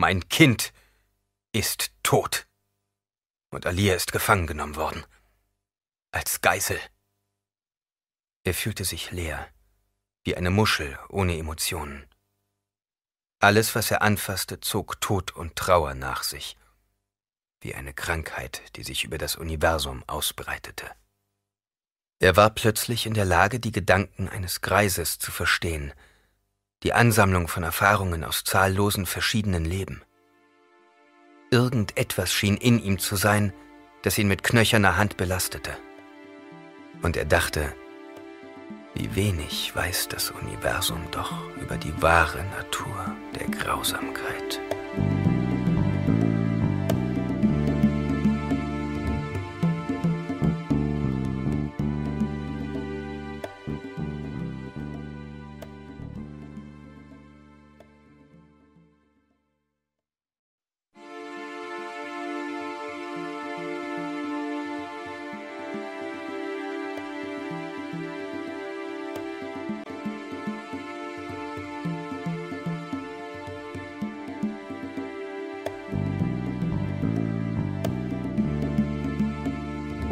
Mein Kind ist tot. Und Alia ist gefangen genommen worden. Als Geißel. Er fühlte sich leer, wie eine Muschel ohne Emotionen. Alles, was er anfasste, zog Tod und Trauer nach sich, wie eine Krankheit, die sich über das Universum ausbreitete. Er war plötzlich in der Lage, die Gedanken eines Greises zu verstehen, die Ansammlung von Erfahrungen aus zahllosen verschiedenen Leben. Irgendetwas schien in ihm zu sein, das ihn mit knöcherner Hand belastete. Und er dachte, wie wenig weiß das Universum doch über die wahre Natur der Grausamkeit.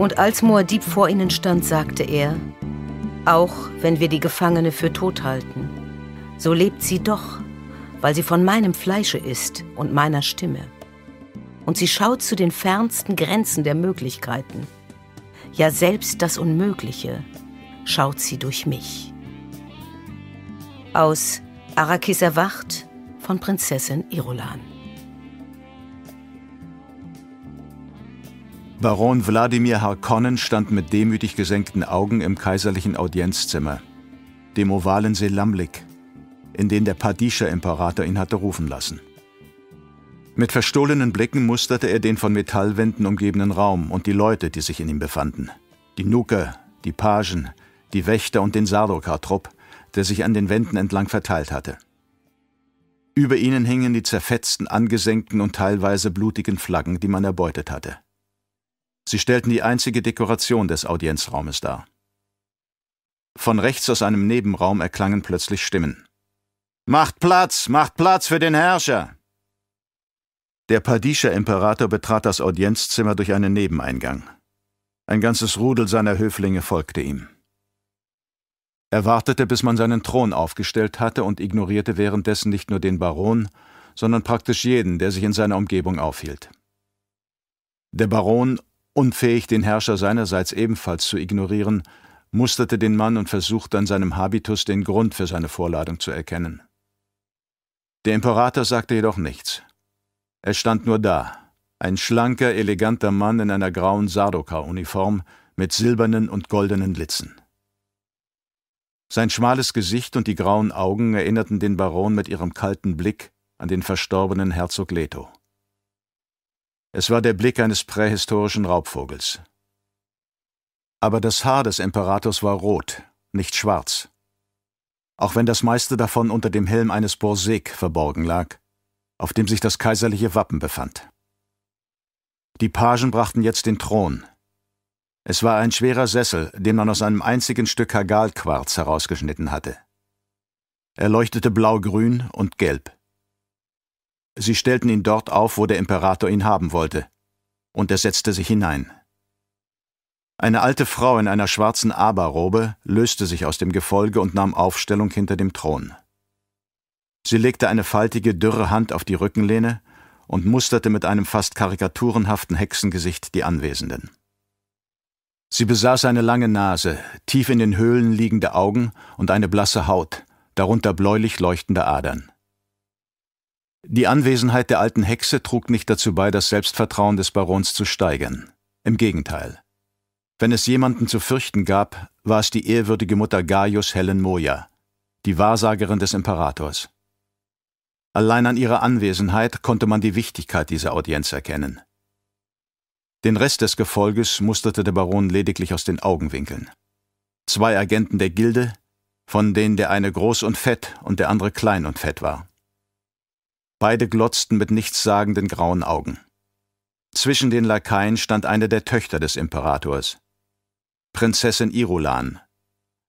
Und als Moadib vor ihnen stand, sagte er, auch wenn wir die Gefangene für tot halten, so lebt sie doch, weil sie von meinem Fleische ist und meiner Stimme. Und sie schaut zu den fernsten Grenzen der Möglichkeiten. Ja, selbst das Unmögliche schaut sie durch mich. Aus Arrakis erwacht von Prinzessin Irulan. Baron Wladimir Harkonnen stand mit demütig gesenkten Augen im kaiserlichen Audienzzimmer, dem ovalen Selamlik, in den der Padischer-Imperator ihn hatte rufen lassen. Mit verstohlenen Blicken musterte er den von Metallwänden umgebenen Raum und die Leute, die sich in ihm befanden. Die Nuker, die Pagen, die Wächter und den Sardokar-Trupp, der sich an den Wänden entlang verteilt hatte. Über ihnen hingen die zerfetzten, angesenkten und teilweise blutigen Flaggen, die man erbeutet hatte. Sie stellten die einzige Dekoration des Audienzraumes dar. Von rechts aus einem Nebenraum erklangen plötzlich Stimmen. Macht Platz, macht Platz für den Herrscher! Der Padischer Imperator betrat das Audienzzimmer durch einen Nebeneingang. Ein ganzes Rudel seiner Höflinge folgte ihm. Er wartete, bis man seinen Thron aufgestellt hatte und ignorierte währenddessen nicht nur den Baron, sondern praktisch jeden, der sich in seiner Umgebung aufhielt. Der Baron Unfähig, den Herrscher seinerseits ebenfalls zu ignorieren, musterte den Mann und versuchte an seinem Habitus den Grund für seine Vorladung zu erkennen. Der Imperator sagte jedoch nichts. Er stand nur da, ein schlanker, eleganter Mann in einer grauen Sardoka-Uniform mit silbernen und goldenen Litzen. Sein schmales Gesicht und die grauen Augen erinnerten den Baron mit ihrem kalten Blick an den verstorbenen Herzog Leto. Es war der Blick eines prähistorischen Raubvogels. Aber das Haar des Imperators war rot, nicht schwarz. Auch wenn das meiste davon unter dem Helm eines Borsek verborgen lag, auf dem sich das kaiserliche Wappen befand. Die Pagen brachten jetzt den Thron. Es war ein schwerer Sessel, den man aus einem einzigen Stück Hagalquarz herausgeschnitten hatte. Er leuchtete blau-grün und gelb. Sie stellten ihn dort auf, wo der Imperator ihn haben wollte, und er setzte sich hinein. Eine alte Frau in einer schwarzen Aberrobe löste sich aus dem Gefolge und nahm Aufstellung hinter dem Thron. Sie legte eine faltige, dürre Hand auf die Rückenlehne und musterte mit einem fast karikaturenhaften Hexengesicht die Anwesenden. Sie besaß eine lange Nase, tief in den Höhlen liegende Augen und eine blasse Haut, darunter bläulich leuchtende Adern. Die Anwesenheit der alten Hexe trug nicht dazu bei, das Selbstvertrauen des Barons zu steigern. Im Gegenteil. Wenn es jemanden zu fürchten gab, war es die ehrwürdige Mutter Gaius Helen Moja, die Wahrsagerin des Imperators. Allein an ihrer Anwesenheit konnte man die Wichtigkeit dieser Audienz erkennen. Den Rest des Gefolges musterte der Baron lediglich aus den Augenwinkeln. Zwei Agenten der Gilde, von denen der eine groß und fett und der andere klein und fett war. Beide glotzten mit nichtssagenden grauen Augen. Zwischen den Lakaien stand eine der Töchter des Imperators, Prinzessin Irulan,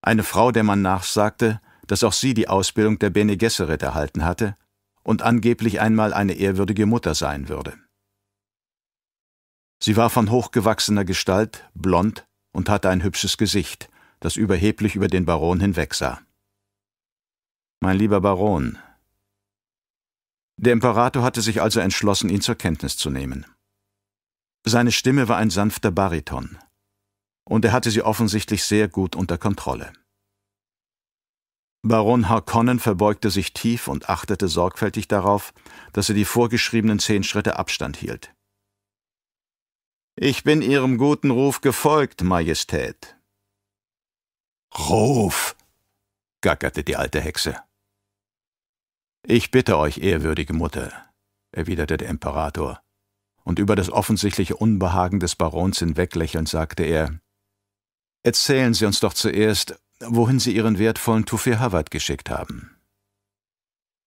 eine Frau, der man nachsagte, dass auch sie die Ausbildung der Bene Gesserit erhalten hatte und angeblich einmal eine ehrwürdige Mutter sein würde. Sie war von hochgewachsener Gestalt, blond und hatte ein hübsches Gesicht, das überheblich über den Baron hinwegsah. Mein lieber Baron. Der Imperator hatte sich also entschlossen, ihn zur Kenntnis zu nehmen. Seine Stimme war ein sanfter Bariton, und er hatte sie offensichtlich sehr gut unter Kontrolle. Baron Harkonnen verbeugte sich tief und achtete sorgfältig darauf, dass er die vorgeschriebenen zehn Schritte Abstand hielt. Ich bin Ihrem guten Ruf gefolgt, Majestät. Ruf, gackerte die alte Hexe. Ich bitte euch, ehrwürdige Mutter, erwiderte der Imperator, und über das offensichtliche Unbehagen des Barons hinweglächelnd sagte er, Erzählen Sie uns doch zuerst, wohin Sie Ihren wertvollen Tufir Hawat geschickt haben.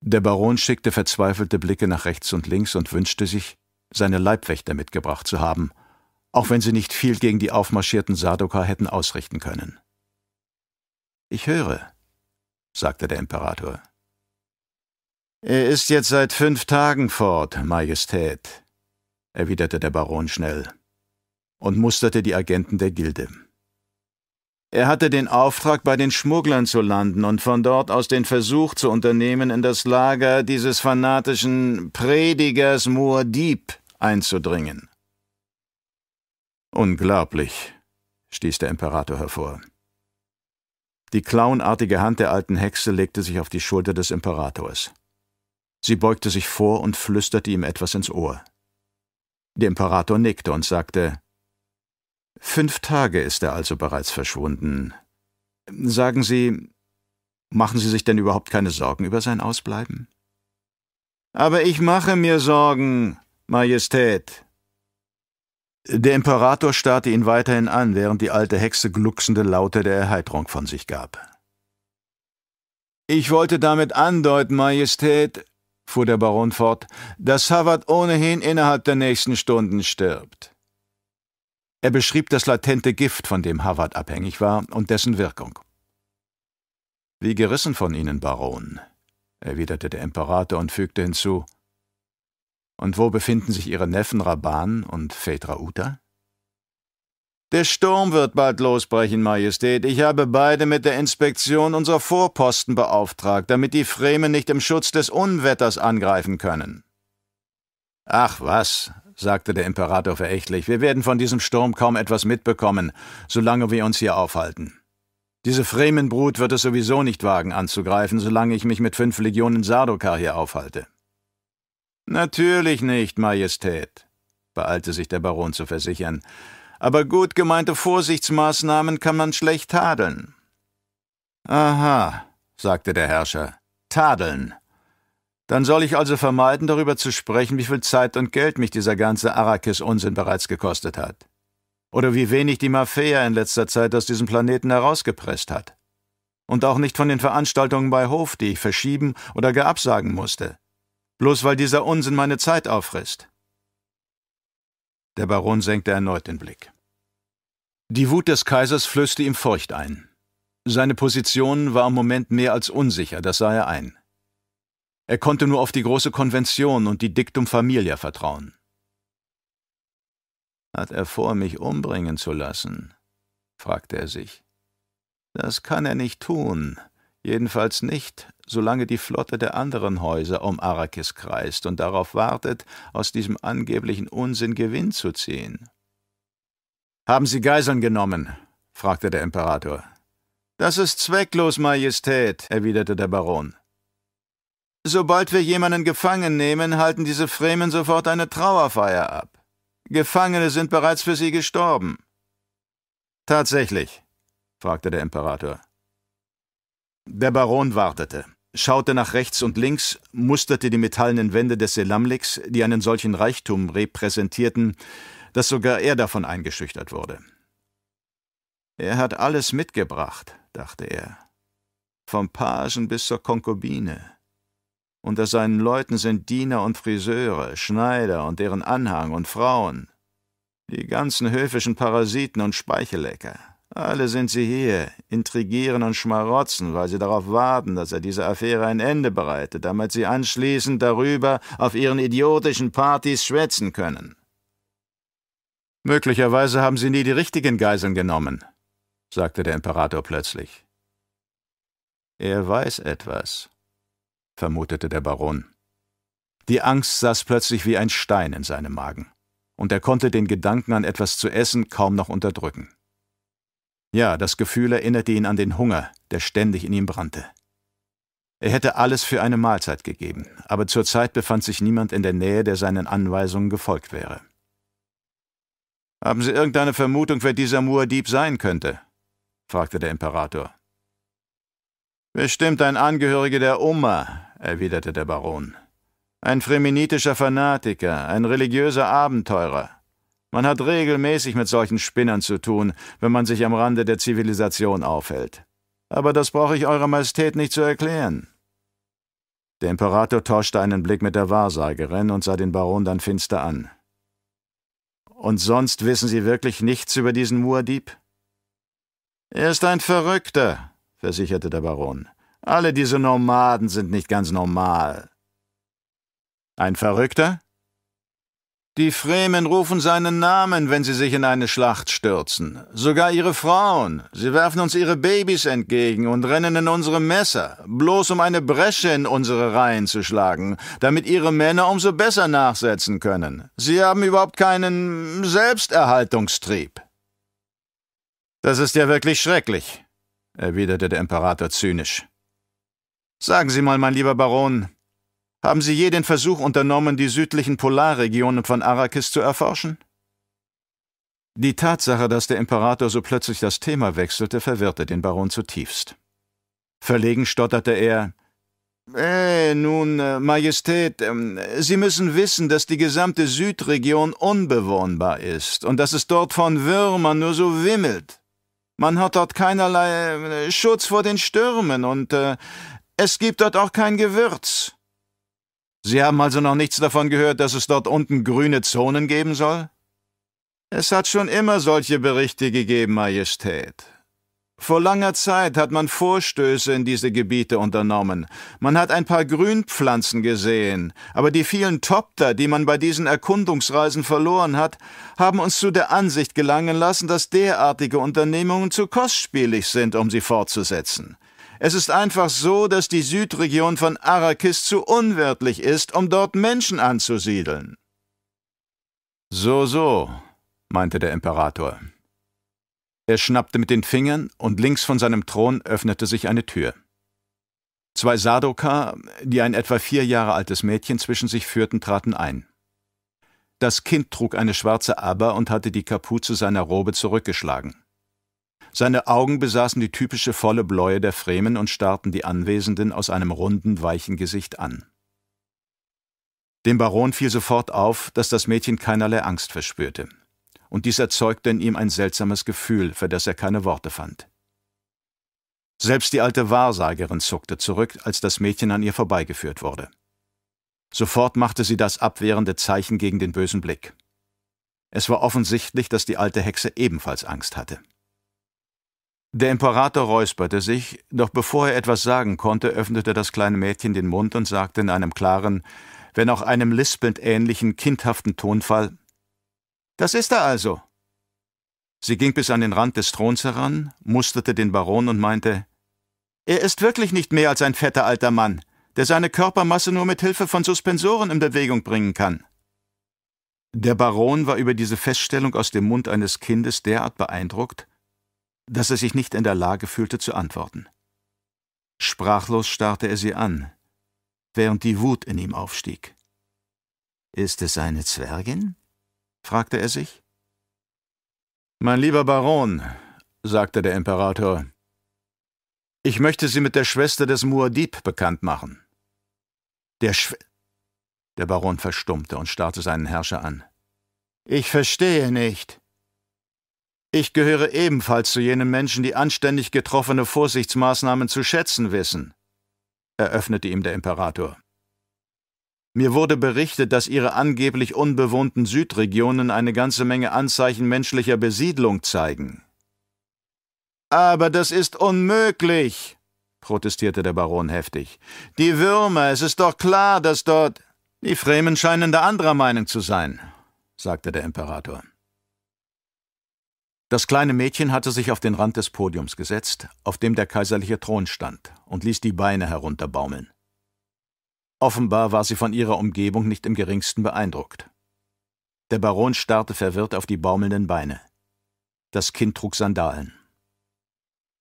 Der Baron schickte verzweifelte Blicke nach rechts und links und wünschte sich, seine Leibwächter mitgebracht zu haben, auch wenn sie nicht viel gegen die aufmarschierten Sardoka hätten ausrichten können. Ich höre, sagte der Imperator. Er ist jetzt seit fünf Tagen fort, Majestät, erwiderte der Baron schnell und musterte die Agenten der Gilde. Er hatte den Auftrag, bei den Schmugglern zu landen und von dort aus den Versuch zu unternehmen, in das Lager dieses fanatischen Predigers Muad'Dib einzudringen. Unglaublich, stieß der Imperator hervor. Die clownartige Hand der alten Hexe legte sich auf die Schulter des Imperators. Sie beugte sich vor und flüsterte ihm etwas ins Ohr. Der Imperator nickte und sagte Fünf Tage ist er also bereits verschwunden. Sagen Sie, machen Sie sich denn überhaupt keine Sorgen über sein Ausbleiben? Aber ich mache mir Sorgen, Majestät, der Imperator starrte ihn weiterhin an, während die alte Hexe glucksende Laute der Erheiterung von sich gab. Ich wollte damit andeuten, Majestät, fuhr der Baron fort, dass Havard ohnehin innerhalb der nächsten Stunden stirbt. Er beschrieb das latente Gift, von dem Havard abhängig war, und dessen Wirkung. Wie gerissen von Ihnen, Baron, erwiderte der Imperator und fügte hinzu, und wo befinden sich Ihre Neffen Raban und Phaedra Uta? Der Sturm wird bald losbrechen, Majestät. Ich habe beide mit der Inspektion unserer Vorposten beauftragt, damit die Fremen nicht im Schutz des Unwetters angreifen können. Ach was, sagte der Imperator verächtlich, wir werden von diesem Sturm kaum etwas mitbekommen, solange wir uns hier aufhalten. Diese Fremenbrut wird es sowieso nicht wagen anzugreifen, solange ich mich mit fünf Legionen Sardokar hier aufhalte. Natürlich nicht, Majestät, beeilte sich der Baron zu versichern, aber gut gemeinte Vorsichtsmaßnahmen kann man schlecht tadeln. Aha, sagte der Herrscher, tadeln. Dann soll ich also vermeiden, darüber zu sprechen, wie viel Zeit und Geld mich dieser ganze Arrakis-Unsinn bereits gekostet hat. Oder wie wenig die Mafia in letzter Zeit aus diesem Planeten herausgepresst hat. Und auch nicht von den Veranstaltungen bei Hof, die ich verschieben oder gar absagen musste bloß weil dieser Unsinn meine Zeit auffrisst. Der Baron senkte erneut den Blick. Die Wut des Kaisers flößte ihm Furcht ein. Seine Position war im Moment mehr als unsicher, das sah er ein. Er konnte nur auf die große Konvention und die Dictum Familia vertrauen. Hat er vor, mich umbringen zu lassen? fragte er sich. Das kann er nicht tun, jedenfalls nicht, solange die Flotte der anderen Häuser um Arrakis kreist und darauf wartet, aus diesem angeblichen Unsinn Gewinn zu ziehen. Haben Sie Geiseln genommen? fragte der Imperator. Das ist zwecklos, Majestät, erwiderte der Baron. Sobald wir jemanden gefangen nehmen, halten diese Fremen sofort eine Trauerfeier ab. Gefangene sind bereits für sie gestorben. Tatsächlich? fragte der Imperator. Der Baron wartete schaute nach rechts und links, musterte die metallenen Wände des Selamliks, die einen solchen Reichtum repräsentierten, dass sogar er davon eingeschüchtert wurde. Er hat alles mitgebracht, dachte er. Vom Pagen bis zur Konkubine. Unter seinen Leuten sind Diener und Friseure, Schneider und deren Anhang und Frauen, die ganzen höfischen Parasiten und Speichellecker, Alle sind sie hier, intrigieren und schmarotzen, weil sie darauf warten, dass er dieser Affäre ein Ende bereitet, damit sie anschließend darüber auf ihren idiotischen Partys schwätzen können. Möglicherweise haben sie nie die richtigen Geiseln genommen, sagte der Imperator plötzlich. Er weiß etwas, vermutete der Baron. Die Angst saß plötzlich wie ein Stein in seinem Magen, und er konnte den Gedanken an etwas zu essen kaum noch unterdrücken. Ja, das Gefühl erinnerte ihn an den Hunger, der ständig in ihm brannte. Er hätte alles für eine Mahlzeit gegeben, aber zurzeit befand sich niemand in der Nähe, der seinen Anweisungen gefolgt wäre. Haben Sie irgendeine Vermutung, wer dieser Muad'Dib sein könnte? fragte der Imperator. Bestimmt ein Angehöriger der Umma, erwiderte der Baron. Ein fremenitischer Fanatiker, ein religiöser Abenteurer. Man hat regelmäßig mit solchen Spinnern zu tun, wenn man sich am Rande der Zivilisation aufhält. Aber das brauche ich Eurer Majestät nicht zu erklären. Der Imperator tauschte einen Blick mit der Wahrsagerin und sah den Baron dann finster an. Und sonst wissen Sie wirklich nichts über diesen Muad'Dib? Er ist ein Verrückter, versicherte der Baron. Alle diese Nomaden sind nicht ganz normal. Ein Verrückter? Die Fremen rufen seinen Namen, wenn sie sich in eine Schlacht stürzen. Sogar ihre Frauen. Sie werfen uns ihre Babys entgegen und rennen in unsere Messer, bloß um eine Bresche in unsere Reihen zu schlagen, damit ihre Männer umso besser nachsetzen können. Sie haben überhaupt keinen Selbsterhaltungstrieb. Das ist ja wirklich schrecklich, erwiderte der Imperator zynisch. Sagen Sie mal, mein lieber Baron, haben Sie je den Versuch unternommen, die südlichen Polarregionen von Arrakis zu erforschen? Die Tatsache, dass der Imperator so plötzlich das Thema wechselte, verwirrte den Baron zutiefst. Verlegen stotterte er äh, nun, äh, Majestät, äh, Sie müssen wissen, dass die gesamte Südregion unbewohnbar ist und dass es dort von Würmern nur so wimmelt. Man hat dort keinerlei äh, Schutz vor den Stürmen und äh, es gibt dort auch kein Gewürz. Sie haben also noch nichts davon gehört, dass es dort unten grüne Zonen geben soll? Es hat schon immer solche Berichte gegeben, Majestät. Vor langer Zeit hat man Vorstöße in diese Gebiete unternommen. Man hat ein paar Grünpflanzen gesehen, aber die vielen Topter, die man bei diesen Erkundungsreisen verloren hat, haben uns zu der Ansicht gelangen lassen, dass derartige Unternehmungen zu kostspielig sind, um sie fortzusetzen. Es ist einfach so, dass die Südregion von Arrakis zu unwirtlich ist, um dort Menschen anzusiedeln. So, so, meinte der Imperator. Er schnappte mit den Fingern und links von seinem Thron öffnete sich eine Tür. Zwei Sardoka, die ein etwa vier Jahre altes Mädchen zwischen sich führten, traten ein. Das Kind trug eine schwarze Abba und hatte die Kapuze seiner Robe zurückgeschlagen. Seine Augen besaßen die typische volle Bläue der Fremen und starrten die Anwesenden aus einem runden, weichen Gesicht an. Dem Baron fiel sofort auf, dass das Mädchen keinerlei Angst verspürte, und dies erzeugte in ihm ein seltsames Gefühl, für das er keine Worte fand. Selbst die alte Wahrsagerin zuckte zurück, als das Mädchen an ihr vorbeigeführt wurde. Sofort machte sie das abwehrende Zeichen gegen den bösen Blick. Es war offensichtlich, dass die alte Hexe ebenfalls Angst hatte. Der Imperator räusperte sich, doch bevor er etwas sagen konnte, öffnete das kleine Mädchen den Mund und sagte in einem klaren, wenn auch einem lispelnd ähnlichen, kindhaften Tonfall Das ist er also. Sie ging bis an den Rand des Throns heran, musterte den Baron und meinte Er ist wirklich nicht mehr als ein fetter alter Mann, der seine Körpermasse nur mit Hilfe von Suspensoren in Bewegung bringen kann. Der Baron war über diese Feststellung aus dem Mund eines Kindes derart beeindruckt, dass er sich nicht in der Lage fühlte zu antworten. Sprachlos starrte er sie an, während die Wut in ihm aufstieg. Ist es eine Zwergin? fragte er sich. Mein lieber Baron, sagte der Imperator, ich möchte Sie mit der Schwester des Muad'Dib bekannt machen. Der Schw Der Baron verstummte und starrte seinen Herrscher an. Ich verstehe nicht. Ich gehöre ebenfalls zu jenen Menschen, die anständig getroffene Vorsichtsmaßnahmen zu schätzen wissen, eröffnete ihm der Imperator. Mir wurde berichtet, dass ihre angeblich unbewohnten Südregionen eine ganze Menge Anzeichen menschlicher Besiedlung zeigen. Aber das ist unmöglich, protestierte der Baron heftig. Die Würmer, es ist doch klar, dass dort. Die Fremen scheinen da anderer Meinung zu sein, sagte der Imperator. Das kleine Mädchen hatte sich auf den Rand des Podiums gesetzt, auf dem der kaiserliche Thron stand, und ließ die Beine herunterbaumeln. Offenbar war sie von ihrer Umgebung nicht im geringsten beeindruckt. Der Baron starrte verwirrt auf die baumelnden Beine. Das Kind trug Sandalen.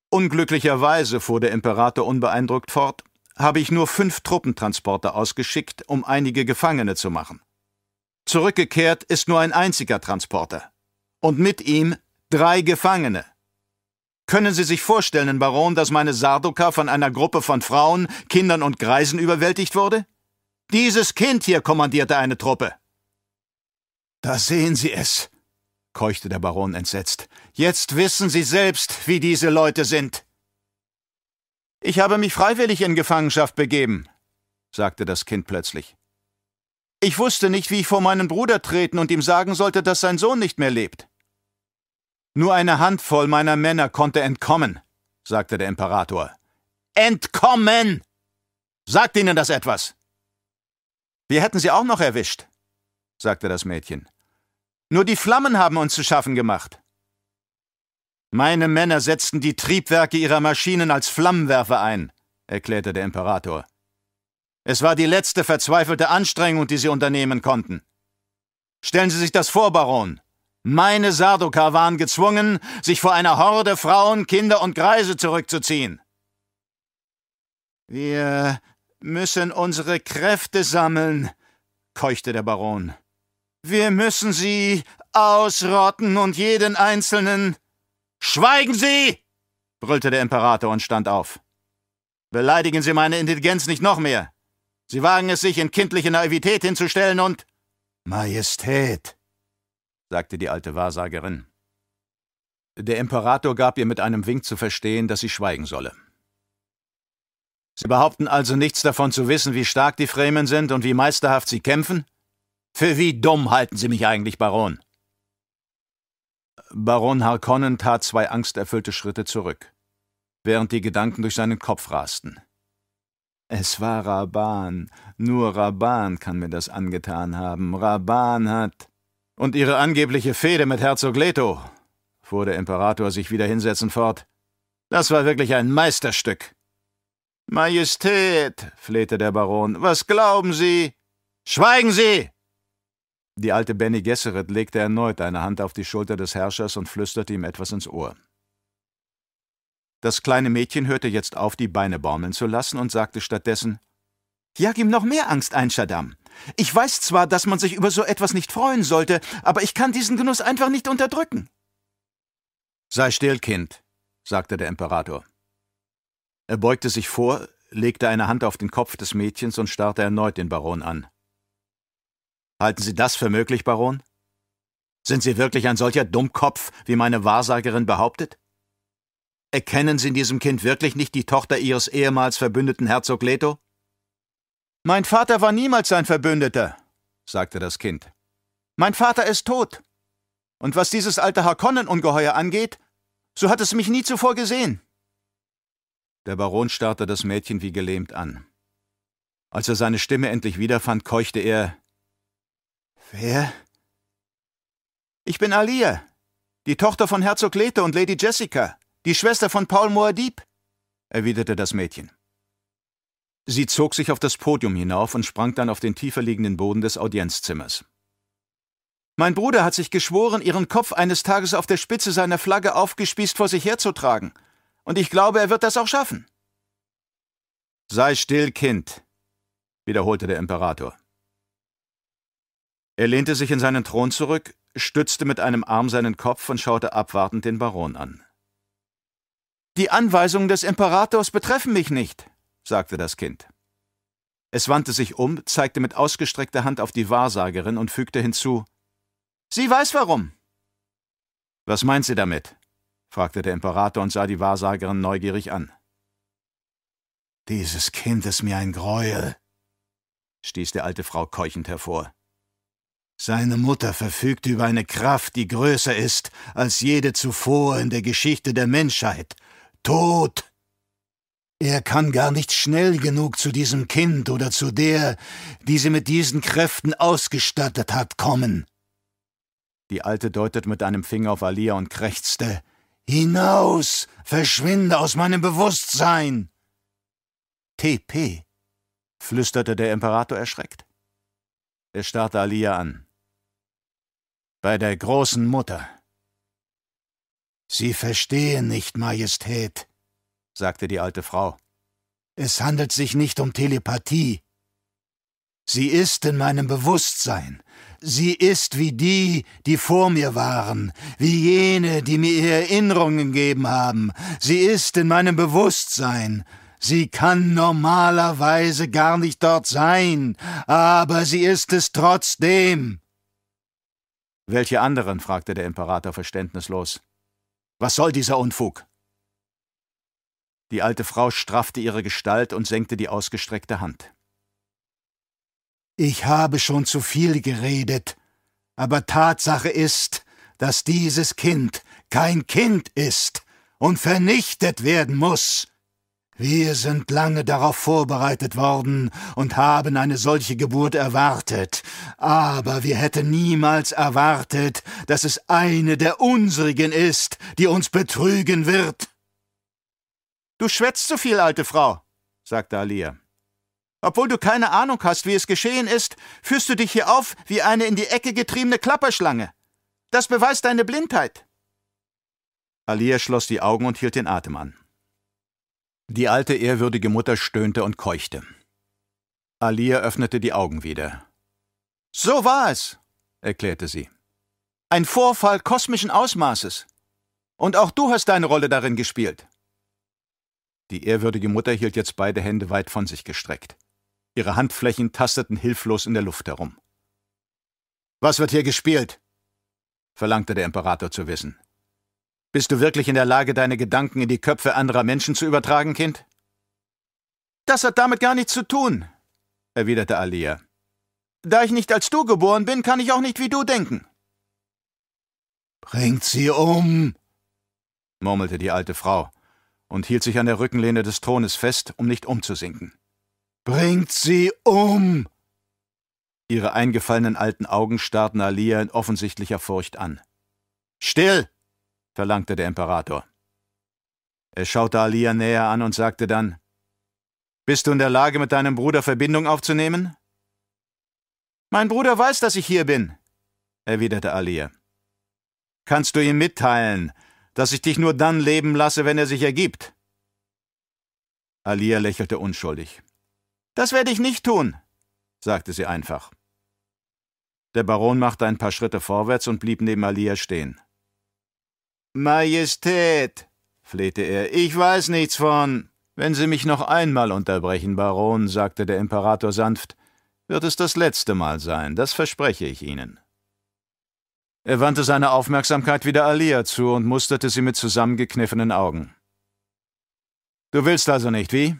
Unglücklicherweise, fuhr der Imperator unbeeindruckt fort, habe ich nur fünf Truppentransporter ausgeschickt, um einige Gefangene zu machen. Zurückgekehrt ist nur ein einziger Transporter. Und mit ihm drei Gefangene. Können Sie sich vorstellen, Baron, dass meine Sarduka von einer Gruppe von Frauen, Kindern und Greisen überwältigt wurde? Dieses Kind hier kommandierte eine Truppe. Da sehen Sie es, keuchte der Baron entsetzt. Jetzt wissen Sie selbst, wie diese Leute sind. Ich habe mich freiwillig in Gefangenschaft begeben, sagte das Kind plötzlich. Ich wusste nicht, wie ich vor meinen Bruder treten und ihm sagen sollte, dass sein Sohn nicht mehr lebt. Nur eine Handvoll meiner Männer konnte entkommen, sagte der Imperator. Entkommen! Sagt Ihnen das etwas? Wir hätten sie auch noch erwischt, sagte das Mädchen. Nur die Flammen haben uns zu schaffen gemacht. Meine Männer setzten die Triebwerke ihrer Maschinen als Flammenwerfer ein, erklärte der Imperator. Es war die letzte verzweifelte Anstrengung, die sie unternehmen konnten. Stellen Sie sich das vor, Baron. Meine Sarduka waren gezwungen, sich vor einer Horde Frauen, Kinder und Greise zurückzuziehen. Wir müssen unsere Kräfte sammeln, keuchte der Baron. Wir müssen sie ausrotten und jeden einzelnen Schweigen Sie! brüllte der Imperator und stand auf. Beleidigen Sie meine Intelligenz nicht noch mehr. Sie wagen es, sich in kindliche Naivität hinzustellen und Majestät, sagte die alte Wahrsagerin. Der Imperator gab ihr mit einem Wink zu verstehen, dass sie schweigen solle. Sie behaupten also nichts davon zu wissen, wie stark die Fremen sind und wie meisterhaft sie kämpfen? Für wie dumm halten Sie mich eigentlich, Baron? Baron Harkonnen tat zwei angsterfüllte Schritte zurück, während die Gedanken durch seinen Kopf rasten. Es war Raban, nur Raban kann mir das angetan haben. Raban hat. Und ihre angebliche Fehde mit Herzog Leto, fuhr der Imperator sich wieder hinsetzend fort. Das war wirklich ein Meisterstück. Majestät, flehte der Baron, was glauben Sie? Schweigen Sie! Die alte Benny Gesserit legte erneut eine Hand auf die Schulter des Herrschers und flüsterte ihm etwas ins Ohr. Das kleine Mädchen hörte jetzt auf, die Beine baumeln zu lassen und sagte stattdessen: Jag ihm noch mehr Angst ein, Shaddam. Ich weiß zwar, dass man sich über so etwas nicht freuen sollte, aber ich kann diesen Genuss einfach nicht unterdrücken. Sei still, Kind, sagte der Imperator. Er beugte sich vor, legte eine Hand auf den Kopf des Mädchens und starrte erneut den Baron an. Halten Sie das für möglich, Baron? Sind Sie wirklich ein solcher Dummkopf, wie meine Wahrsagerin behauptet? Erkennen Sie in diesem Kind wirklich nicht die Tochter Ihres ehemals Verbündeten Herzog Leto? Mein Vater war niemals sein Verbündeter, sagte das Kind. Mein Vater ist tot. Und was dieses alte Harkonnen-Ungeheuer angeht, so hat es mich nie zuvor gesehen. Der Baron starrte das Mädchen wie gelähmt an. Als er seine Stimme endlich wiederfand, keuchte er Wer? Ich bin Alia, die Tochter von Herzog Leto und Lady Jessica, die Schwester von Paul Moadib, erwiderte das Mädchen. Sie zog sich auf das Podium hinauf und sprang dann auf den tiefer liegenden Boden des Audienzzimmers. Mein Bruder hat sich geschworen, ihren Kopf eines Tages auf der Spitze seiner Flagge aufgespießt vor sich herzutragen, und ich glaube, er wird das auch schaffen. Sei still, Kind, wiederholte der Imperator. Er lehnte sich in seinen Thron zurück, stützte mit einem Arm seinen Kopf und schaute abwartend den Baron an. Die Anweisungen des Imperators betreffen mich nicht, sagte das Kind. Es wandte sich um, zeigte mit ausgestreckter Hand auf die Wahrsagerin und fügte hinzu Sie weiß warum. Was meint sie damit? fragte der Imperator und sah die Wahrsagerin neugierig an. Dieses Kind ist mir ein Greuel, stieß die alte Frau keuchend hervor. Seine Mutter verfügt über eine Kraft, die größer ist als jede zuvor in der Geschichte der Menschheit. Tod! Er kann gar nicht schnell genug zu diesem Kind oder zu der, die sie mit diesen Kräften ausgestattet hat, kommen. Die Alte deutet mit einem Finger auf Alia und krächzte. Hinaus! Verschwinde aus meinem Bewusstsein! TP, flüsterte der Imperator erschreckt. Er starrte Alia an. Bei der großen Mutter. Sie verstehen nicht, Majestät, sagte die alte Frau. Es handelt sich nicht um Telepathie. Sie ist in meinem Bewusstsein. Sie ist wie die, die vor mir waren, wie jene, die mir ihre Erinnerungen gegeben haben. Sie ist in meinem Bewusstsein. Sie kann normalerweise gar nicht dort sein, aber sie ist es trotzdem. Welche anderen? fragte der Imperator verständnislos. Was soll dieser Unfug? Die alte Frau straffte ihre Gestalt und senkte die ausgestreckte Hand. Ich habe schon zu viel geredet, aber Tatsache ist, dass dieses Kind kein Kind ist und vernichtet werden muss. Wir sind lange darauf vorbereitet worden und haben eine solche Geburt erwartet, aber wir hätten niemals erwartet, dass es eine der unsrigen ist, die uns betrügen wird. Du schwätzt zu viel, alte Frau, sagte Alia. Obwohl du keine Ahnung hast, wie es geschehen ist, führst du dich hier auf wie eine in die Ecke getriebene Klapperschlange. Das beweist deine Blindheit. Alia schloss die Augen und hielt den Atem an. Die alte, ehrwürdige Mutter stöhnte und keuchte. Alia öffnete die Augen wieder. So war es, erklärte sie. Ein Vorfall kosmischen Ausmaßes. Und auch du hast deine Rolle darin gespielt. Die ehrwürdige Mutter hielt jetzt beide Hände weit von sich gestreckt. Ihre Handflächen tasteten hilflos in der Luft herum. Was wird hier gespielt? verlangte der Imperator zu wissen. Bist du wirklich in der Lage, deine Gedanken in die Köpfe anderer Menschen zu übertragen, Kind? Das hat damit gar nichts zu tun, erwiderte Alia. Da ich nicht als du geboren bin, kann ich auch nicht wie du denken. Bringt sie um, murmelte die alte Frau und hielt sich an der Rückenlehne des Thrones fest, um nicht umzusinken. Bringt sie um! Ihre eingefallenen alten Augen starrten Alia in offensichtlicher Furcht an. Still! verlangte der Imperator. Er schaute Alia näher an und sagte dann Bist du in der Lage, mit deinem Bruder Verbindung aufzunehmen? Mein Bruder weiß, dass ich hier bin, erwiderte Alia. Kannst du ihm mitteilen, dass ich dich nur dann leben lasse, wenn er sich ergibt? Alia lächelte unschuldig. Das werde ich nicht tun, sagte sie einfach. Der Baron machte ein paar Schritte vorwärts und blieb neben Alia stehen. Majestät, flehte er, ich weiß nichts von. Wenn Sie mich noch einmal unterbrechen, Baron, sagte der Imperator sanft, wird es das letzte Mal sein, das verspreche ich Ihnen. Er wandte seine Aufmerksamkeit wieder Alia zu und musterte sie mit zusammengekniffenen Augen. Du willst also nicht, wie?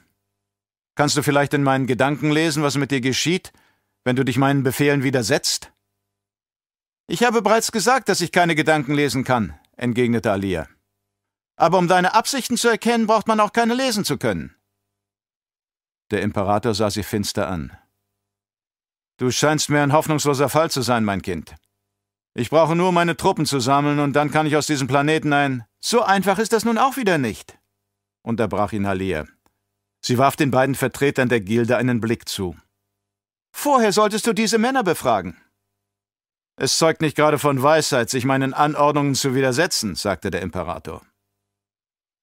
Kannst du vielleicht in meinen Gedanken lesen, was mit dir geschieht, wenn du dich meinen Befehlen widersetzt? Ich habe bereits gesagt, dass ich keine Gedanken lesen kann, entgegnete Alia. Aber um deine Absichten zu erkennen, braucht man auch keine lesen zu können. Der Imperator sah sie finster an. Du scheinst mir ein hoffnungsloser Fall zu sein, mein Kind. Ich brauche nur meine Truppen zu sammeln, und dann kann ich aus diesem Planeten ein. So einfach ist das nun auch wieder nicht, unterbrach ihn Alia. Sie warf den beiden Vertretern der Gilde einen Blick zu. Vorher solltest du diese Männer befragen. Es zeugt nicht gerade von Weisheit, sich meinen Anordnungen zu widersetzen, sagte der Imperator.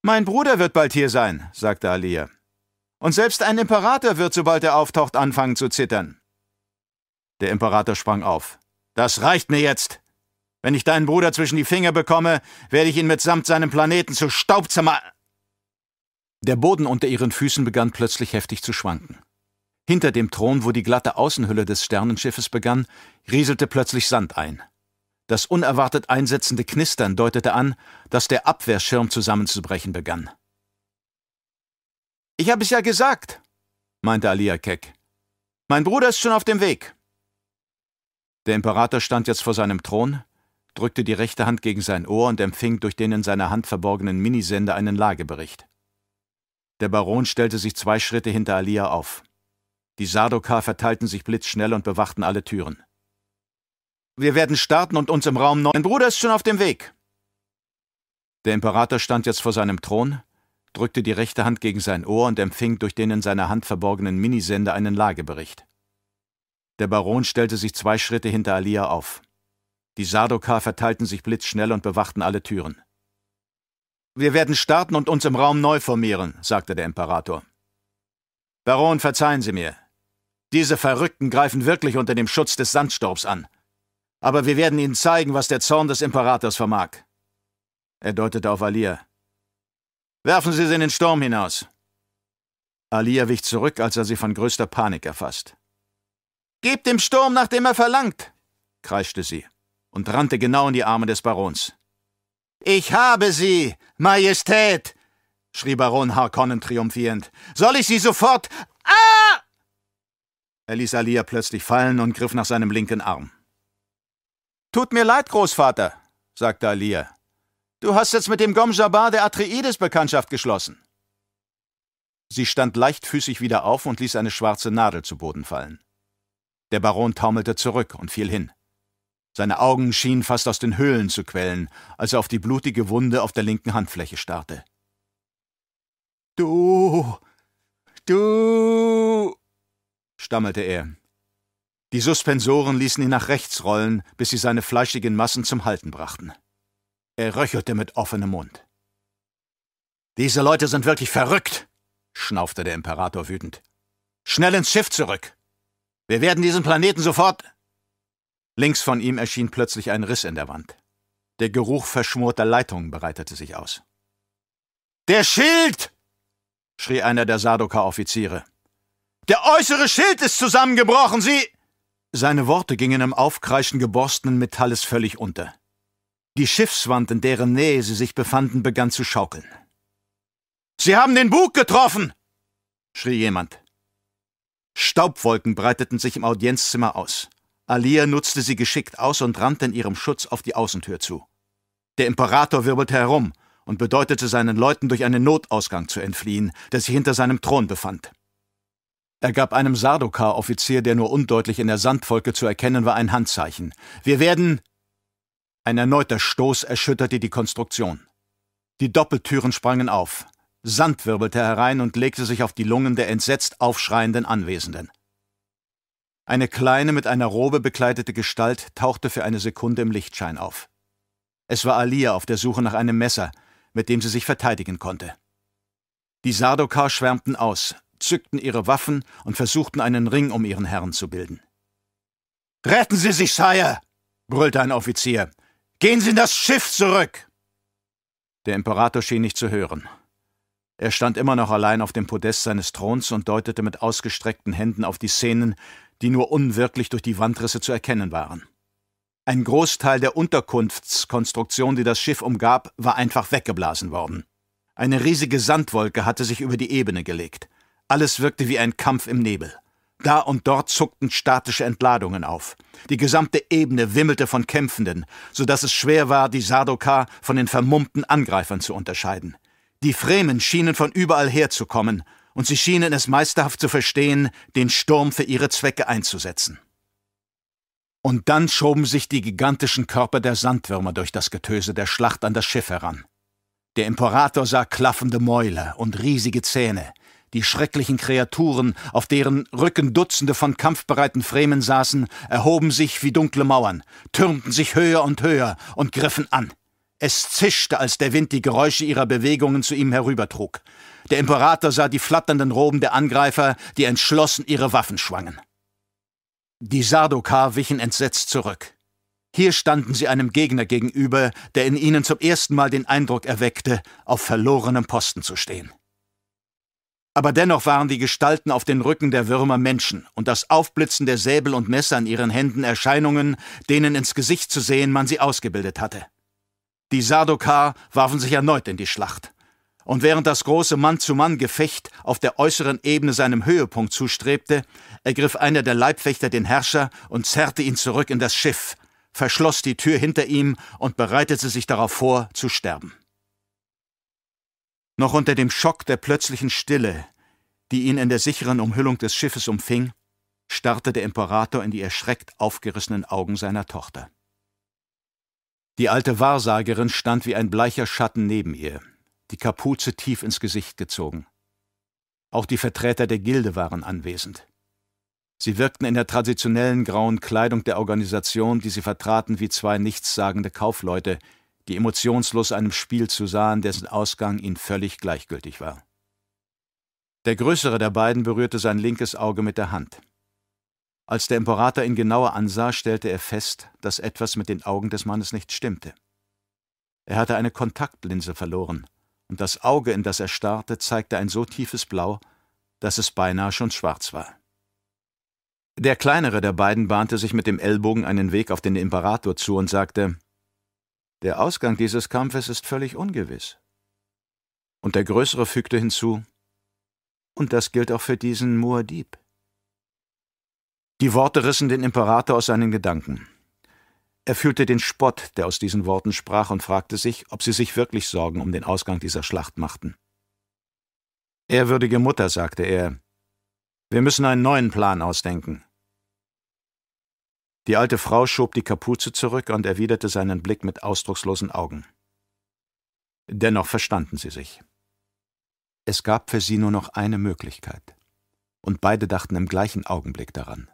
Mein Bruder wird bald hier sein, sagte Alia. Und selbst ein Imperator wird, sobald er auftaucht, anfangen zu zittern. Der Imperator sprang auf. Das reicht mir jetzt. Wenn ich deinen Bruder zwischen die Finger bekomme, werde ich ihn mitsamt seinem Planeten zu Staub zermal. Der Boden unter ihren Füßen begann plötzlich heftig zu schwanken. Hinter dem Thron, wo die glatte Außenhülle des Sternenschiffes begann, rieselte plötzlich Sand ein. Das unerwartet einsetzende Knistern deutete an, dass der Abwehrschirm zusammenzubrechen begann. Ich habe es ja gesagt, meinte Alia keck. Mein Bruder ist schon auf dem Weg. Der Imperator stand jetzt vor seinem Thron, drückte die rechte Hand gegen sein Ohr und empfing durch den in seiner Hand verborgenen Minisender einen Lagebericht. Der Baron stellte sich zwei Schritte hinter Alia auf. Die Sardoka verteilten sich blitzschnell und bewachten alle Türen. Wir werden starten und uns im Raum neun. Mein Bruder ist schon auf dem Weg. Der Imperator stand jetzt vor seinem Thron, drückte die rechte Hand gegen sein Ohr und empfing durch den in seiner Hand verborgenen Minisender einen Lagebericht. Der Baron stellte sich zwei Schritte hinter Alia auf. Die Sardoka verteilten sich blitzschnell und bewachten alle Türen. Wir werden starten und uns im Raum neu formieren, sagte der Imperator. Baron, verzeihen Sie mir. Diese Verrückten greifen wirklich unter dem Schutz des Sandstorms an. Aber wir werden ihnen zeigen, was der Zorn des Imperators vermag. Er deutete auf Alia. Werfen Sie sie in den Sturm hinaus. Alia wich zurück, als er sie von größter Panik erfasst. Gebt dem Sturm, nachdem er verlangt, kreischte sie und rannte genau in die Arme des Barons. Ich habe sie, Majestät, schrie Baron Harkonnen triumphierend. Soll ich sie sofort. Ah! Er ließ Alia plötzlich fallen und griff nach seinem linken Arm. Tut mir leid, Großvater, sagte Alia. Du hast jetzt mit dem Gomjabar der Atreides Bekanntschaft geschlossen. Sie stand leichtfüßig wieder auf und ließ eine schwarze Nadel zu Boden fallen. Der Baron taumelte zurück und fiel hin. Seine Augen schienen fast aus den Höhlen zu quellen, als er auf die blutige Wunde auf der linken Handfläche starrte. Du. Du. stammelte er. Die Suspensoren ließen ihn nach rechts rollen, bis sie seine fleischigen Massen zum Halten brachten. Er röchelte mit offenem Mund. Diese Leute sind wirklich verrückt, schnaufte der Imperator wütend. Schnell ins Schiff zurück. Wir werden diesen Planeten sofort. Links von ihm erschien plötzlich ein Riss in der Wand. Der Geruch verschmorter Leitungen breitete sich aus. Der Schild! schrie einer der Sardoka-Offiziere. Der äußere Schild ist zusammengebrochen, Sie! Seine Worte gingen im Aufkreischen geborstenen Metalles völlig unter. Die Schiffswand, in deren Nähe sie sich befanden, begann zu schaukeln. Sie haben den Bug getroffen! schrie jemand. Staubwolken breiteten sich im Audienzzimmer aus. Alia nutzte sie geschickt aus und rannte in ihrem Schutz auf die Außentür zu. Der Imperator wirbelte herum und bedeutete seinen Leuten, durch einen Notausgang zu entfliehen, der sich hinter seinem Thron befand. Er gab einem Sardoka-Offizier, der nur undeutlich in der Sandwolke zu erkennen war, ein Handzeichen. Wir werden. Ein erneuter Stoß erschütterte die Konstruktion. Die Doppeltüren sprangen auf. Sand wirbelte herein und legte sich auf die Lungen der entsetzt aufschreienden Anwesenden. Eine kleine, mit einer Robe bekleidete Gestalt tauchte für eine Sekunde im Lichtschein auf. Es war Alia auf der Suche nach einem Messer, mit dem sie sich verteidigen konnte. Die Sardokar schwärmten aus, zückten ihre Waffen und versuchten einen Ring um ihren Herrn zu bilden. Retten Sie sich, Sire! brüllte ein Offizier. Gehen Sie in das Schiff zurück! Der Imperator schien nicht zu hören. Er stand immer noch allein auf dem Podest seines Throns und deutete mit ausgestreckten Händen auf die Szenen, die nur unwirklich durch die Wandrisse zu erkennen waren. Ein Großteil der Unterkunftskonstruktion, die das Schiff umgab, war einfach weggeblasen worden. Eine riesige Sandwolke hatte sich über die Ebene gelegt. Alles wirkte wie ein Kampf im Nebel. Da und dort zuckten statische Entladungen auf. Die gesamte Ebene wimmelte von Kämpfenden, so dass es schwer war, die Sardoka von den vermummten Angreifern zu unterscheiden. Die Fremen schienen von überall herzukommen, und sie schienen es meisterhaft zu verstehen, den Sturm für ihre Zwecke einzusetzen. Und dann schoben sich die gigantischen Körper der Sandwürmer durch das Getöse der Schlacht an das Schiff heran. Der Imperator sah klaffende Mäuler und riesige Zähne, die schrecklichen Kreaturen, auf deren Rücken Dutzende von kampfbereiten Fremen saßen, erhoben sich wie dunkle Mauern, türmten sich höher und höher und griffen an. Es zischte, als der Wind die Geräusche ihrer Bewegungen zu ihm herübertrug. Der Imperator sah die flatternden Roben der Angreifer, die entschlossen ihre Waffen schwangen. Die Sardokar wichen entsetzt zurück. Hier standen sie einem Gegner gegenüber, der in ihnen zum ersten Mal den Eindruck erweckte, auf verlorenem Posten zu stehen. Aber dennoch waren die Gestalten auf den Rücken der Würmer Menschen und das Aufblitzen der Säbel und Messer in ihren Händen Erscheinungen, denen ins Gesicht zu sehen man sie ausgebildet hatte. Die Sardokar warfen sich erneut in die Schlacht. Und während das große Mann-zu-Mann-Gefecht auf der äußeren Ebene seinem Höhepunkt zustrebte, ergriff einer der Leibwächter den Herrscher und zerrte ihn zurück in das Schiff, verschloss die Tür hinter ihm und bereitete sich darauf vor, zu sterben. Noch unter dem Schock der plötzlichen Stille, die ihn in der sicheren Umhüllung des Schiffes umfing, starrte der Imperator in die erschreckt aufgerissenen Augen seiner Tochter. Die alte Wahrsagerin stand wie ein bleicher Schatten neben ihr, die Kapuze tief ins Gesicht gezogen. Auch die Vertreter der Gilde waren anwesend. Sie wirkten in der traditionellen grauen Kleidung der Organisation, die sie vertraten, wie zwei nichtssagende Kaufleute, die emotionslos einem Spiel zusahen, dessen Ausgang ihnen völlig gleichgültig war. Der größere der beiden berührte sein linkes Auge mit der Hand. Als der Imperator ihn genauer ansah, stellte er fest, dass etwas mit den Augen des Mannes nicht stimmte. Er hatte eine Kontaktlinse verloren, und das Auge, in das er starrte, zeigte ein so tiefes Blau, dass es beinahe schon schwarz war. Der kleinere der beiden bahnte sich mit dem Ellbogen einen Weg auf den Imperator zu und sagte Der Ausgang dieses Kampfes ist völlig ungewiss. Und der größere fügte hinzu Und das gilt auch für diesen Muad'Dib. Die Worte rissen den Imperator aus seinen Gedanken. Er fühlte den Spott, der aus diesen Worten sprach, und fragte sich, ob sie sich wirklich Sorgen um den Ausgang dieser Schlacht machten. Ehrwürdige Mutter, sagte er, wir müssen einen neuen Plan ausdenken. Die alte Frau schob die Kapuze zurück und erwiderte seinen Blick mit ausdruckslosen Augen. Dennoch verstanden sie sich. Es gab für sie nur noch eine Möglichkeit, und beide dachten im gleichen Augenblick daran.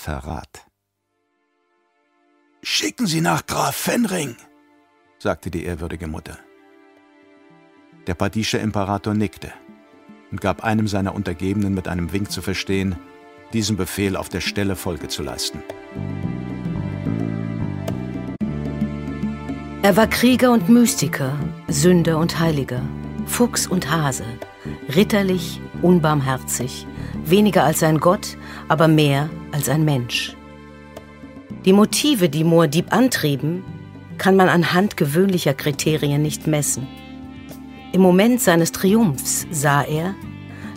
Verrat. Schicken Sie nach Graf Fenring, sagte die ehrwürdige Mutter. Der Padischer Imperator nickte und gab einem seiner Untergebenen mit einem Wink zu verstehen, diesem Befehl auf der Stelle Folge zu leisten. Er war Krieger und Mystiker, Sünder und Heiliger, Fuchs und Hase, ritterlich, unbarmherzig, weniger als ein Gott, aber mehr als ein Mensch. Die Motive, die Moadib antrieben, kann man anhand gewöhnlicher Kriterien nicht messen. Im Moment seines Triumphs sah er,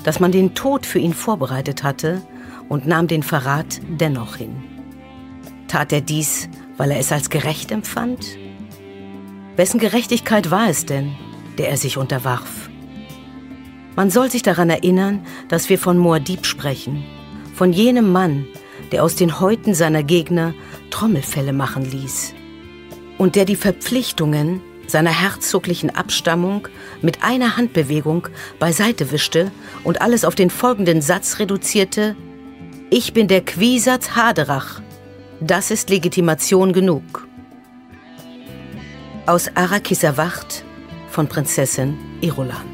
dass man den Tod für ihn vorbereitet hatte und nahm den Verrat dennoch hin. Tat er dies, weil er es als gerecht empfand? Wessen Gerechtigkeit war es denn, der er sich unterwarf? Man soll sich daran erinnern, dass wir von Moadib sprechen, von jenem Mann, der aus den Häuten seiner Gegner Trommelfälle machen ließ und der die Verpflichtungen seiner herzoglichen Abstammung mit einer Handbewegung beiseite wischte und alles auf den folgenden Satz reduzierte Ich bin der Quisatz Haderach. Das ist Legitimation genug. Aus Arakis erwacht von Prinzessin Irulan.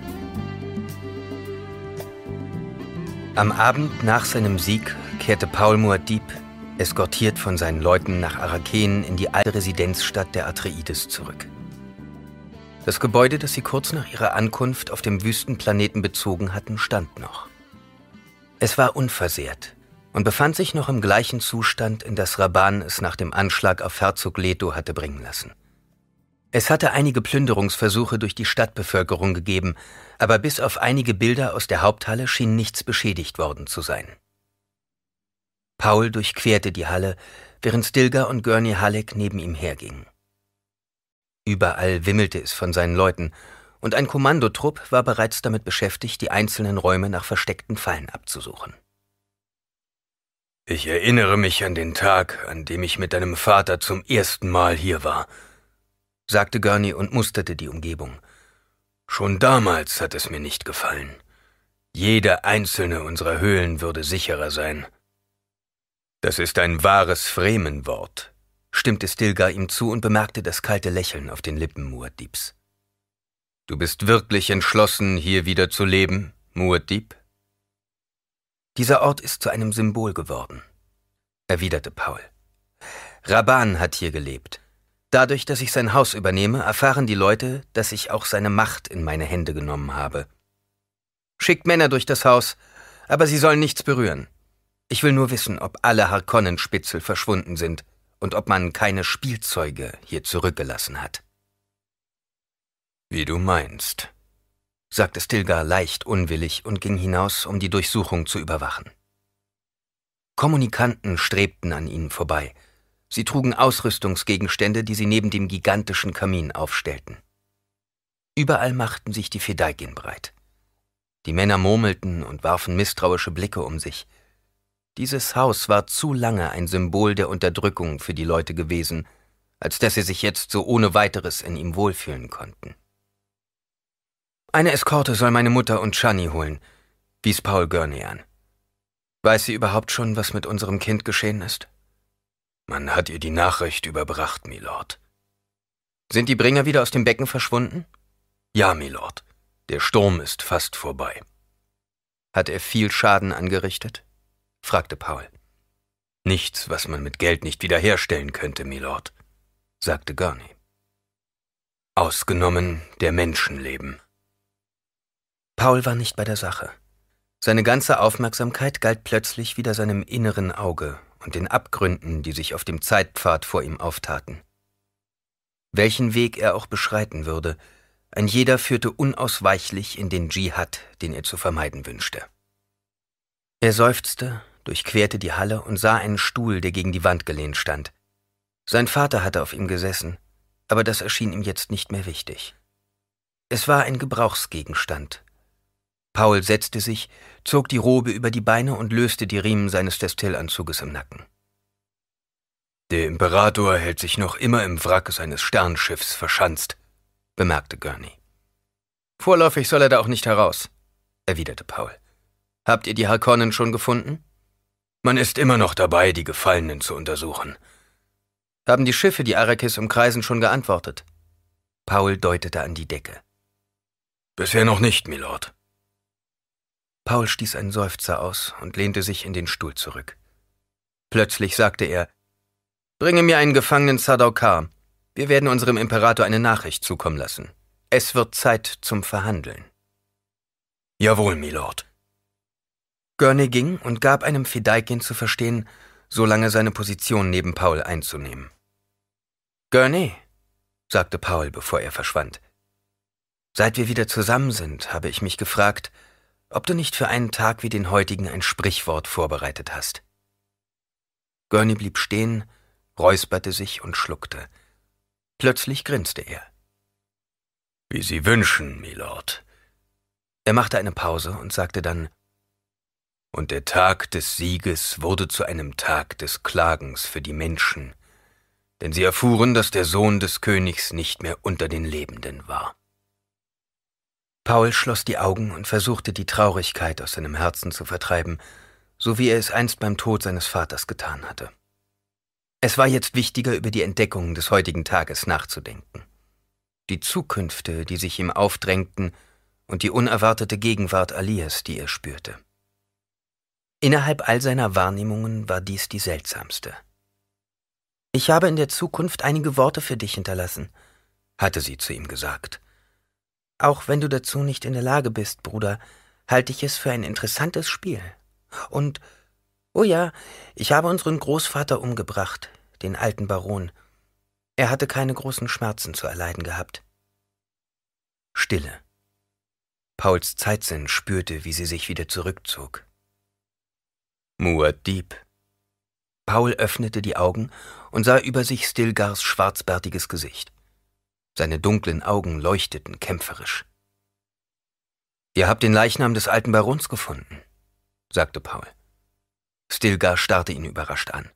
Am Abend nach seinem Sieg kehrte Paul Muad'Dib, eskortiert von seinen Leuten nach Araken, in die alte Residenzstadt der Atreides zurück. Das Gebäude, das sie kurz nach ihrer Ankunft auf dem Wüstenplaneten bezogen hatten, stand noch. Es war unversehrt und befand sich noch im gleichen Zustand, in das Raban es nach dem Anschlag auf Herzog Leto hatte bringen lassen. Es hatte einige Plünderungsversuche durch die Stadtbevölkerung gegeben, aber bis auf einige Bilder aus der Haupthalle schien nichts beschädigt worden zu sein. Paul durchquerte die Halle, während Stilgar und Gurney Halleck neben ihm hergingen. Überall wimmelte es von seinen Leuten, und ein Kommandotrupp war bereits damit beschäftigt, die einzelnen Räume nach versteckten Fallen abzusuchen. Ich erinnere mich an den Tag, an dem ich mit deinem Vater zum ersten Mal hier war, sagte Gurney und musterte die Umgebung. Schon damals hat es mir nicht gefallen. Jede einzelne unserer Höhlen würde sicherer sein. Das ist ein wahres Fremenwort, stimmte Stilgar ihm zu und bemerkte das kalte Lächeln auf den Lippen Muad'Dibs. Du bist wirklich entschlossen, hier wieder zu leben, Muad'Dib? Dieser Ort ist zu einem Symbol geworden, erwiderte Paul. Raban hat hier gelebt, Dadurch, dass ich sein Haus übernehme, erfahren die Leute, dass ich auch seine Macht in meine Hände genommen habe. Schickt Männer durch das Haus, aber sie sollen nichts berühren. Ich will nur wissen, ob alle Harkonnenspitzel verschwunden sind und ob man keine Spielzeuge hier zurückgelassen hat. Wie du meinst, sagte Stilgar leicht unwillig und ging hinaus, um die Durchsuchung zu überwachen. Kommunikanten strebten an ihnen vorbei. Sie trugen Ausrüstungsgegenstände, die sie neben dem gigantischen Kamin aufstellten. Überall machten sich die Fedaikin breit. Die Männer murmelten und warfen misstrauische Blicke um sich. Dieses Haus war zu lange ein Symbol der Unterdrückung für die Leute gewesen, als dass sie sich jetzt so ohne weiteres in ihm wohlfühlen konnten. Eine Eskorte soll meine Mutter und Shani holen, wies Paul Gurney an. Weiß sie überhaupt schon, was mit unserem Kind geschehen ist? Man hat ihr die Nachricht überbracht, Milord. Sind die Bringer wieder aus dem Becken verschwunden? Ja, Milord. Der Sturm ist fast vorbei. Hat er viel Schaden angerichtet? fragte Paul. Nichts, was man mit Geld nicht wiederherstellen könnte, Milord, sagte Gurney. Ausgenommen der Menschenleben. Paul war nicht bei der Sache. Seine ganze Aufmerksamkeit galt plötzlich wieder seinem inneren Auge und den Abgründen, die sich auf dem Zeitpfad vor ihm auftaten. Welchen Weg er auch beschreiten würde, ein jeder führte unausweichlich in den Dschihad, den er zu vermeiden wünschte. Er seufzte, durchquerte die Halle und sah einen Stuhl, der gegen die Wand gelehnt stand. Sein Vater hatte auf ihm gesessen, aber das erschien ihm jetzt nicht mehr wichtig. Es war ein Gebrauchsgegenstand, Paul setzte sich, zog die Robe über die Beine und löste die Riemen seines Destillanzuges im Nacken. Der Imperator hält sich noch immer im Wrack seines Sternschiffs verschanzt, bemerkte Gurney. Vorläufig soll er da auch nicht heraus, erwiderte Paul. Habt ihr die Harkonnen schon gefunden? Man ist immer noch dabei, die Gefallenen zu untersuchen. Haben die Schiffe, die Arrakis umkreisen, schon geantwortet? Paul deutete an die Decke. Bisher noch nicht, Milord. Paul stieß einen Seufzer aus und lehnte sich in den Stuhl zurück. Plötzlich sagte er, Bringe mir einen Gefangenen Sadaukar. Wir werden unserem Imperator eine Nachricht zukommen lassen. Es wird Zeit zum Verhandeln. Jawohl, Milord. Gurney ging und gab einem Fideikin zu verstehen, so lange seine Position neben Paul einzunehmen. Gurney, sagte Paul, bevor er verschwand. Seit wir wieder zusammen sind, habe ich mich gefragt, ob du nicht für einen Tag wie den heutigen ein Sprichwort vorbereitet hast. Gurney blieb stehen, räusperte sich und schluckte. Plötzlich grinste er. Wie Sie wünschen, Milord. Er machte eine Pause und sagte dann Und der Tag des Sieges wurde zu einem Tag des Klagens für die Menschen, denn sie erfuhren, dass der Sohn des Königs nicht mehr unter den Lebenden war. Paul schloss die Augen und versuchte die Traurigkeit aus seinem Herzen zu vertreiben, so wie er es einst beim Tod seines Vaters getan hatte. Es war jetzt wichtiger, über die Entdeckungen des heutigen Tages nachzudenken. Die Zukünfte, die sich ihm aufdrängten, und die unerwartete Gegenwart Alias, die er spürte. Innerhalb all seiner Wahrnehmungen war dies die seltsamste. Ich habe in der Zukunft einige Worte für dich hinterlassen, hatte sie zu ihm gesagt. Auch wenn du dazu nicht in der Lage bist, Bruder, halte ich es für ein interessantes Spiel. Und, oh ja, ich habe unseren Großvater umgebracht, den alten Baron. Er hatte keine großen Schmerzen zu erleiden gehabt. Stille. Pauls Zeitsinn spürte, wie sie sich wieder zurückzog. Muad'Dib. Paul öffnete die Augen und sah über sich Stilgars schwarzbärtiges Gesicht. Seine dunklen Augen leuchteten kämpferisch. Ihr habt den Leichnam des alten Barons gefunden, sagte Paul. Stilgar starrte ihn überrascht an.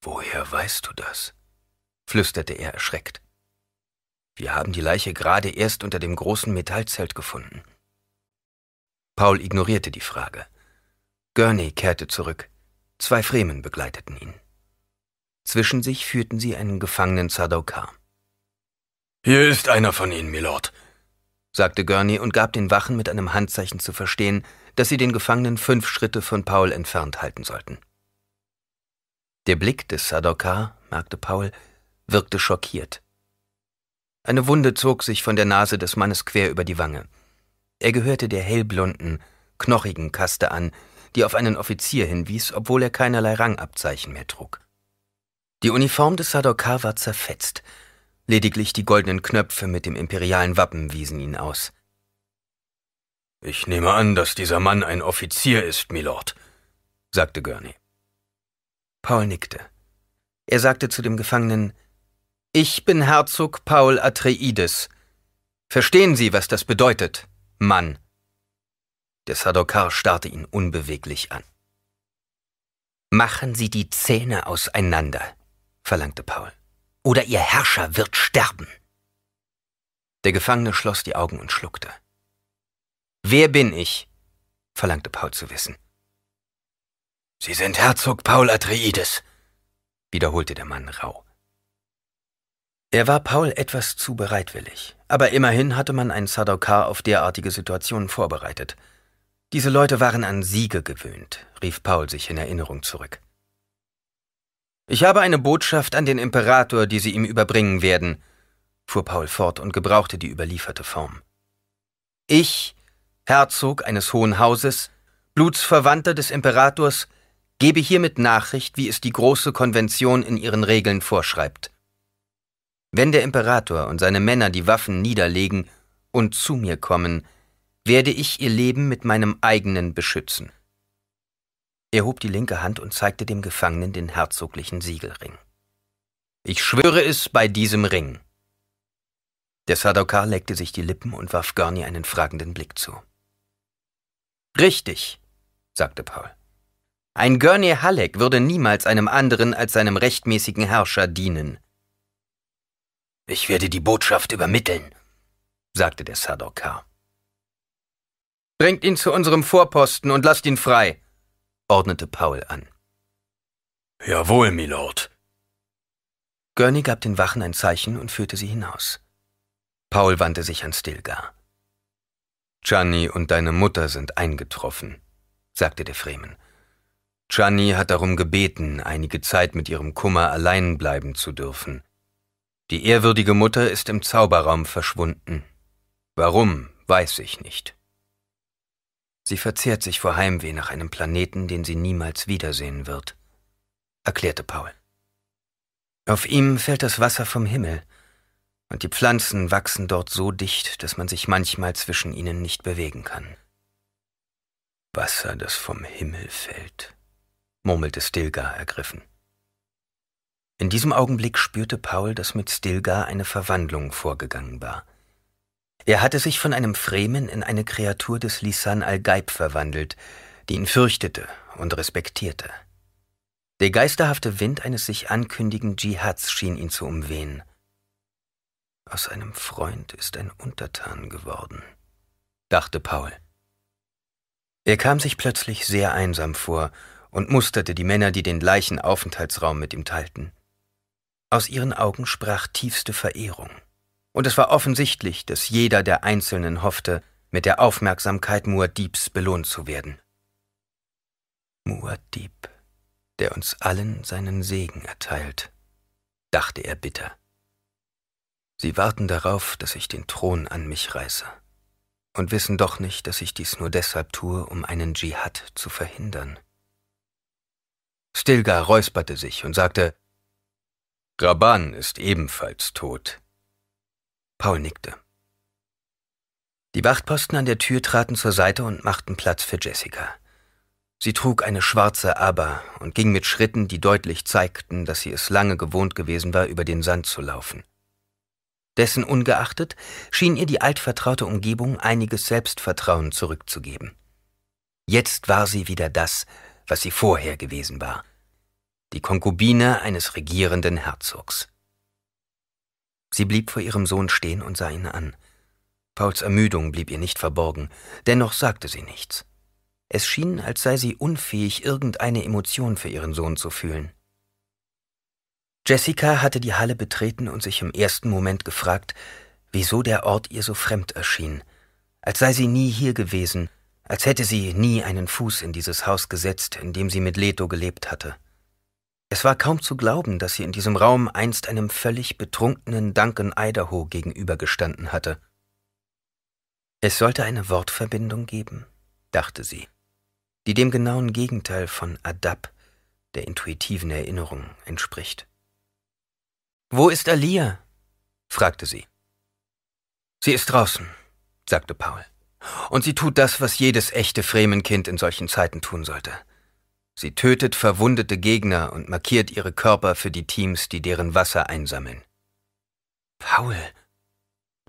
Woher weißt du das? flüsterte er erschreckt. Wir haben die Leiche gerade erst unter dem großen Metallzelt gefunden. Paul ignorierte die Frage. Gurney kehrte zurück. Zwei Fremen begleiteten ihn. Zwischen sich führten sie einen gefangenen Sardaukar. Hier ist einer von Ihnen, Milord, sagte Gurney und gab den Wachen mit einem Handzeichen zu verstehen, dass sie den Gefangenen fünf Schritte von Paul entfernt halten sollten. Der Blick des Sadokar, merkte Paul, wirkte schockiert. Eine Wunde zog sich von der Nase des Mannes quer über die Wange. Er gehörte der hellblonden, knochigen Kaste an, die auf einen Offizier hinwies, obwohl er keinerlei Rangabzeichen mehr trug. Die Uniform des Sadokar war zerfetzt, Lediglich die goldenen Knöpfe mit dem imperialen Wappen wiesen ihn aus. Ich nehme an, dass dieser Mann ein Offizier ist, Milord, sagte Gurney. Paul nickte. Er sagte zu dem Gefangenen, Ich bin Herzog Paul Atreides. Verstehen Sie, was das bedeutet, Mann? Der Sadokar starrte ihn unbeweglich an. Machen Sie die Zähne auseinander, verlangte Paul, oder Ihr Herrscher wird sterben. Der Gefangene schloss die Augen und schluckte. Wer bin ich? verlangte Paul zu wissen. Sie sind Herzog Paul Atreides, wiederholte der Mann rau. Er war Paul etwas zu bereitwillig, aber immerhin hatte man einen Sadokar auf derartige Situationen vorbereitet. Diese Leute waren an Siege gewöhnt, rief Paul sich in Erinnerung zurück. Ich habe eine Botschaft an den Imperator, die Sie ihm überbringen werden, fuhr Paul fort und gebrauchte die überlieferte Form. Ich, Herzog eines hohen Hauses, Blutsverwandter des Imperators, gebe hiermit Nachricht, wie es die große Konvention in ihren Regeln vorschreibt. Wenn der Imperator und seine Männer die Waffen niederlegen und zu mir kommen, werde ich ihr Leben mit meinem eigenen beschützen. Er hob die linke Hand und zeigte dem Gefangenen den herzoglichen Siegelring. Ich schwöre es bei diesem Ring. Der Sadokar leckte sich die Lippen und warf Gurney einen fragenden Blick zu. Richtig, sagte Paul. Ein Gurney Halleck würde niemals einem anderen als seinem rechtmäßigen Herrscher dienen. Ich werde die Botschaft übermitteln, sagte der Sadokar. Bringt ihn zu unserem Vorposten und lasst ihn frei, ordnete Paul an. Jawohl, Milord. Gurney gab den Wachen ein Zeichen und führte sie hinaus. Paul wandte sich an Stilgar. Gianni und deine Mutter sind eingetroffen, sagte der Fremen. Gianni hat darum gebeten, einige Zeit mit ihrem Kummer allein bleiben zu dürfen. Die ehrwürdige Mutter ist im Zauberraum verschwunden. Warum, weiß ich nicht. Sie verzehrt sich vor Heimweh nach einem Planeten, den sie niemals wiedersehen wird, erklärte Paul. Auf ihm fällt das Wasser vom Himmel, und die Pflanzen wachsen dort so dicht, dass man sich manchmal zwischen ihnen nicht bewegen kann. Wasser, das vom Himmel fällt, murmelte Stilgar ergriffen. In diesem Augenblick spürte Paul, dass mit Stilgar eine Verwandlung vorgegangen war. Er hatte sich von einem Fremen in eine Kreatur des Lisan al-Gaib verwandelt, die ihn fürchtete und respektierte. Der geisterhafte Wind eines sich ankündigenden Dschihads schien ihn zu umwehen. Aus einem Freund ist ein Untertan geworden, dachte Paul. Er kam sich plötzlich sehr einsam vor und musterte die Männer, die den gleichen Aufenthaltsraum mit ihm teilten. Aus ihren Augen sprach tiefste Verehrung, und es war offensichtlich, dass jeder der Einzelnen hoffte, mit der Aufmerksamkeit Muad'Dibs belohnt zu werden. Muad'Dib, der uns allen seinen Segen erteilt, dachte er bitter. Sie warten darauf, dass ich den Thron an mich reiße und wissen doch nicht, dass ich dies nur deshalb tue, um einen Dschihad zu verhindern. Stilgar räusperte sich und sagte, Graban ist ebenfalls tot. Paul nickte. Die Wachtposten an der Tür traten zur Seite und machten Platz für Jessica. Sie trug eine schwarze Abba und ging mit Schritten, die deutlich zeigten, dass sie es lange gewohnt gewesen war, über den Sand zu laufen. Dessen ungeachtet schien ihr die altvertraute Umgebung einiges Selbstvertrauen zurückzugeben. Jetzt war sie wieder das, was sie vorher gewesen war. Die Konkubine eines regierenden Herzogs. Sie blieb vor ihrem Sohn stehen und sah ihn an. Pauls Ermüdung blieb ihr nicht verborgen, dennoch sagte sie nichts. Es schien, als sei sie unfähig, irgendeine Emotion für ihren Sohn zu fühlen. Jessica hatte die Halle betreten und sich im ersten Moment gefragt, wieso der Ort ihr so fremd erschien, als sei sie nie hier gewesen, als hätte sie nie einen Fuß in dieses Haus gesetzt, in dem sie mit Leto gelebt hatte. Es war kaum zu glauben, dass sie in diesem Raum einst einem völlig betrunkenen Duncan Idaho gegenübergestanden hatte. Es sollte eine Wortverbindung geben, dachte sie, die dem genauen Gegenteil von Adab, der intuitiven Erinnerung, entspricht. Wo ist Alia? fragte sie. Sie ist draußen, sagte Paul. Und sie tut das, was jedes echte Fremenkind in solchen Zeiten tun sollte. Sie tötet verwundete Gegner und markiert ihre Körper für die Teams, die deren Wasser einsammeln. Paul,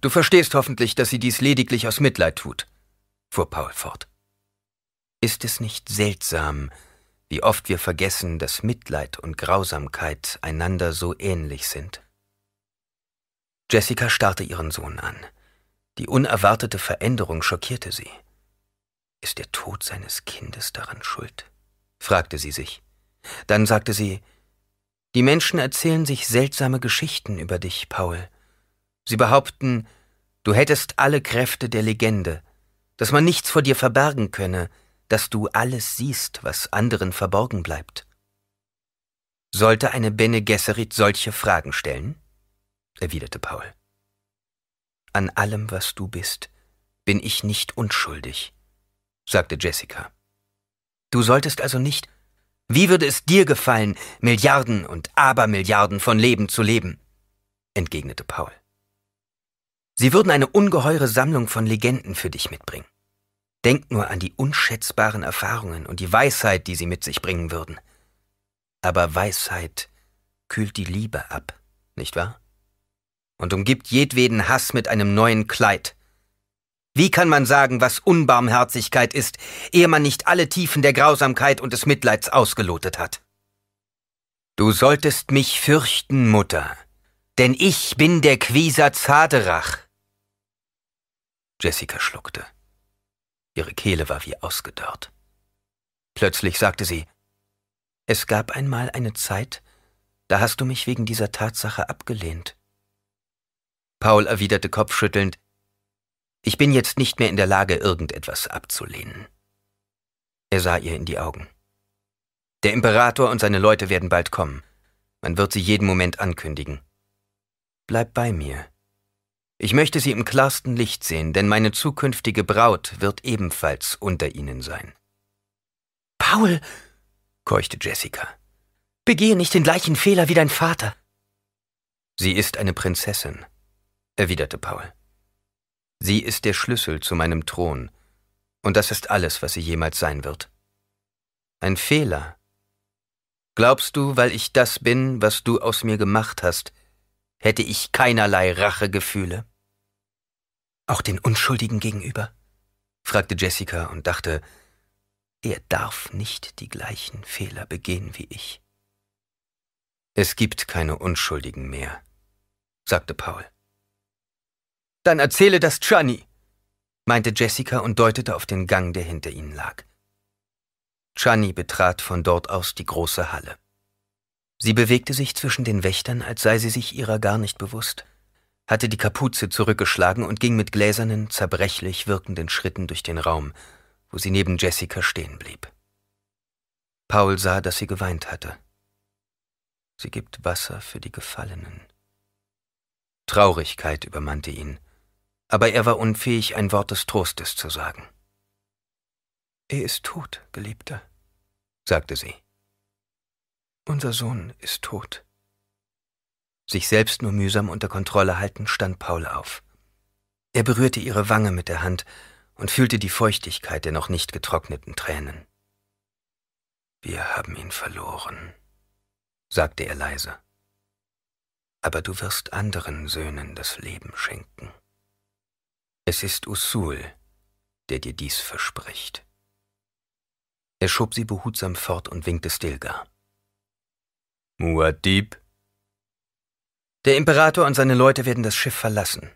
du verstehst hoffentlich, dass sie dies lediglich aus Mitleid tut, fuhr Paul fort. Ist es nicht seltsam, wie oft wir vergessen, dass Mitleid und Grausamkeit einander so ähnlich sind? Jessica starrte ihren Sohn an. Die unerwartete Veränderung schockierte sie. Ist der Tod seines Kindes daran schuld? Fragte sie sich. Dann sagte sie, die Menschen erzählen sich seltsame Geschichten über dich, Paul. Sie behaupten, du hättest alle Kräfte der Legende, dass man nichts vor dir verbergen könne, dass du alles siehst, was anderen verborgen bleibt. Sollte eine Bene Gesserit solche Fragen stellen? erwiderte Paul. An allem, was du bist, bin ich nicht unschuldig, sagte Jessica. Du solltest also nicht. Wie würde es dir gefallen, Milliarden und Abermilliarden von Leben zu leben? entgegnete Paul. Sie würden eine ungeheure Sammlung von Legenden für dich mitbringen. Denk nur an die unschätzbaren Erfahrungen und die Weisheit, die sie mit sich bringen würden. Aber Weisheit kühlt die Liebe ab, nicht wahr? Und umgibt jedweden Hass mit einem neuen Kleid. Wie kann man sagen, was Unbarmherzigkeit ist, ehe man nicht alle Tiefen der Grausamkeit und des Mitleids ausgelotet hat? Du solltest mich fürchten, Mutter, denn ich bin der Quieser Zaderach. Jessica schluckte. Ihre Kehle war wie ausgedörrt. Plötzlich sagte sie, es gab einmal eine Zeit, da hast du mich wegen dieser Tatsache abgelehnt. Paul erwiderte kopfschüttelnd, ich bin jetzt nicht mehr in der Lage, irgendetwas abzulehnen. Er sah ihr in die Augen. Der Imperator und seine Leute werden bald kommen. Man wird sie jeden Moment ankündigen. Bleib bei mir. Ich möchte sie im klarsten Licht sehen, denn meine zukünftige Braut wird ebenfalls unter ihnen sein. Paul, keuchte Jessica, begehe nicht den gleichen Fehler wie dein Vater. Sie ist eine Prinzessin, erwiderte Paul. Sie ist der Schlüssel zu meinem Thron, und das ist alles, was sie jemals sein wird. Ein Fehler. Glaubst du, weil ich das bin, was du aus mir gemacht hast, hätte ich keinerlei Rachegefühle? Auch den Unschuldigen gegenüber? fragte Jessica und dachte, er darf nicht die gleichen Fehler begehen wie ich. Es gibt keine Unschuldigen mehr, sagte Paul. Dann erzähle das Chani, meinte Jessica und deutete auf den Gang, der hinter ihnen lag. Chani betrat von dort aus die große Halle. Sie bewegte sich zwischen den Wächtern, als sei sie sich ihrer gar nicht bewusst hatte die Kapuze zurückgeschlagen und ging mit gläsernen, zerbrechlich wirkenden Schritten durch den Raum, wo sie neben Jessica stehen blieb. Paul sah, dass sie geweint hatte. Sie gibt Wasser für die Gefallenen. Traurigkeit übermannte ihn, aber er war unfähig, ein Wort des Trostes zu sagen. Er ist tot, Geliebter, sagte sie. Unser Sohn ist tot. Sich selbst nur mühsam unter Kontrolle halten, stand Paul auf. Er berührte ihre Wange mit der Hand und fühlte die Feuchtigkeit der noch nicht getrockneten Tränen. Wir haben ihn verloren, sagte er leise. Aber du wirst anderen Söhnen das Leben schenken. Es ist Usul, der dir dies verspricht. Er schob sie behutsam fort und winkte Stilgar. Muad'Dib, der Imperator und seine Leute werden das Schiff verlassen,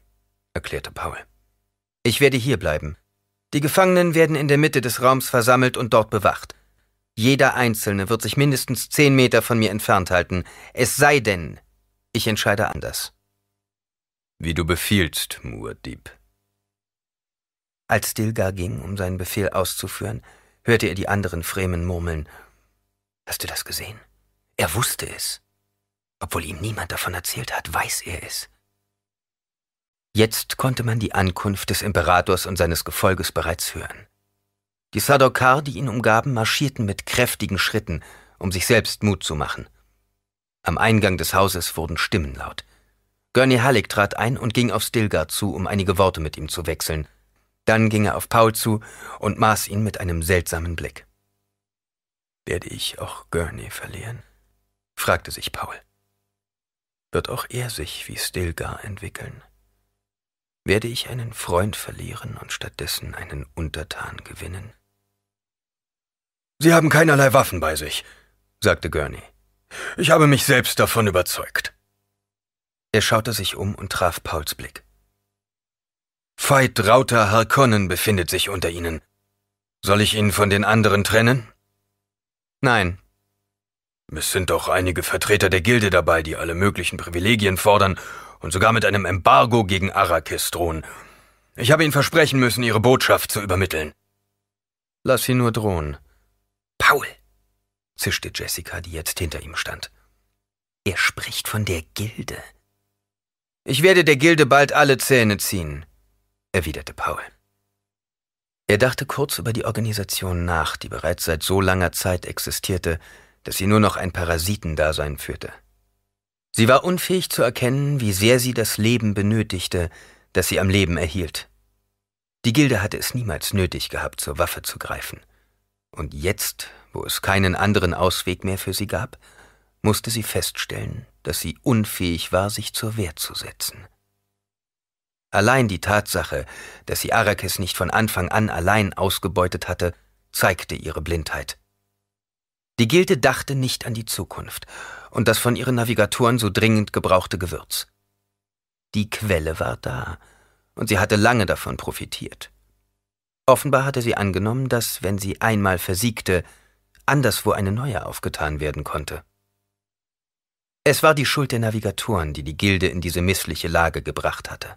erklärte Paul. Ich werde hier bleiben. Die Gefangenen werden in der Mitte des Raums versammelt und dort bewacht. Jeder Einzelne wird sich mindestens zehn Meter von mir entfernt halten, es sei denn, ich entscheide anders. Wie du befiehlst, Muad'Dib. Als Stilgar ging, um seinen Befehl auszuführen, hörte er die anderen Fremen murmeln. Hast du das gesehen? Er wusste es. Obwohl ihm niemand davon erzählt hat, weiß er es. Jetzt konnte man die Ankunft des Imperators und seines Gefolges bereits hören. Die Sadokar, die ihn umgaben, marschierten mit kräftigen Schritten, um sich selbst Mut zu machen. Am Eingang des Hauses wurden Stimmen laut. Gurney Halleck trat ein und ging auf Stilgar zu, um einige Worte mit ihm zu wechseln. Dann ging er auf Paul zu und maß ihn mit einem seltsamen Blick. Werde ich auch Gurney verlieren? fragte sich Paul. Wird auch er sich wie Stilgar entwickeln? Werde ich einen Freund verlieren und stattdessen einen Untertan gewinnen? Sie haben keinerlei Waffen bei sich, sagte Gurney. Ich habe mich selbst davon überzeugt. Er schaute sich um und traf Pauls Blick. Veit Rauter Harkonnen befindet sich unter Ihnen. Soll ich ihn von den anderen trennen? Nein. Es sind doch einige Vertreter der Gilde dabei, die alle möglichen Privilegien fordern und sogar mit einem Embargo gegen Arrakis drohen. Ich habe Ihnen versprechen müssen, Ihre Botschaft zu übermitteln. Lass sie nur drohen. Paul, zischte Jessica, die jetzt hinter ihm stand. Er spricht von der Gilde. Ich werde der Gilde bald alle Zähne ziehen, erwiderte Paul. Er dachte kurz über die Organisation nach, die bereits seit so langer Zeit existierte, dass sie nur noch ein Parasitendasein führte. Sie war unfähig zu erkennen, wie sehr sie das Leben benötigte, das sie am Leben erhielt. Die Gilde hatte es niemals nötig gehabt, zur Waffe zu greifen. Und jetzt, wo es keinen anderen Ausweg mehr für sie gab, musste sie feststellen, dass sie unfähig war, sich zur Wehr zu setzen. Allein die Tatsache, dass sie Arrakis nicht von Anfang an allein ausgebeutet hatte, zeigte ihre Blindheit. Die Gilde dachte nicht an die Zukunft und das von ihren Navigatoren so dringend gebrauchte Gewürz. Die Quelle war da, und sie hatte lange davon profitiert. Offenbar hatte sie angenommen, dass, wenn sie einmal versiegte, anderswo eine neue aufgetan werden konnte. Es war die Schuld der Navigatoren, die die Gilde in diese missliche Lage gebracht hatte.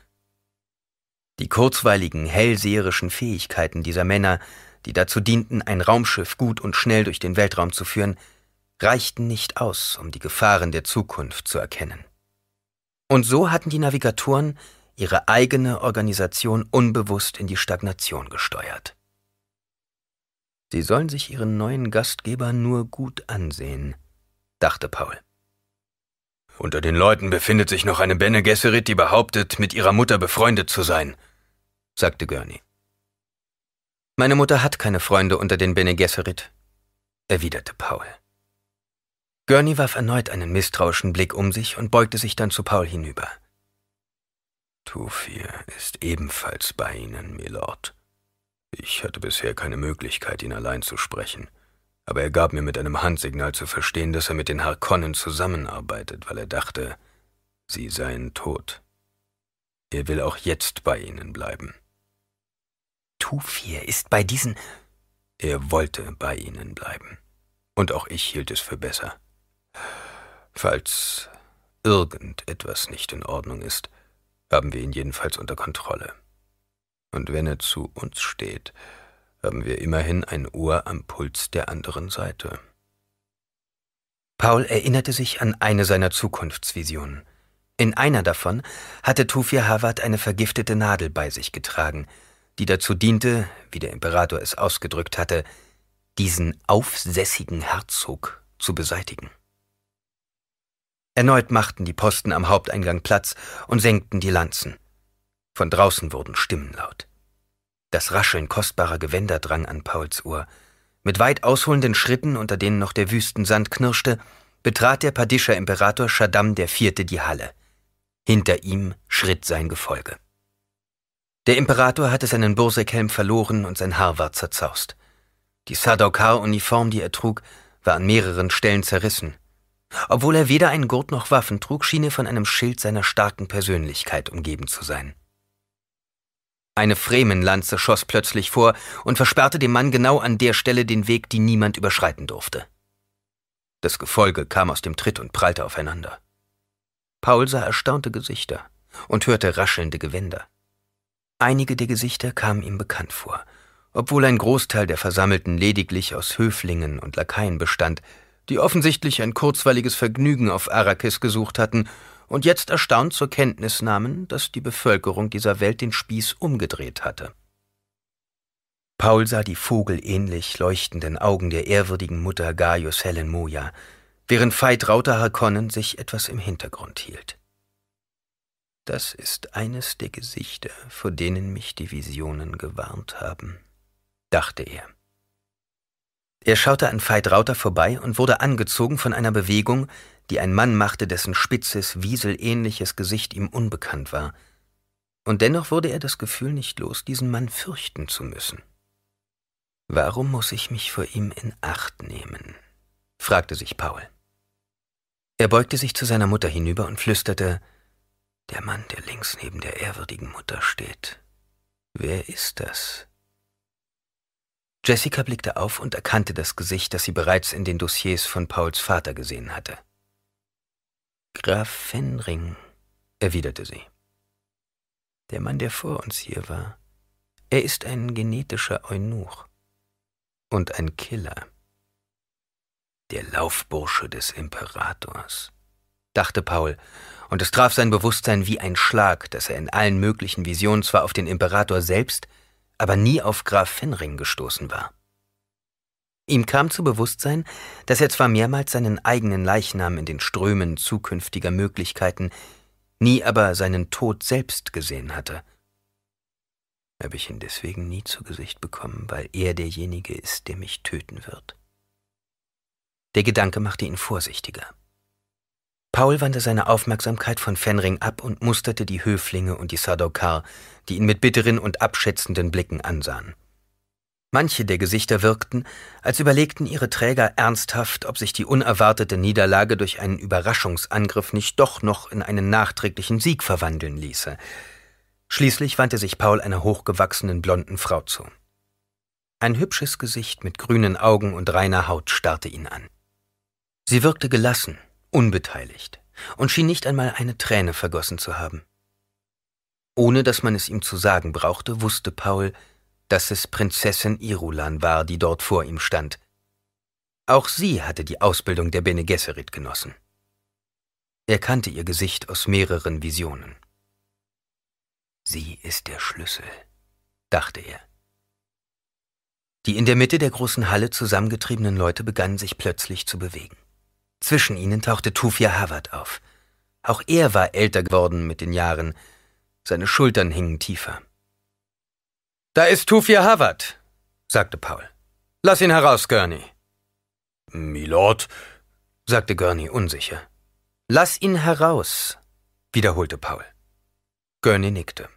Die kurzweiligen, hellseherischen Fähigkeiten dieser Männer, die dazu dienten, ein Raumschiff gut und schnell durch den Weltraum zu führen, reichten nicht aus, um die Gefahren der Zukunft zu erkennen. Und so hatten die Navigatoren ihre eigene Organisation unbewusst in die Stagnation gesteuert. Sie sollen sich ihren neuen Gastgeber nur gut ansehen, dachte Paul. Unter den Leuten befindet sich noch eine Bene Gesserit, die behauptet, mit ihrer Mutter befreundet zu sein, sagte Gurney. Meine Mutter hat keine Freunde unter den Bene Gesserit, erwiderte Paul. Gurney warf erneut einen misstrauischen Blick um sich und beugte sich dann zu Paul hinüber. Tufir ist ebenfalls bei Ihnen, Milord. Ich hatte bisher keine Möglichkeit, ihn allein zu sprechen, aber er gab mir mit einem Handsignal zu verstehen, dass er mit den Harkonnen zusammenarbeitet, weil er dachte, sie seien tot. Er will auch jetzt bei Ihnen bleiben. Tufir ist bei diesen... Er wollte bei Ihnen bleiben. Und auch ich hielt es für besser. Falls irgendetwas nicht in Ordnung ist, haben wir ihn jedenfalls unter Kontrolle. Und wenn er zu uns steht, haben wir immerhin ein Ohr am Puls der anderen Seite. Paul erinnerte sich an eine seiner Zukunftsvisionen. In einer davon hatte Tufir Hawat eine vergiftete Nadel bei sich getragen, die dazu diente, wie der Imperator es ausgedrückt hatte, diesen aufsässigen Herzog zu beseitigen. Erneut machten die Posten am Haupteingang Platz und senkten die Lanzen. Von draußen wurden Stimmen laut. Das Rascheln kostbarer Gewänder drang an Pauls Ohr. Mit weit ausholenden Schritten, unter denen noch der Wüstensand knirschte, betrat der Padischer Imperator Shaddam IV. die Halle. Hinter ihm schritt sein Gefolge. Der Imperator hatte seinen Bursekhelm verloren und sein Haar war zerzaust. Die Sardaukar-Uniform, die er trug, war an mehreren Stellen zerrissen obwohl er weder einen Gurt noch Waffen trug, schien er von einem Schild seiner starken Persönlichkeit umgeben zu sein. Eine Fremenlanze schoss plötzlich vor und versperrte dem Mann genau an der Stelle den Weg, die niemand überschreiten durfte. Das Gefolge kam aus dem Tritt und prallte aufeinander. Paul sah erstaunte Gesichter und hörte raschelnde Gewänder. Einige der Gesichter kamen ihm bekannt vor, obwohl ein Großteil der Versammelten lediglich aus Höflingen und Lakaien bestand, die offensichtlich ein kurzweiliges Vergnügen auf Arrakis gesucht hatten und jetzt erstaunt zur Kenntnis nahmen, dass die Bevölkerung dieser Welt den Spieß umgedreht hatte. Paul sah die vogelähnlich leuchtenden Augen der ehrwürdigen Mutter Gaius Helen Moja, während Veit Rauter Harkonnen sich etwas im Hintergrund hielt. Das ist eines der Gesichter, vor denen mich die Visionen gewarnt haben, dachte er. Er schaute an Veit Rauter vorbei und wurde angezogen von einer Bewegung, die ein Mann machte, dessen spitzes, wieselähnliches Gesicht ihm unbekannt war. Und dennoch wurde er das Gefühl nicht los, diesen Mann fürchten zu müssen. Warum muss ich mich vor ihm in Acht nehmen? fragte sich Paul. Er beugte sich zu seiner Mutter hinüber und flüsterte Der Mann, der links neben der ehrwürdigen Mutter steht. Wer ist das? Jessica blickte auf und erkannte das Gesicht, das sie bereits in den Dossiers von Pauls Vater gesehen hatte. Graf Fenring, erwiderte sie. Der Mann, der vor uns hier war, er ist ein genetischer Eunuch und ein Killer. Der Laufbursche des Imperators, dachte Paul, und es traf sein Bewusstsein wie ein Schlag, dass er in allen möglichen Visionen zwar auf den Imperator selbst, aber nie auf Graf Fenring gestoßen war. Ihm kam zu Bewusstsein, dass er zwar mehrmals seinen eigenen Leichnam in den Strömen zukünftiger Möglichkeiten, nie aber seinen Tod selbst gesehen hatte. Habe ich ihn deswegen nie zu Gesicht bekommen, weil er derjenige ist, der mich töten wird. Der Gedanke machte ihn vorsichtiger. Paul wandte seine Aufmerksamkeit von Fenring ab und musterte die Höflinge und die Sadokar, die ihn mit bitteren und abschätzenden Blicken ansahen. Manche der Gesichter wirkten, als überlegten ihre Träger ernsthaft, ob sich die unerwartete Niederlage durch einen Überraschungsangriff nicht doch noch in einen nachträglichen Sieg verwandeln ließe. Schließlich wandte sich Paul einer hochgewachsenen blonden Frau zu. Ein hübsches Gesicht mit grünen Augen und reiner Haut starrte ihn an. Sie wirkte gelassen, unbeteiligt und schien nicht einmal eine Träne vergossen zu haben. Ohne dass man es ihm zu sagen brauchte, wusste Paul, dass es Prinzessin Irulan war, die dort vor ihm stand. Auch sie hatte die Ausbildung der Bene Gesserit genossen. Er kannte ihr Gesicht aus mehreren Visionen. Sie ist der Schlüssel, dachte er. Die in der Mitte der großen Halle zusammengetriebenen Leute begannen sich plötzlich zu bewegen. Zwischen ihnen tauchte Tufia Havard auf. Auch er war älter geworden mit den Jahren. Seine Schultern hingen tiefer. Da ist Tufia Havard, sagte Paul. Lass ihn heraus, Gurney. Milord, sagte Gurney unsicher. Lass ihn heraus, wiederholte Paul. Gurney nickte.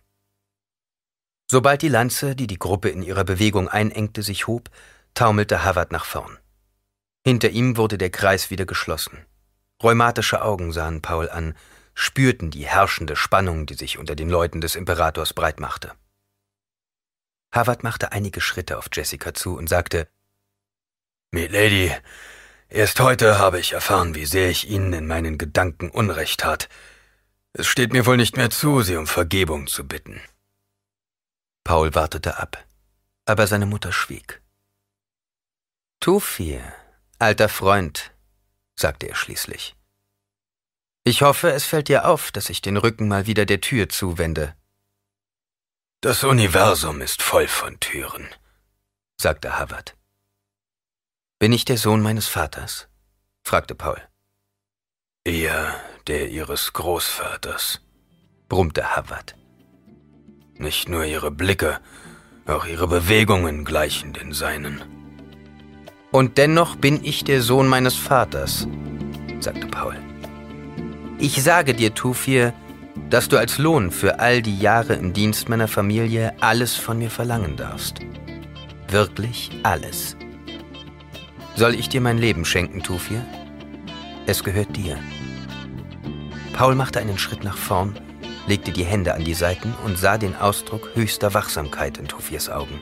Sobald die Lanze, die die Gruppe in ihrer Bewegung einengte, sich hob, taumelte Havard nach vorn. Hinter ihm wurde der Kreis wieder geschlossen. Rheumatische Augen sahen Paul an, spürten die herrschende Spannung, die sich unter den Leuten des Imperators breitmachte. Harvard machte einige Schritte auf Jessica zu und sagte Milady, erst heute habe ich erfahren, wie sehr ich Ihnen in meinen Gedanken Unrecht tat. Es steht mir wohl nicht mehr zu, Sie um Vergebung zu bitten. Paul wartete ab, aber seine Mutter schwieg. Tufir, Alter Freund, sagte er schließlich. Ich hoffe, es fällt dir auf, dass ich den Rücken mal wieder der Tür zuwende. Das Universum ist voll von Türen, sagte Havard. Bin ich der Sohn meines Vaters? fragte Paul. Eher der ihres Großvaters, brummte Havard. Nicht nur ihre Blicke, auch ihre Bewegungen gleichen den seinen. Und dennoch bin ich der Sohn meines Vaters, sagte Paul. Ich sage dir, Tufir, dass du als Lohn für all die Jahre im Dienst meiner Familie alles von mir verlangen darfst. Wirklich alles. Soll ich dir mein Leben schenken, Tufir? Es gehört dir. Paul machte einen Schritt nach vorn, legte die Hände an die Seiten und sah den Ausdruck höchster Wachsamkeit in Tufirs Augen.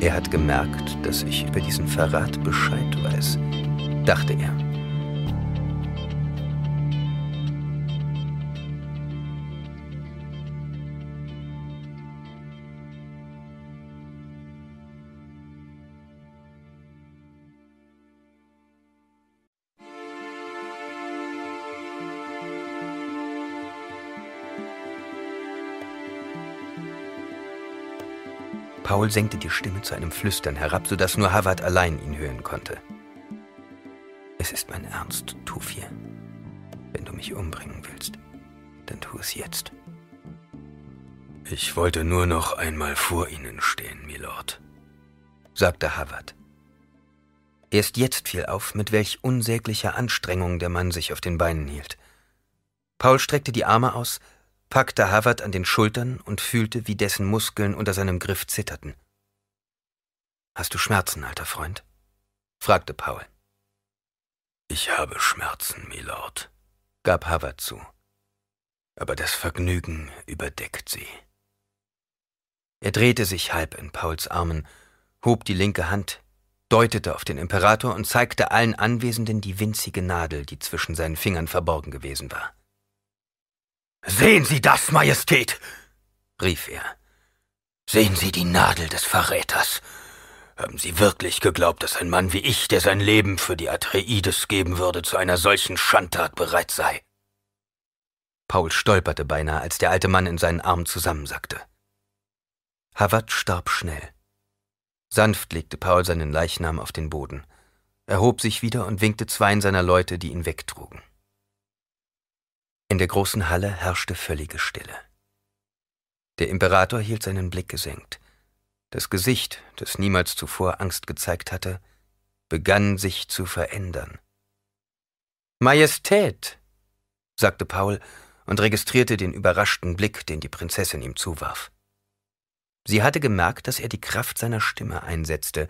Er hat gemerkt, dass ich über diesen Verrat Bescheid weiß, dachte er. Paul senkte die Stimme zu einem Flüstern herab, sodass nur Havard allein ihn hören konnte. Es ist mein Ernst, Tufir. Wenn du mich umbringen willst, dann tu es jetzt. Ich wollte nur noch einmal vor Ihnen stehen, Milord, sagte Havard. Erst jetzt fiel auf, mit welch unsäglicher Anstrengung der Mann sich auf den Beinen hielt. Paul streckte die Arme aus, packte Havard an den Schultern und fühlte, wie dessen Muskeln unter seinem Griff zitterten. Hast du Schmerzen, alter Freund? fragte Paul. Ich habe Schmerzen, Milord, gab Havard zu. Aber das Vergnügen überdeckt sie. Er drehte sich halb in Pauls Armen, hob die linke Hand, deutete auf den Imperator und zeigte allen Anwesenden die winzige Nadel, die zwischen seinen Fingern verborgen gewesen war. Sehen Sie das, Majestät! rief er. Sehen Sie die Nadel des Verräters. Haben Sie wirklich geglaubt, dass ein Mann wie ich, der sein Leben für die Atreides geben würde, zu einer solchen Schandtat bereit sei? Paul stolperte beinahe, als der alte Mann in seinen Arm zusammensackte. Havard starb schnell. Sanft legte Paul seinen Leichnam auf den Boden, erhob sich wieder und winkte zweien seiner Leute, die ihn wegtrugen. In der großen Halle herrschte völlige Stille. Der Imperator hielt seinen Blick gesenkt. Das Gesicht, das niemals zuvor Angst gezeigt hatte, begann sich zu verändern. Majestät, sagte Paul und registrierte den überraschten Blick, den die Prinzessin ihm zuwarf. Sie hatte gemerkt, dass er die Kraft seiner Stimme einsetzte,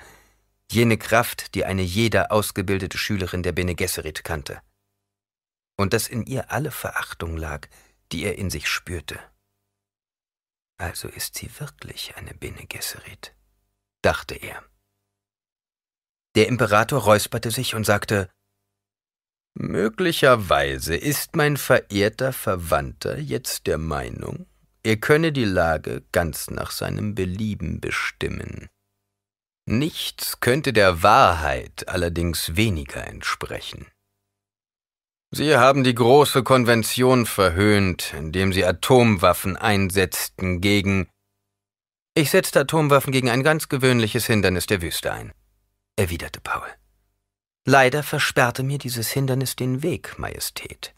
jene Kraft, die eine jeder ausgebildete Schülerin der Bene Gesserit kannte. Und dass in ihr alle Verachtung lag, die er in sich spürte. Also ist sie wirklich eine Bene Gesserit, dachte er. Der Imperator räusperte sich und sagte, Möglicherweise ist mein verehrter Verwandter jetzt der Meinung, er könne die Lage ganz nach seinem Belieben bestimmen. Nichts könnte der Wahrheit allerdings weniger entsprechen. Sie haben die große Konvention verhöhnt, indem sie Atomwaffen einsetzten gegen. Ich setzte Atomwaffen gegen ein ganz gewöhnliches Hindernis der Wüste ein, erwiderte Paul. Leider versperrte mir dieses Hindernis den Weg, Majestät.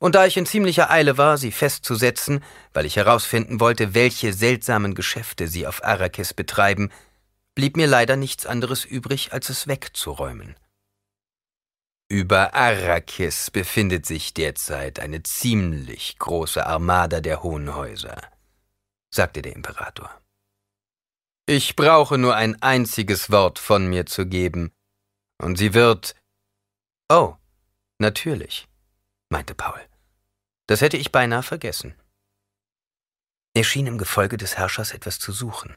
Und da ich in ziemlicher Eile war, sie festzusetzen, weil ich herausfinden wollte, welche seltsamen Geschäfte sie auf Arrakis betreiben, blieb mir leider nichts anderes übrig, als es wegzuräumen. Über Arrakis befindet sich derzeit eine ziemlich große Armada der Hohen Häuser, sagte der Imperator. Ich brauche nur ein einziges Wort von mir zu geben, und sie wird. Oh, natürlich, meinte Paul. Das hätte ich beinahe vergessen. Er schien im Gefolge des Herrschers etwas zu suchen,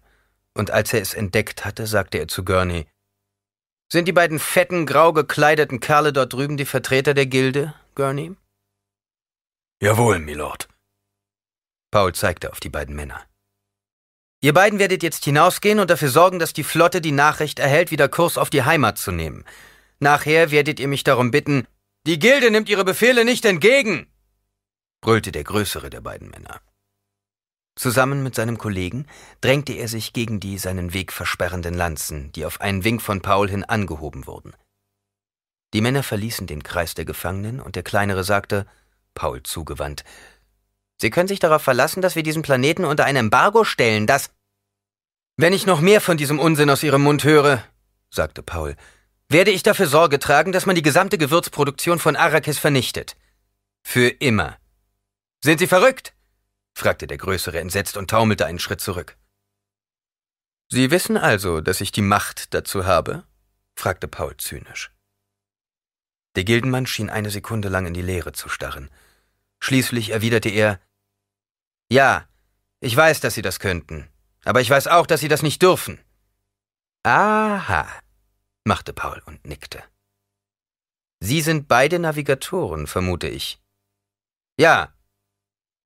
und als er es entdeckt hatte, sagte er zu Gurney Sind die beiden fetten, grau gekleideten Kerle dort drüben die Vertreter der Gilde, Gurney? Jawohl, Milord. Paul zeigte auf die beiden Männer. Ihr beiden werdet jetzt hinausgehen und dafür sorgen, dass die Flotte die Nachricht erhält, wieder Kurs auf die Heimat zu nehmen. Nachher werdet ihr mich darum bitten, die Gilde nimmt ihre Befehle nicht entgegen brüllte der größere der beiden Männer. Zusammen mit seinem Kollegen drängte er sich gegen die seinen Weg versperrenden Lanzen, die auf einen Wink von Paul hin angehoben wurden. Die Männer verließen den Kreis der Gefangenen und der kleinere sagte, Paul zugewandt, Sie können sich darauf verlassen, dass wir diesen Planeten unter ein Embargo stellen, das. Wenn ich noch mehr von diesem Unsinn aus Ihrem Mund höre, sagte Paul, werde ich dafür Sorge tragen, dass man die gesamte Gewürzproduktion von Arrakis vernichtet. Für immer. Sind Sie verrückt? Fragte der Größere entsetzt und taumelte einen Schritt zurück. Sie wissen also, dass ich die Macht dazu habe? fragte Paul zynisch. Der Gildenmann schien eine Sekunde lang in die Leere zu starren. Schließlich erwiderte er Ja, ich weiß, dass Sie das könnten, aber ich weiß auch, dass Sie das nicht dürfen. Aha, machte Paul und nickte. Sie sind beide Navigatoren, vermute ich. Ja,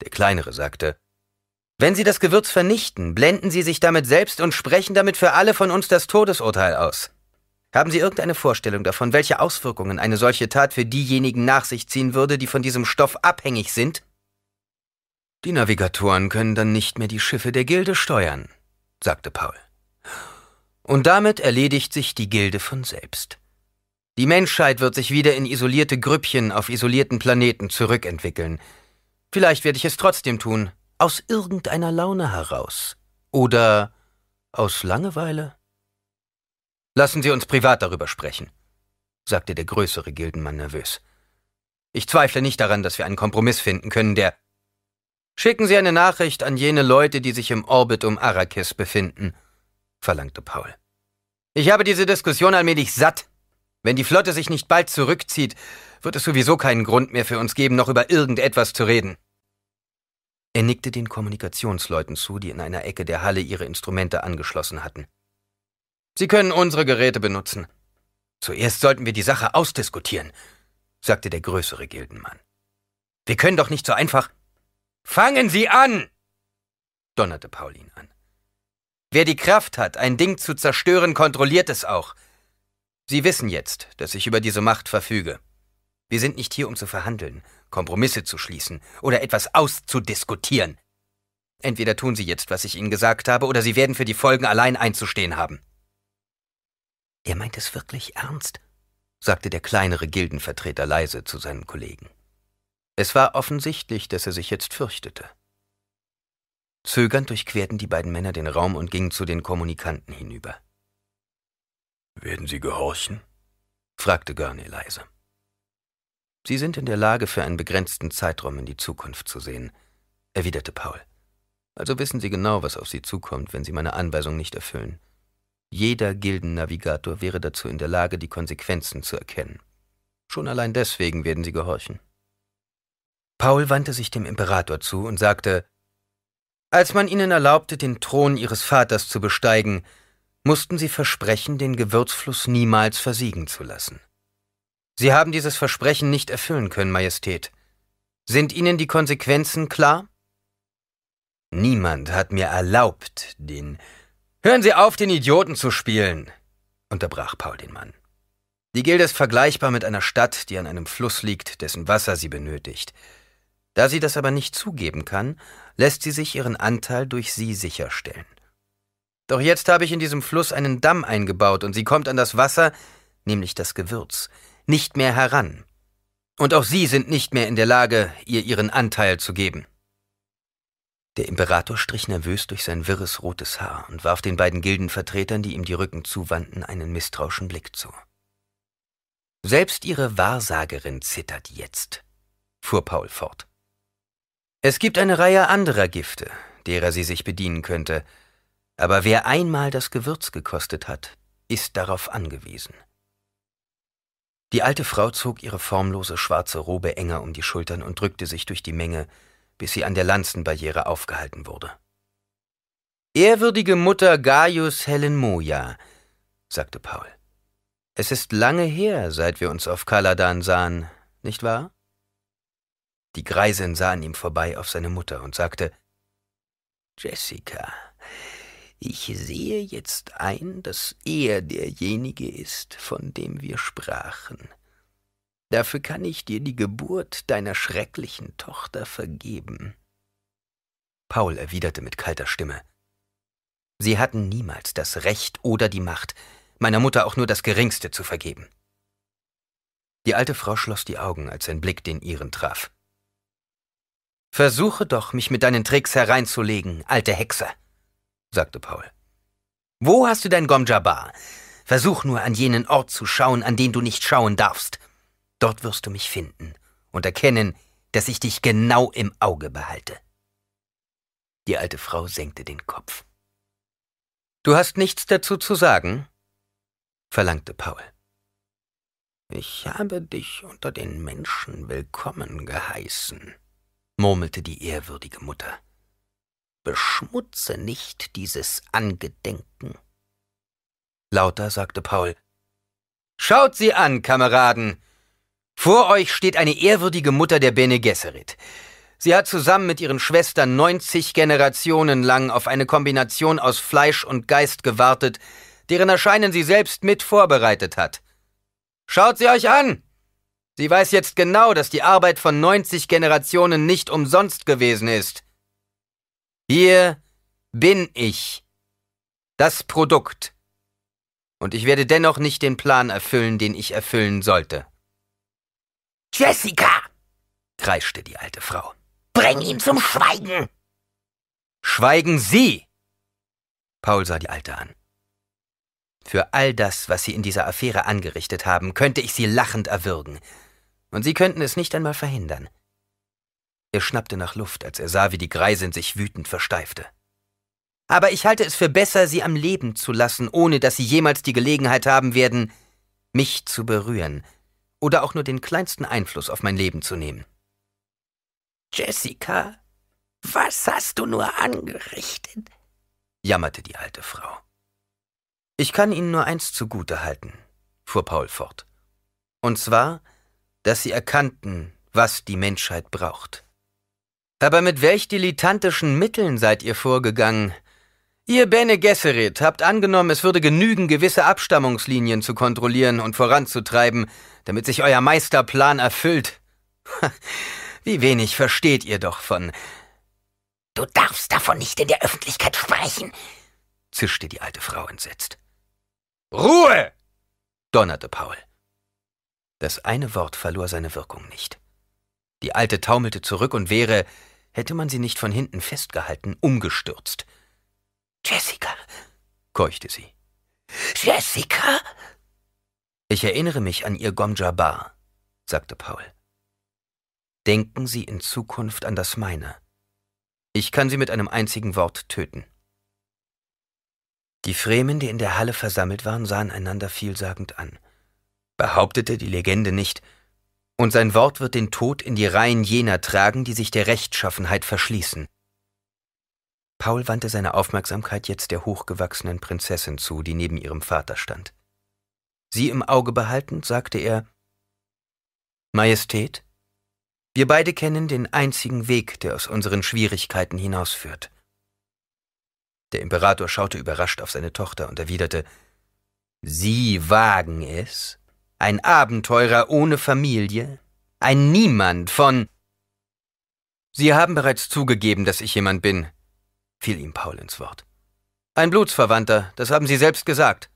der Kleinere sagte, Wenn Sie das Gewürz vernichten, blenden Sie sich damit selbst und sprechen damit für alle von uns das Todesurteil aus. Haben Sie irgendeine Vorstellung davon, welche Auswirkungen eine solche Tat für diejenigen nach sich ziehen würde, die von diesem Stoff abhängig sind? Die Navigatoren können dann nicht mehr die Schiffe der Gilde steuern, sagte Paul. Und damit erledigt sich die Gilde von selbst. Die Menschheit wird sich wieder in isolierte Grüppchen auf isolierten Planeten zurückentwickeln, Vielleicht werde ich es trotzdem tun, aus irgendeiner Laune heraus. Oder aus Langeweile? Lassen Sie uns privat darüber sprechen, sagte der größere Gildenmann nervös. Ich zweifle nicht daran, dass wir einen Kompromiss finden können, der. Schicken Sie eine Nachricht an jene Leute, die sich im Orbit um Arrakis befinden, verlangte Paul. Ich habe diese Diskussion allmählich satt. Wenn die Flotte sich nicht bald zurückzieht, wird es sowieso keinen Grund mehr für uns geben, noch über irgendetwas zu reden. Er nickte den Kommunikationsleuten zu, die in einer Ecke der Halle ihre Instrumente angeschlossen hatten. Sie können unsere Geräte benutzen. Zuerst sollten wir die Sache ausdiskutieren, sagte der größere Gildenmann. Wir können doch nicht so einfach. Fangen Sie an! donnerte Paulin an. Wer die Kraft hat, ein Ding zu zerstören, kontrolliert es auch. Sie wissen jetzt, dass ich über diese Macht verfüge. Wir sind nicht hier, um zu verhandeln, Kompromisse zu schließen oder etwas auszudiskutieren. Entweder tun Sie jetzt, was ich Ihnen gesagt habe, oder Sie werden für die Folgen allein einzustehen haben. Er meint es wirklich ernst, sagte der kleinere Gildenvertreter leise zu seinen Kollegen. Es war offensichtlich, dass er sich jetzt fürchtete. Zögernd durchquerten die beiden Männer den Raum und gingen zu den Kommunikanten hinüber. Werden Sie gehorchen? fragte Gurney leise. Sie sind in der Lage, für einen begrenzten Zeitraum in die Zukunft zu sehen, erwiderte Paul. Also wissen Sie genau, was auf Sie zukommt, wenn Sie meine Anweisung nicht erfüllen. Jeder Gildennavigator wäre dazu in der Lage, die Konsequenzen zu erkennen. Schon allein deswegen werden Sie gehorchen. Paul wandte sich dem Imperator zu und sagte, als man ihnen erlaubte, den Thron ihres Vaters zu besteigen, mussten sie versprechen, den Gewürzfluss niemals versiegen zu lassen. Sie haben dieses Versprechen nicht erfüllen können, Majestät. Sind Ihnen die Konsequenzen klar? Niemand hat mir erlaubt, den. Hören Sie auf, den Idioten zu spielen, unterbrach Paul den Mann. Die Gilde ist vergleichbar mit einer Stadt, die an einem Fluss liegt, dessen Wasser sie benötigt. Da sie das aber nicht zugeben kann, lässt sie sich ihren Anteil durch sie sicherstellen. Doch jetzt habe ich in diesem Fluss einen Damm eingebaut und sie kommt an das Wasser, nämlich das Gewürz, nicht mehr heran. Und auch Sie sind nicht mehr in der Lage, ihr Ihren Anteil zu geben. Der Imperator strich nervös durch sein wirres rotes Haar und warf den beiden Gildenvertretern, die ihm die Rücken zuwandten, einen misstrauischen Blick zu. Selbst Ihre Wahrsagerin zittert jetzt, fuhr Paul fort. Es gibt eine Reihe anderer Gifte, derer sie sich bedienen könnte, aber wer einmal das Gewürz gekostet hat, ist darauf angewiesen. Die alte Frau zog ihre formlose schwarze Robe enger um die Schultern und drückte sich durch die Menge, bis sie an der Lanzenbarriere aufgehalten wurde. Ehrwürdige Mutter Gaius Helen Moja, sagte Paul. Es ist lange her, seit wir uns auf Kaladan sahen, nicht wahr? Die Greisin sah an ihm vorbei auf seine Mutter und sagte Jessica, ich sehe jetzt ein, dass er derjenige ist, von dem wir sprachen. Dafür kann ich dir die Geburt deiner schrecklichen Tochter vergeben. Paul erwiderte mit kalter Stimme. Sie hatten niemals das Recht oder die Macht, meiner Mutter auch nur das Geringste zu vergeben. Die alte Frau schloss die Augen, als sein Blick den ihren traf. Versuche doch, mich mit deinen Tricks hereinzulegen, alte Hexe sagte Paul. Wo hast du dein Gomjabar? Versuch nur an jenen Ort zu schauen, an den du nicht schauen darfst. Dort wirst du mich finden und erkennen, dass ich dich genau im Auge behalte. Die alte Frau senkte den Kopf. Du hast nichts dazu zu sagen? verlangte Paul. Ich habe dich unter den Menschen willkommen geheißen, murmelte die ehrwürdige Mutter. Beschmutze nicht dieses Angedenken. Lauter sagte Paul. Schaut sie an, Kameraden. Vor euch steht eine ehrwürdige Mutter der Bene Gesserit. Sie hat zusammen mit ihren Schwestern 90 Generationen lang auf eine Kombination aus Fleisch und Geist gewartet, deren Erscheinen sie selbst mit vorbereitet hat. Schaut sie euch an! Sie weiß jetzt genau, dass die Arbeit von 90 Generationen nicht umsonst gewesen ist. Hier bin ich, das Produkt. Und ich werde dennoch nicht den Plan erfüllen, den ich erfüllen sollte. Jessica! kreischte die alte Frau. Bring ihn zum Schweigen! Schweigen Sie! Paul sah die Alte an. Für all das, was Sie in dieser Affäre angerichtet haben, könnte ich Sie lachend erwürgen. Und Sie könnten es nicht einmal verhindern. Er schnappte nach Luft, als er sah, wie die Greisin sich wütend versteifte. Aber ich halte es für besser, Sie am Leben zu lassen, ohne dass Sie jemals die Gelegenheit haben werden, mich zu berühren oder auch nur den kleinsten Einfluss auf mein Leben zu nehmen. Jessica, was hast du nur angerichtet? jammerte die alte Frau. Ich kann Ihnen nur eins zugute halten, fuhr Paul fort. Und zwar, dass Sie erkannten, was die Menschheit braucht. Aber mit welch dilettantischen Mitteln seid ihr vorgegangen? Ihr Bene Gesserit habt angenommen, es würde genügen, gewisse Abstammungslinien zu kontrollieren und voranzutreiben, damit sich euer Meisterplan erfüllt. Wie wenig versteht ihr doch von. Du darfst davon nicht in der Öffentlichkeit sprechen, zischte die alte Frau entsetzt. Ruhe! donnerte Paul. Das eine Wort verlor seine Wirkung nicht. Die Alte taumelte zurück und wäre, hätte man sie nicht von hinten festgehalten, umgestürzt. Jessica, keuchte sie. Jessica? Ich erinnere mich an Ihr Gomjabar, sagte Paul. Denken Sie in Zukunft an das meine. Ich kann Sie mit einem einzigen Wort töten. Die Fremen, die in der Halle versammelt waren, sahen einander vielsagend an. Behauptete die Legende nicht, und sein Wort wird den Tod in die Reihen jener tragen, die sich der Rechtschaffenheit verschließen. Paul wandte seine Aufmerksamkeit jetzt der hochgewachsenen Prinzessin zu, die neben ihrem Vater stand. Sie im Auge behaltend, sagte er Majestät, wir beide kennen den einzigen Weg, der aus unseren Schwierigkeiten hinausführt. Der Imperator schaute überrascht auf seine Tochter und erwiderte Sie wagen es? Ein Abenteurer ohne Familie? Ein Niemand von Sie haben bereits zugegeben, dass ich jemand bin, fiel ihm Paul ins Wort. Ein Blutsverwandter, das haben Sie selbst gesagt.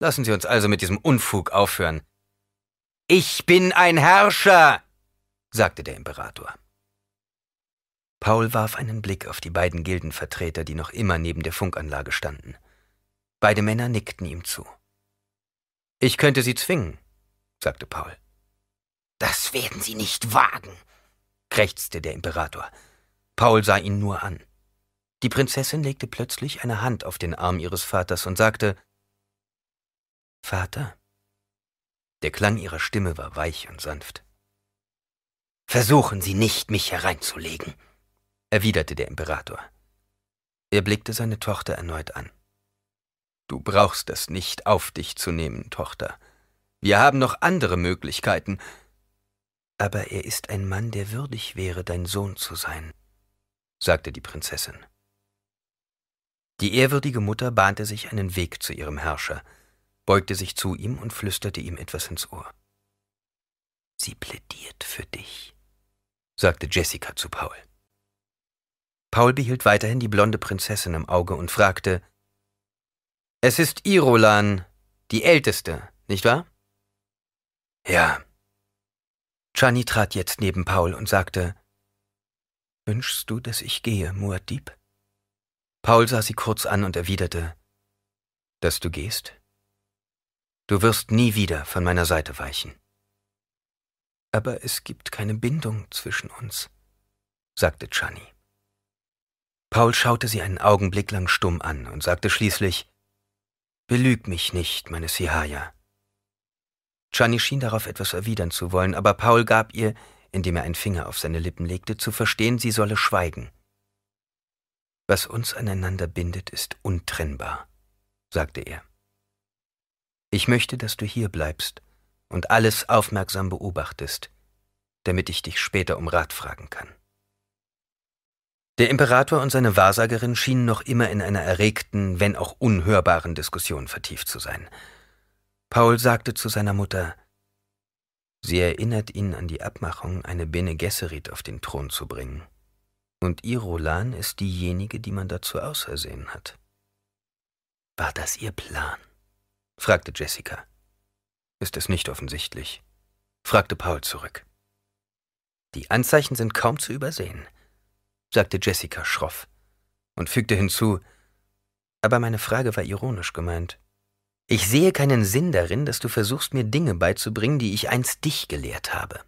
Lassen Sie uns also mit diesem Unfug aufhören. Ich bin ein Herrscher, sagte der Imperator. Paul warf einen Blick auf die beiden Gildenvertreter, die noch immer neben der Funkanlage standen. Beide Männer nickten ihm zu. Ich könnte sie zwingen, sagte Paul. Das werden Sie nicht wagen, krächzte der Imperator. Paul sah ihn nur an. Die Prinzessin legte plötzlich eine Hand auf den Arm ihres Vaters und sagte Vater. Der Klang ihrer Stimme war weich und sanft. Versuchen Sie nicht, mich hereinzulegen, erwiderte der Imperator. Er blickte seine Tochter erneut an. Du brauchst es nicht auf dich zu nehmen, Tochter. Wir haben noch andere Möglichkeiten. Aber er ist ein Mann, der würdig wäre, dein Sohn zu sein, sagte die Prinzessin. Die ehrwürdige Mutter bahnte sich einen Weg zu ihrem Herrscher, beugte sich zu ihm und flüsterte ihm etwas ins Ohr. Sie plädiert für dich, sagte Jessica zu Paul. Paul behielt weiterhin die blonde Prinzessin im Auge und fragte Es ist Irolan, die Älteste, nicht wahr? Ja. Chani trat jetzt neben Paul und sagte Wünschst du, dass ich gehe, Muad'Dib? Paul sah sie kurz an und erwiderte, dass du gehst? Du wirst nie wieder von meiner Seite weichen. Aber es gibt keine Bindung zwischen uns, sagte Chani. Paul schaute sie einen Augenblick lang stumm an und sagte schließlich, Belüg mich nicht, meine Sihaya. Chani schien darauf etwas erwidern zu wollen, aber Paul gab ihr, indem er einen Finger auf seine Lippen legte, zu verstehen, sie solle schweigen. Was uns aneinander bindet, ist untrennbar, sagte er. Ich möchte, dass du hier bleibst und alles aufmerksam beobachtest, damit ich dich später um Rat fragen kann. Der Imperator und seine Wahrsagerin schienen noch immer in einer erregten, wenn auch unhörbaren Diskussion vertieft zu sein. Paul sagte zu seiner Mutter, sie erinnert ihn an die Abmachung, eine Bene Gesserit auf den Thron zu bringen. Und Irolan ist diejenige, die man dazu ausersehen hat. War das Ihr Plan? fragte Jessica. Ist es nicht offensichtlich? fragte Paul zurück. Die Anzeichen sind kaum zu übersehen. Sagte Jessica schroff und fügte hinzu, aber meine Frage war ironisch gemeint. Ich sehe keinen Sinn darin, dass du versuchst, mir Dinge beizubringen, die ich einst dich gelehrt habe.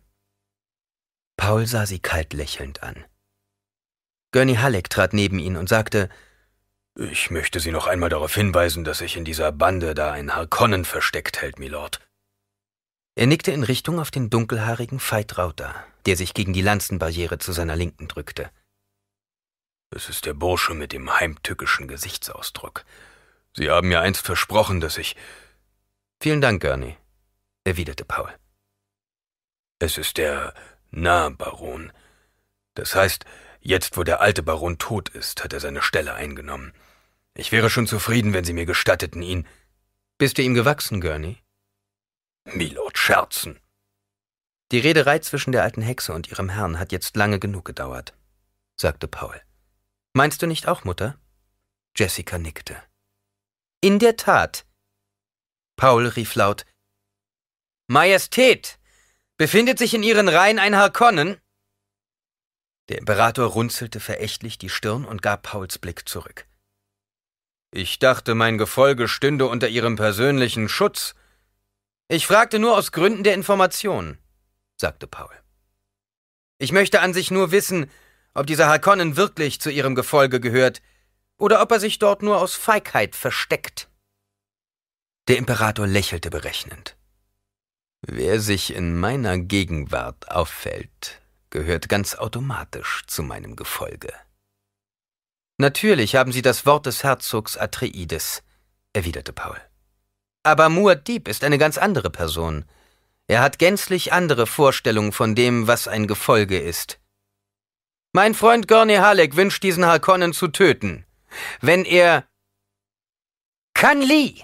Paul sah sie kalt lächelnd an. Gurney Halleck trat neben ihn und sagte, ich möchte Sie noch einmal darauf hinweisen, dass sich in dieser Bande da ein Harkonnen versteckt hält, Milord. Er nickte in Richtung auf den dunkelhaarigen Veit Rauter, der sich gegen die Lanzenbarriere zu seiner Linken drückte. Es ist der Bursche mit dem heimtückischen Gesichtsausdruck. Sie haben mir einst versprochen, dass ich. Vielen Dank, Gurney, erwiderte Paul. Es ist der Nah-Baron. Das heißt, jetzt, wo der alte Baron tot ist, hat er seine Stelle eingenommen. Ich wäre schon zufrieden, wenn Sie mir gestatteten, ihn. Bist du ihm gewachsen, Gurney? Milord scherzen. Die Rederei zwischen der alten Hexe und ihrem Herrn hat jetzt lange genug gedauert, sagte Paul. Meinst du nicht auch, Mutter? Jessica nickte. In der Tat. Paul rief laut Majestät. Befindet sich in Ihren Reihen ein Harkonnen? Der Imperator runzelte verächtlich die Stirn und gab Pauls Blick zurück. Ich dachte, mein Gefolge stünde unter Ihrem persönlichen Schutz. Ich fragte nur aus Gründen der Information, sagte Paul. Ich möchte an sich nur wissen, ob dieser Harkonnen wirklich zu Ihrem Gefolge gehört oder ob er sich dort nur aus Feigheit versteckt. Der Imperator lächelte berechnend. Wer sich in meiner Gegenwart auffällt, gehört ganz automatisch zu meinem Gefolge. Natürlich haben Sie das Wort des Herzogs Atreides, erwiderte Paul. Aber Muad'Dib ist eine ganz andere Person. Er hat gänzlich andere Vorstellungen von dem, was ein Gefolge ist. Mein Freund Gurney Halleck wünscht diesen Harkonnen zu töten. Wenn er... Kan Li!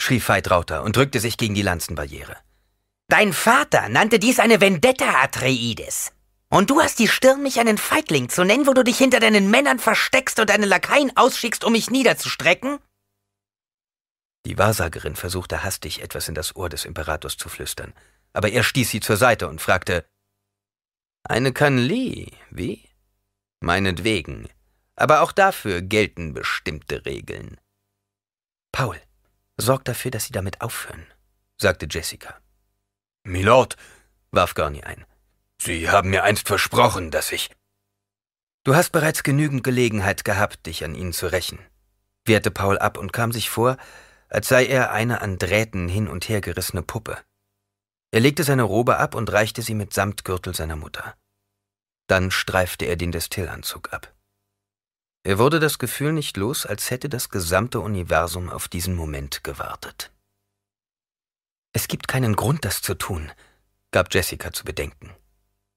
schrie Veit Rauter und drückte sich gegen die Lanzenbarriere. Dein Vater nannte dies eine Vendetta, Atreides. Und du hast die Stirn, mich einen Feigling zu nennen, wo du dich hinter deinen Männern versteckst und deine Lakaien ausschickst, um mich niederzustrecken? Die Wahrsagerin versuchte hastig etwas in das Ohr des Imperators zu flüstern, aber er stieß sie zur Seite und fragte Eine Kanli, wie? Meinetwegen, aber auch dafür gelten bestimmte Regeln. Paul, sorg dafür, dass Sie damit aufhören, sagte Jessica. Milord, warf Gurney ein. Sie haben mir einst versprochen, dass ich. Du hast bereits genügend Gelegenheit gehabt, dich an ihnen zu rächen, wehrte Paul ab und kam sich vor, als sei er eine an Drähten hin und her gerissene Puppe. Er legte seine Robe ab und reichte sie mit Samtgürtel seiner Mutter. Dann streifte er den Destillanzug ab. Er wurde das Gefühl nicht los, als hätte das gesamte Universum auf diesen Moment gewartet. Es gibt keinen Grund, das zu tun, gab Jessica zu bedenken.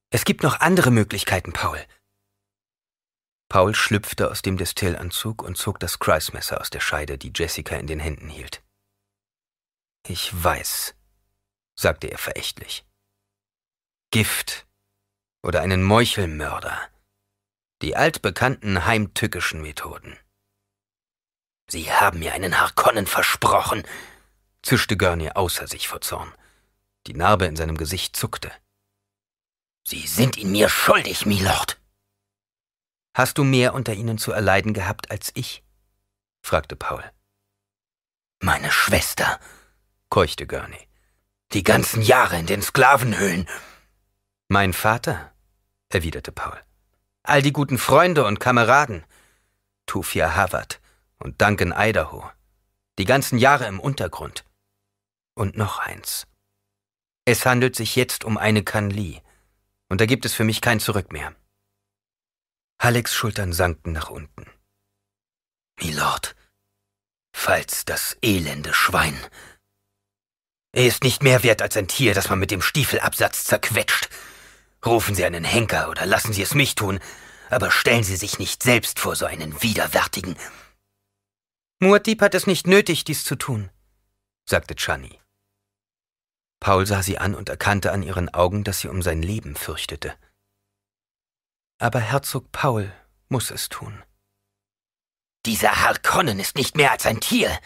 Es gibt noch andere Möglichkeiten, Paul. Paul schlüpfte aus dem Destillanzug und zog das Kreismesser aus der Scheide, die Jessica in den Händen hielt. Ich weiß, sagte er verächtlich. Gift oder einen Meuchelmörder. Die altbekannten heimtückischen Methoden. Sie haben mir einen Harkonnen versprochen, zischte Gurney außer sich vor Zorn. Die Narbe in seinem Gesicht zuckte. Sie sind ihn mir schuldig, Milord. Hast du mehr unter ihnen zu erleiden gehabt als ich? fragte Paul. Meine Schwester, keuchte Gurney. Die ganzen Jahre in den Sklavenhöhlen. Mein Vater, erwiderte Paul. All die guten Freunde und Kameraden. Tufia Havard und Duncan Idaho. Die ganzen Jahre im Untergrund. Und noch eins. Es handelt sich jetzt um eine Kanli, und da gibt es für mich kein Zurück mehr. Hallecks Schultern sanken nach unten. Milord, falls das elende Schwein. Er ist nicht mehr wert als ein Tier, das man mit dem Stiefelabsatz zerquetscht. Rufen Sie einen Henker oder lassen Sie es mich tun, aber stellen Sie sich nicht selbst vor so einen widerwärtigen. Muad'Dib hat es nicht nötig, dies zu tun, sagte Chani. Paul sah sie an und erkannte an ihren Augen, dass sie um sein Leben fürchtete. Aber Herzog Paul muss es tun. Dieser Harkonnen ist nicht mehr als ein Tier,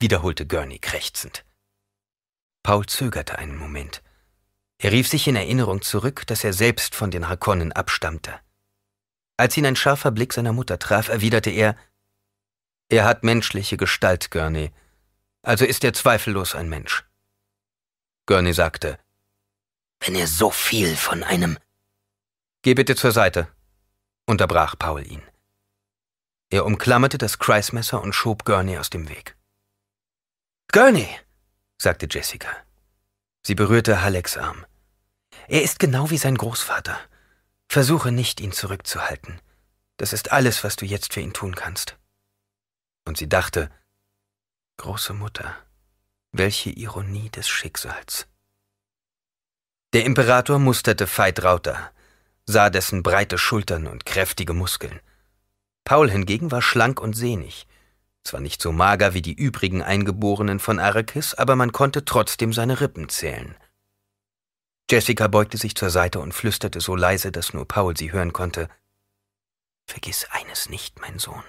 wiederholte Gurney krächzend. Paul zögerte einen Moment. Er rief sich in Erinnerung zurück, dass er selbst von den Harkonnen abstammte. Als ihn ein scharfer Blick seiner Mutter traf, erwiderte er, er hat menschliche Gestalt, Gurney, also ist er zweifellos ein Mensch. Gurney sagte, wenn er so viel von einem... Geh bitte zur Seite, unterbrach Paul ihn. Er umklammerte das Kreismesser und schob Gurney aus dem Weg. Gurney, sagte Jessica. Sie berührte Hallecks Arm. Er ist genau wie sein Großvater. Versuche nicht, ihn zurückzuhalten. Das ist alles, was du jetzt für ihn tun kannst. Und sie dachte, große Mutter, welche Ironie des Schicksals. Der Imperator musterte Veit Rauter, sah dessen breite Schultern und kräftige Muskeln. Paul hingegen war schlank und sehnig, zwar nicht so mager wie die übrigen Eingeborenen von Arrakis, aber man konnte trotzdem seine Rippen zählen. Jessica beugte sich zur Seite und flüsterte so leise, dass nur Paul sie hören konnte. Vergiss eines nicht, mein Sohn.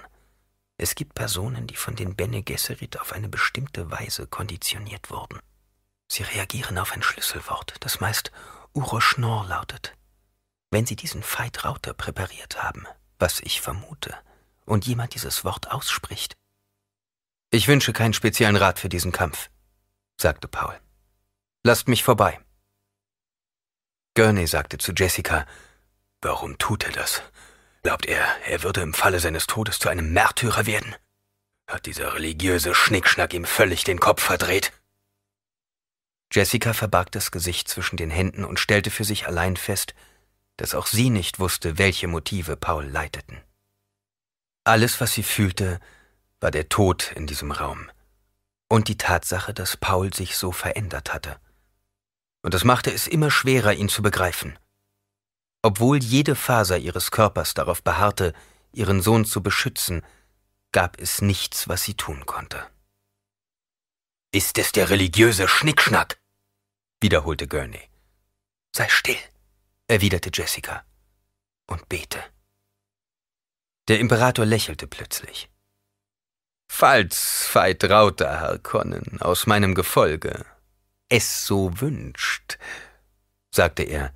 Es gibt Personen, die von den Bene Gesserit auf eine bestimmte Weise konditioniert wurden. Sie reagieren auf ein Schlüsselwort, das meist Uroschnor lautet. Wenn Sie diesen Veit Rauter präpariert haben, was ich vermute, und jemand dieses Wort ausspricht. Ich wünsche keinen speziellen Rat für diesen Kampf, sagte Paul. Lasst mich vorbei. Gurney sagte zu Jessica, Warum tut er das? Glaubt er, er würde im Falle seines Todes zu einem Märtyrer werden? Hat dieser religiöse Schnickschnack ihm völlig den Kopf verdreht? Jessica verbarg das Gesicht zwischen den Händen und stellte für sich allein fest, dass auch sie nicht wusste, welche Motive Paul leiteten. Alles, was sie fühlte, war der Tod in diesem Raum und die Tatsache, dass Paul sich so verändert hatte. Und es machte es immer schwerer, ihn zu begreifen. Obwohl jede Faser ihres Körpers darauf beharrte, ihren Sohn zu beschützen, gab es nichts, was sie tun konnte. Ist es der religiöse Schnickschnack? wiederholte Gurney. Sei still, erwiderte Jessica, und bete. Der Imperator lächelte plötzlich. Falls Veit Rauter, Herr Connen, aus meinem Gefolge es so wünscht, sagte er,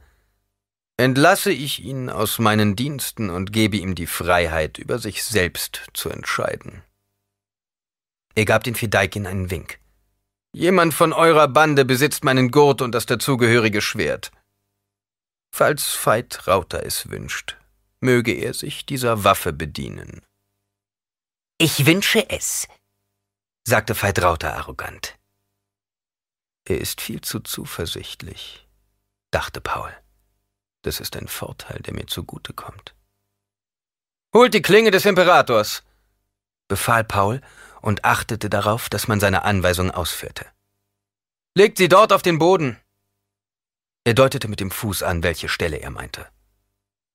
entlasse ich ihn aus meinen Diensten und gebe ihm die Freiheit, über sich selbst zu entscheiden. Er gab den Fedaikin einen Wink. Jemand von eurer Bande besitzt meinen Gurt und das dazugehörige Schwert. Falls Veit Rauter es wünscht, möge er sich dieser Waffe bedienen. Ich wünsche es, sagte Veit Rauter arrogant. Er ist viel zu zuversichtlich, dachte Paul. Das ist ein Vorteil, der mir zugute kommt. Holt die Klinge des Imperators, befahl Paul und achtete darauf, dass man seine Anweisung ausführte. Legt sie dort auf den Boden. Er deutete mit dem Fuß an, welche Stelle er meinte.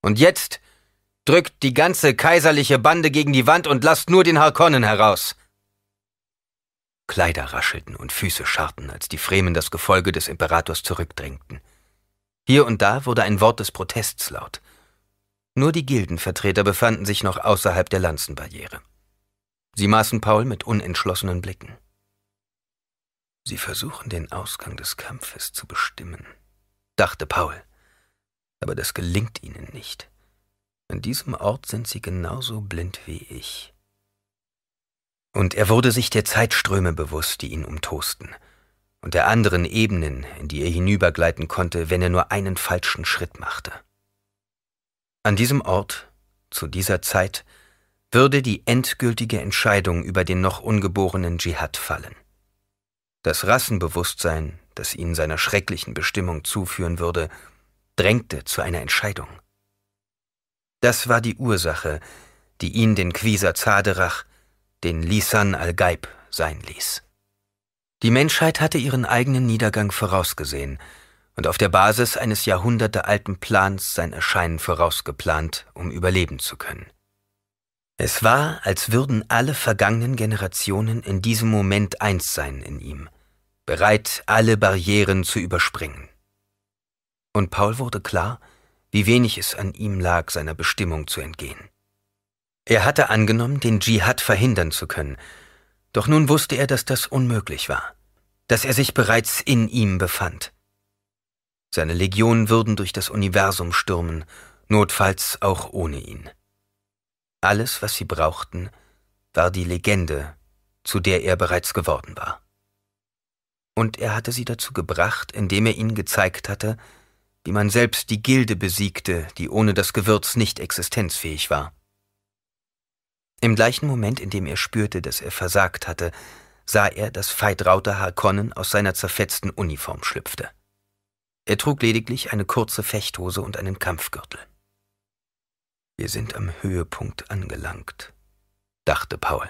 Und jetzt drückt die ganze kaiserliche Bande gegen die Wand und lasst nur den Harkonnen heraus. Kleider raschelten und Füße scharrten, als die Fremen das Gefolge des Imperators zurückdrängten. Hier und da wurde ein Wort des Protests laut. Nur die Gildenvertreter befanden sich noch außerhalb der Lanzenbarriere. Sie maßen Paul mit unentschlossenen Blicken. Sie versuchen den Ausgang des Kampfes zu bestimmen, dachte Paul. Aber das gelingt ihnen nicht. An diesem Ort sind sie genauso blind wie ich. Und er wurde sich der Zeitströme bewusst, die ihn umtosten, und der anderen Ebenen, in die er hinübergleiten konnte, wenn er nur einen falschen Schritt machte. An diesem Ort, zu dieser Zeit, würde die endgültige Entscheidung über den noch ungeborenen Dschihad fallen. Das Rassenbewusstsein, das ihn seiner schrecklichen Bestimmung zuführen würde, drängte zu einer Entscheidung. Das war die Ursache, die ihn den Quisa Zaderach, den Lisan al-Gaib, sein ließ. Die Menschheit hatte ihren eigenen Niedergang vorausgesehen und auf der Basis eines jahrhundertealten Plans sein Erscheinen vorausgeplant, um überleben zu können. Es war, als würden alle vergangenen Generationen in diesem Moment eins sein in ihm, bereit, alle Barrieren zu überspringen. Und Paul wurde klar, wie wenig es an ihm lag, seiner Bestimmung zu entgehen. Er hatte angenommen, den Dschihad verhindern zu können, doch nun wusste er, dass das unmöglich war, dass er sich bereits in ihm befand. Seine Legionen würden durch das Universum stürmen, notfalls auch ohne ihn. Alles, was sie brauchten, war die Legende, zu der er bereits geworden war. Und er hatte sie dazu gebracht, indem er ihnen gezeigt hatte, wie man selbst die Gilde besiegte, die ohne das Gewürz nicht existenzfähig war. Im gleichen Moment, in dem er spürte, dass er versagt hatte, sah er, dass Veidrauter Harkonnen aus seiner zerfetzten Uniform schlüpfte. Er trug lediglich eine kurze Fechthose und einen Kampfgürtel. Wir sind am Höhepunkt angelangt, dachte Paul.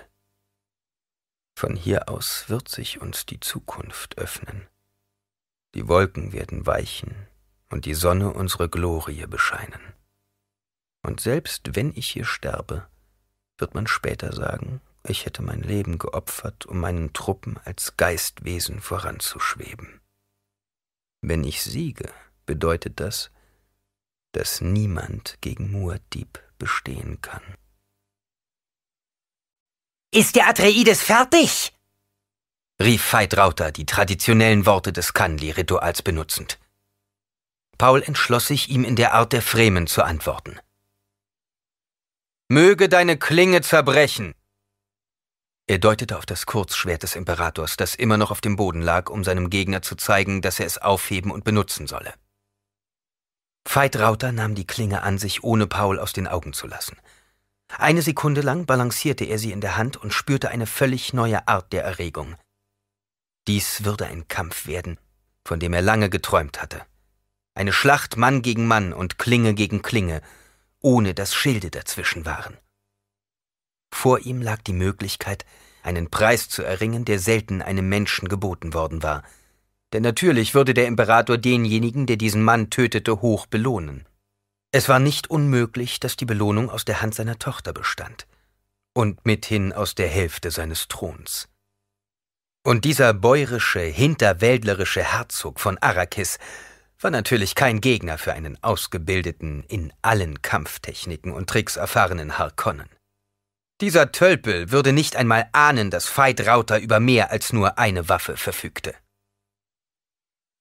Von hier aus wird sich uns die Zukunft öffnen. Die Wolken werden weichen und die Sonne unsere Glorie bescheinen. Und selbst wenn ich hier sterbe, wird man später sagen, ich hätte mein Leben geopfert, um meinen Truppen als Geistwesen voranzuschweben. Wenn ich siege, bedeutet das, dass niemand gegen Muad'Dib bestehen kann. Ist der Atreides fertig? rief Veit Rauter die traditionellen Worte des Kanli-Rituals benutzend. Paul entschloss sich, ihm in der Art der Fremen zu antworten. Möge deine Klinge zerbrechen! Er deutete auf das Kurzschwert des Imperators, das immer noch auf dem Boden lag, um seinem Gegner zu zeigen, dass er es aufheben und benutzen solle. Veit Rauter nahm die Klinge an sich, ohne Paul aus den Augen zu lassen. Eine Sekunde lang balancierte er sie in der Hand und spürte eine völlig neue Art der Erregung. Dies würde ein Kampf werden, von dem er lange geträumt hatte. Eine Schlacht Mann gegen Mann und Klinge gegen Klinge, ohne dass Schilde dazwischen waren. Vor ihm lag die Möglichkeit, einen Preis zu erringen, der selten einem Menschen geboten worden war. Denn natürlich würde der Imperator denjenigen, der diesen Mann tötete, hoch belohnen. Es war nicht unmöglich, dass die Belohnung aus der Hand seiner Tochter bestand und mithin aus der Hälfte seines Throns. Und dieser bäurische, hinterwäldlerische Herzog von Arrakis war natürlich kein Gegner für einen ausgebildeten, in allen Kampftechniken und Tricks erfahrenen Harkonnen. Dieser Tölpel würde nicht einmal ahnen, dass Veit Rauter über mehr als nur eine Waffe verfügte.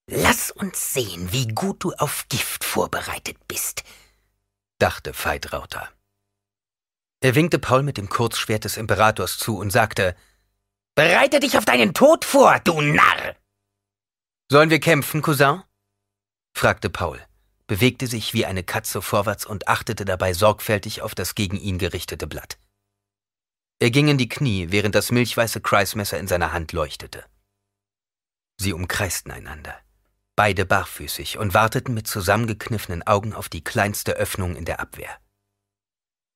Lass uns sehen, wie gut du auf Gift vorbereitet bist, dachte Veit Rauter. Er winkte Paul mit dem Kurzschwert des Imperators zu und sagte, Bereite dich auf deinen Tod vor, du Narr! Sollen wir kämpfen, Cousin? Fragte Paul, bewegte sich wie eine Katze vorwärts und achtete dabei sorgfältig auf das gegen ihn gerichtete Blatt. Er ging in die Knie, während das milchweiße Kreismesser in seiner Hand leuchtete. Sie umkreisten einander, beide barfüßig, und warteten mit zusammengekniffenen Augen auf die kleinste Öffnung in der Abwehr.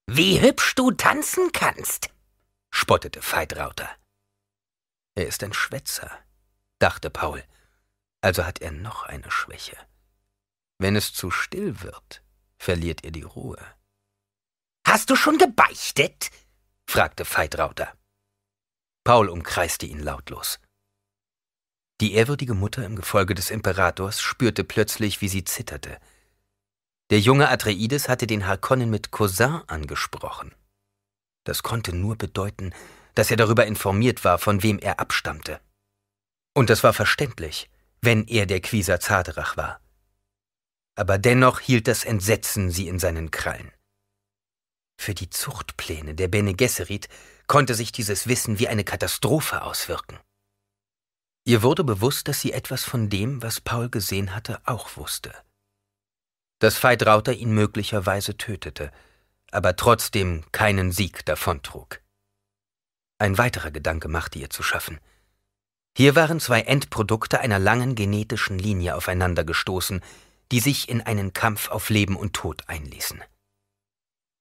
Wie hübsch du tanzen kannst, spottete Veidrauter. Er ist ein Schwätzer, dachte Paul, also hat er noch eine Schwäche. Wenn es zu still wird, verliert er die Ruhe. Hast du schon gebeichtet? fragte Veidrauter. Paul umkreiste ihn lautlos. Die ehrwürdige Mutter im Gefolge des Imperators spürte plötzlich, wie sie zitterte. Der junge Atreides hatte den Harkonnen mit Cousin angesprochen. Das konnte nur bedeuten, dass er darüber informiert war, von wem er abstammte. Und das war verständlich, wenn er der Quieser Zaderach war. Aber dennoch hielt das Entsetzen sie in seinen Krallen. Für die Zuchtpläne der Bene Gesserit konnte sich dieses Wissen wie eine Katastrophe auswirken. Ihr wurde bewusst, dass sie etwas von dem, was Paul gesehen hatte, auch wusste. Dass Veit Rauter ihn möglicherweise tötete, aber trotzdem keinen Sieg davontrug. Ein weiterer Gedanke machte ihr zu schaffen. Hier waren zwei Endprodukte einer langen genetischen Linie aufeinander gestoßen, die sich in einen Kampf auf Leben und Tod einließen.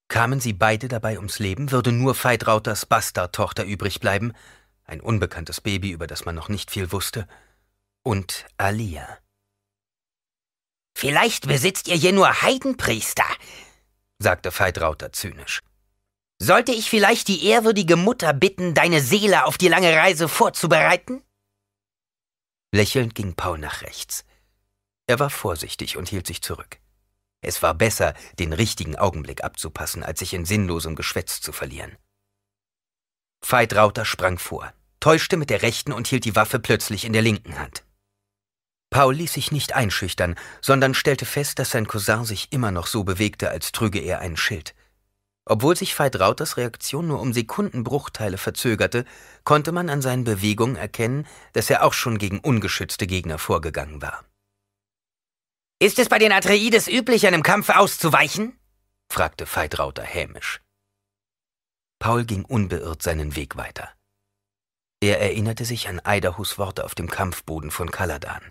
Kamen sie beide dabei ums Leben, würde nur Veidrauters Bastardtochter übrig bleiben, ein unbekanntes Baby, über das man noch nicht viel wusste, und Alia. Vielleicht besitzt ihr hier nur Heidenpriester, sagte Veidrauter zynisch. Sollte ich vielleicht die ehrwürdige Mutter bitten, deine Seele auf die lange Reise vorzubereiten? Lächelnd ging Paul nach rechts. Er war vorsichtig und hielt sich zurück. Es war besser, den richtigen Augenblick abzupassen, als sich in sinnlosem Geschwätz zu verlieren. Veit Rauter sprang vor, täuschte mit der rechten und hielt die Waffe plötzlich in der linken Hand. Paul ließ sich nicht einschüchtern, sondern stellte fest, dass sein Cousin sich immer noch so bewegte, als trüge er ein Schild. Obwohl sich Veit Rauters Reaktion nur um Sekundenbruchteile verzögerte, konnte man an seinen Bewegungen erkennen, dass er auch schon gegen ungeschützte Gegner vorgegangen war. Ist es bei den Atreides üblich, einem Kampf auszuweichen? fragte Veit Rauter hämisch. Paul ging unbeirrt seinen Weg weiter. Er erinnerte sich an Idahus Worte auf dem Kampfboden von Kaladan.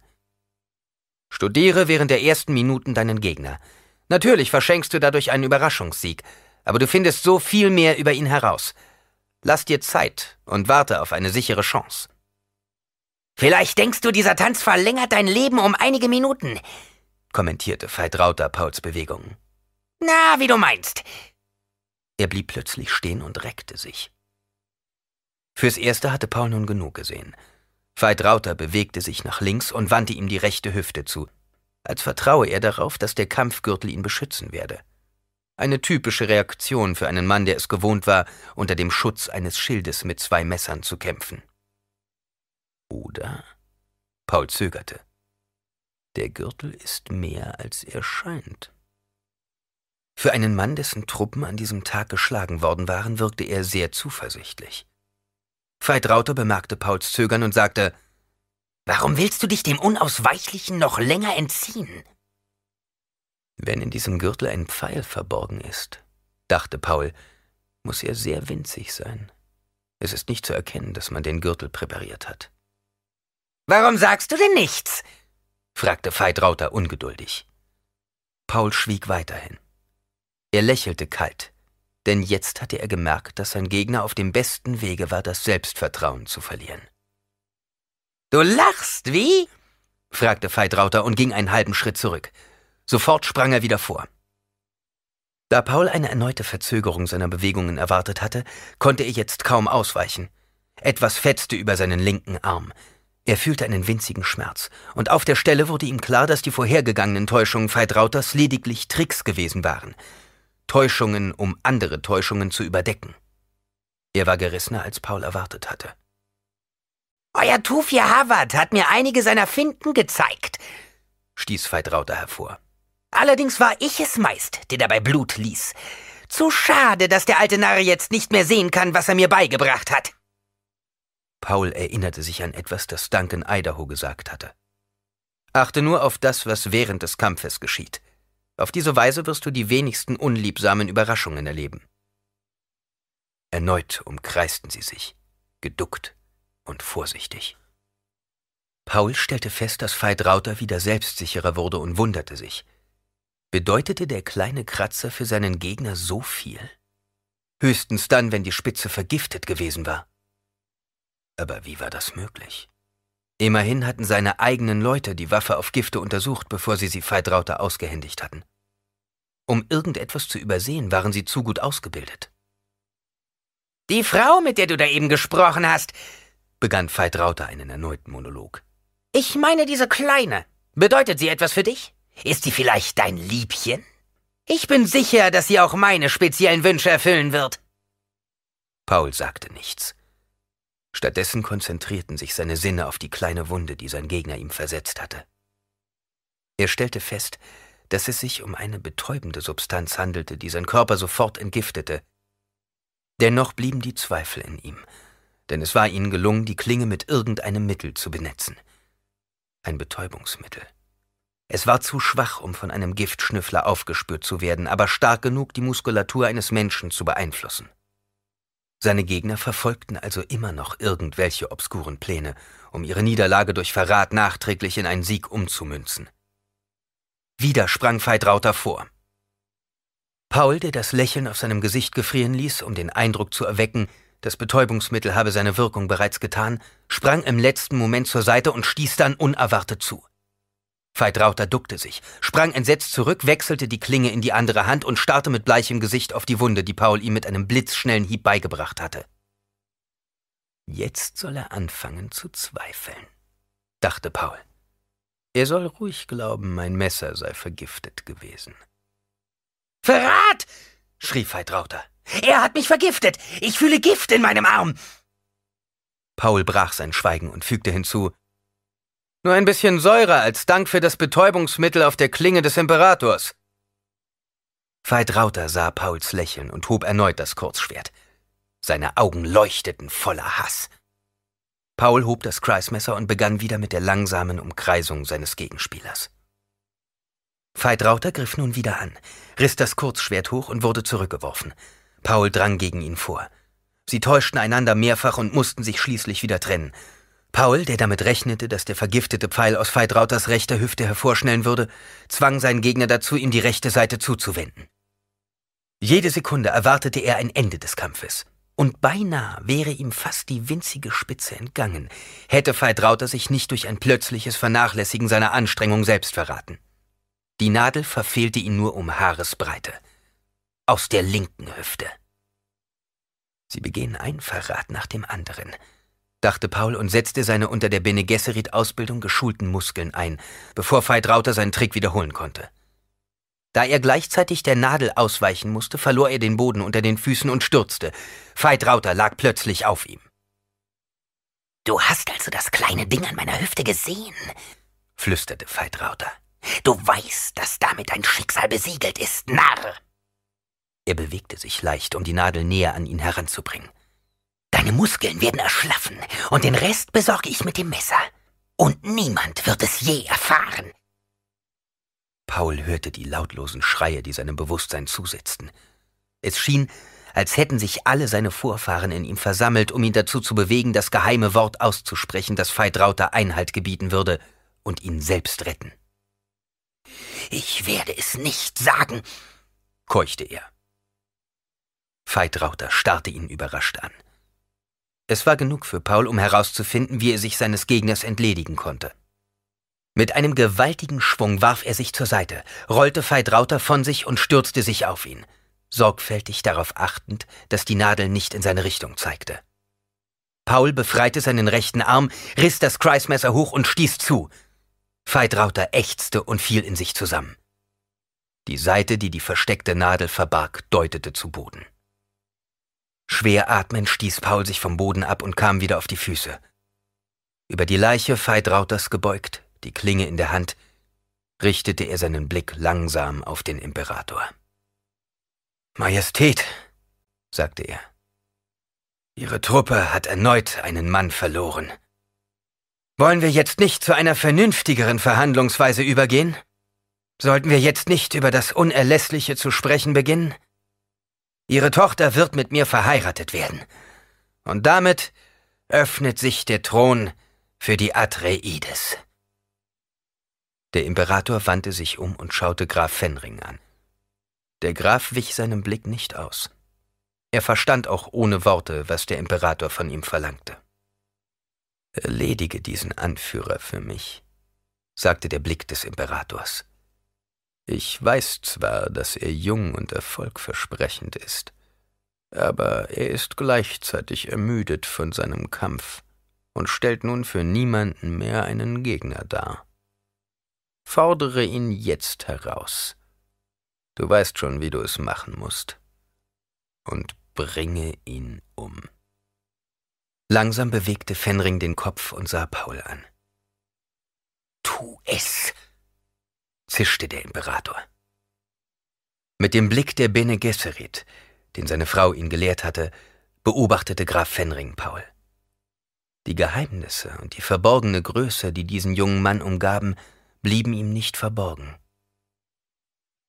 Studiere während der ersten Minuten deinen Gegner. Natürlich verschenkst du dadurch einen Überraschungssieg, aber du findest so viel mehr über ihn heraus. Lass dir Zeit und warte auf eine sichere Chance. Vielleicht denkst du, dieser Tanz verlängert dein Leben um einige Minuten, kommentierte Veit Rauter Pauls Bewegungen. Na, wie du meinst. Er blieb plötzlich stehen und reckte sich. Fürs Erste hatte Paul nun genug gesehen. Veit Rauter bewegte sich nach links und wandte ihm die rechte Hüfte zu, als vertraue er darauf, dass der Kampfgürtel ihn beschützen werde. Eine typische Reaktion für einen Mann, der es gewohnt war, unter dem Schutz eines Schildes mit zwei Messern zu kämpfen. Oder? Paul zögerte. Der Gürtel ist mehr, als er scheint. Für einen Mann, dessen Truppen an diesem Tag geschlagen worden waren, wirkte er sehr zuversichtlich. Veit Rauter bemerkte Pauls Zögern und sagte, Warum willst du dich dem Unausweichlichen noch länger entziehen? Wenn in diesem Gürtel ein Pfeil verborgen ist, dachte Paul, muss er sehr winzig sein. Es ist nicht zu erkennen, dass man den Gürtel präpariert hat. Warum sagst du denn nichts? Fragte Veit Rauter ungeduldig. Paul schwieg weiterhin. Er lächelte kalt, denn jetzt hatte er gemerkt, dass sein Gegner auf dem besten Wege war, das Selbstvertrauen zu verlieren. Du lachst, wie? fragte Veit Rauter und ging einen halben Schritt zurück. Sofort sprang er wieder vor. Da Paul eine erneute Verzögerung seiner Bewegungen erwartet hatte, konnte er jetzt kaum ausweichen. Etwas fetzte über seinen linken Arm. Er fühlte einen winzigen Schmerz, und auf der Stelle wurde ihm klar, dass die vorhergegangenen Täuschungen Veit lediglich Tricks gewesen waren. Täuschungen, um andere Täuschungen zu überdecken. Er war gerissener, als Paul erwartet hatte. Euer Tufia Havard hat mir einige seiner Finden gezeigt, stieß Veit hervor. Allerdings war ich es meist, der dabei Blut ließ. Zu schade, dass der alte Narr jetzt nicht mehr sehen kann, was er mir beigebracht hat. Paul erinnerte sich an etwas, das Duncan Idaho gesagt hatte. Achte nur auf das, was während des Kampfes geschieht. Auf diese Weise wirst du die wenigsten unliebsamen Überraschungen erleben. Erneut umkreisten sie sich, geduckt und vorsichtig. Paul stellte fest, dass Veit Rauter wieder selbstsicherer wurde und wunderte sich. Bedeutete der kleine Kratzer für seinen Gegner so viel? Höchstens dann, wenn die Spitze vergiftet gewesen war. Aber wie war das möglich? Immerhin hatten seine eigenen Leute die Waffe auf Gifte untersucht, bevor sie sie Veit Rauter ausgehändigt hatten. Um irgendetwas zu übersehen, waren sie zu gut ausgebildet. Die Frau, mit der du da eben gesprochen hast, begann Veit Rauter einen erneuten Monolog. Ich meine diese Kleine. Bedeutet sie etwas für dich? Ist sie vielleicht dein Liebchen? Ich bin sicher, dass sie auch meine speziellen Wünsche erfüllen wird. Paul sagte nichts. Stattdessen konzentrierten sich seine Sinne auf die kleine Wunde, die sein Gegner ihm versetzt hatte. Er stellte fest, dass es sich um eine betäubende Substanz handelte, die sein Körper sofort entgiftete. Dennoch blieben die Zweifel in ihm, denn es war ihnen gelungen, die Klinge mit irgendeinem Mittel zu benetzen. Ein Betäubungsmittel. Es war zu schwach, um von einem Giftschnüffler aufgespürt zu werden, aber stark genug, die Muskulatur eines Menschen zu beeinflussen. Seine Gegner verfolgten also immer noch irgendwelche obskuren Pläne, um ihre Niederlage durch Verrat nachträglich in einen Sieg umzumünzen. Wieder sprang Veit vor. Paul, der das Lächeln auf seinem Gesicht gefrieren ließ, um den Eindruck zu erwecken, das Betäubungsmittel habe seine Wirkung bereits getan, sprang im letzten Moment zur Seite und stieß dann unerwartet zu. Veit Rauter duckte sich, sprang entsetzt zurück, wechselte die Klinge in die andere Hand und starrte mit bleichem Gesicht auf die Wunde, die Paul ihm mit einem blitzschnellen Hieb beigebracht hatte. Jetzt soll er anfangen zu zweifeln, dachte Paul. Er soll ruhig glauben, mein Messer sei vergiftet gewesen. Verrat! schrie Veit Rauter. Er hat mich vergiftet! Ich fühle Gift in meinem Arm! Paul brach sein Schweigen und fügte hinzu nur ein bisschen Säure als Dank für das Betäubungsmittel auf der Klinge des Imperators. Veit Rauter sah Pauls Lächeln und hob erneut das Kurzschwert. Seine Augen leuchteten voller Hass. Paul hob das Kreismesser und begann wieder mit der langsamen Umkreisung seines Gegenspielers. Veit Rauter griff nun wieder an, riss das Kurzschwert hoch und wurde zurückgeworfen. Paul drang gegen ihn vor. Sie täuschten einander mehrfach und mussten sich schließlich wieder trennen. Paul, der damit rechnete, dass der vergiftete Pfeil aus Veit Rauters rechter Hüfte hervorschnellen würde, zwang seinen Gegner dazu, ihm die rechte Seite zuzuwenden. Jede Sekunde erwartete er ein Ende des Kampfes. Und beinahe wäre ihm fast die winzige Spitze entgangen, hätte Veit Rauter sich nicht durch ein plötzliches Vernachlässigen seiner Anstrengung selbst verraten. Die Nadel verfehlte ihn nur um Haaresbreite. Aus der linken Hüfte. Sie begehen ein Verrat nach dem anderen, dachte Paul und setzte seine unter der Bene Gesserit-Ausbildung geschulten Muskeln ein, bevor Veit Rauter seinen Trick wiederholen konnte. Da er gleichzeitig der Nadel ausweichen musste, verlor er den Boden unter den Füßen und stürzte. Veit Rauter lag plötzlich auf ihm. Du hast also das kleine Ding an meiner Hüfte gesehen, flüsterte Veit Rauter. Du weißt, dass damit dein Schicksal besiegelt ist, Narr! Er bewegte sich leicht, um die Nadel näher an ihn heranzubringen. Deine Muskeln werden erschlaffen, und den Rest besorge ich mit dem Messer. Und niemand wird es je erfahren. Paul hörte die lautlosen Schreie, die seinem Bewusstsein zusetzten. Es schien, als hätten sich alle seine Vorfahren in ihm versammelt, um ihn dazu zu bewegen, das geheime Wort auszusprechen, das Veit Rauter Einhalt gebieten würde und ihn selbst retten. Ich werde es nicht sagen, keuchte er. Veit Rauter starrte ihn überrascht an. Es war genug für Paul, um herauszufinden, wie er sich seines Gegners entledigen konnte. Mit einem gewaltigen Schwung warf er sich zur Seite, rollte Veit Rauter von sich und stürzte sich auf ihn, sorgfältig darauf achtend, dass die Nadel nicht in seine Richtung zeigte. Paul befreite seinen rechten Arm, riss das Kreismesser hoch und stieß zu. Veit Rauter ächzte und fiel in sich zusammen. Die Seite, die die versteckte Nadel verbarg, deutete zu Boden. Schwer atmend stieß Paul sich vom Boden ab und kam wieder auf die Füße. Über die Leiche Veit Rauters gebeugt, die Klinge in der Hand, richtete er seinen Blick langsam auf den Imperator. Majestät, sagte er, Ihre Truppe hat erneut einen Mann verloren. Wollen wir jetzt nicht zu einer vernünftigeren Verhandlungsweise übergehen? Sollten wir jetzt nicht über das Unerlässliche zu sprechen beginnen? Ihre Tochter wird mit mir verheiratet werden. Und damit öffnet sich der Thron für die Atreides. Der Imperator wandte sich um und schaute Graf Fenring an. Der Graf wich seinem Blick nicht aus. Er verstand auch ohne Worte, was der Imperator von ihm verlangte. Erledige diesen Anführer für mich, sagte der Blick des Imperators. Ich weiß zwar, dass er jung und erfolgversprechend ist, aber er ist gleichzeitig ermüdet von seinem Kampf und stellt nun für niemanden mehr einen Gegner dar. Fordere ihn jetzt heraus. Du weißt schon, wie du es machen musst. Und bringe ihn um. Langsam bewegte Fenring den Kopf und sah Paul an. Tu es, zischte der Imperator. Mit dem Blick der Bene Gesserit, den seine Frau ihn gelehrt hatte, beobachtete Graf Fenring Paul. Die Geheimnisse und die verborgene Größe, die diesen jungen Mann umgaben, blieben ihm nicht verborgen.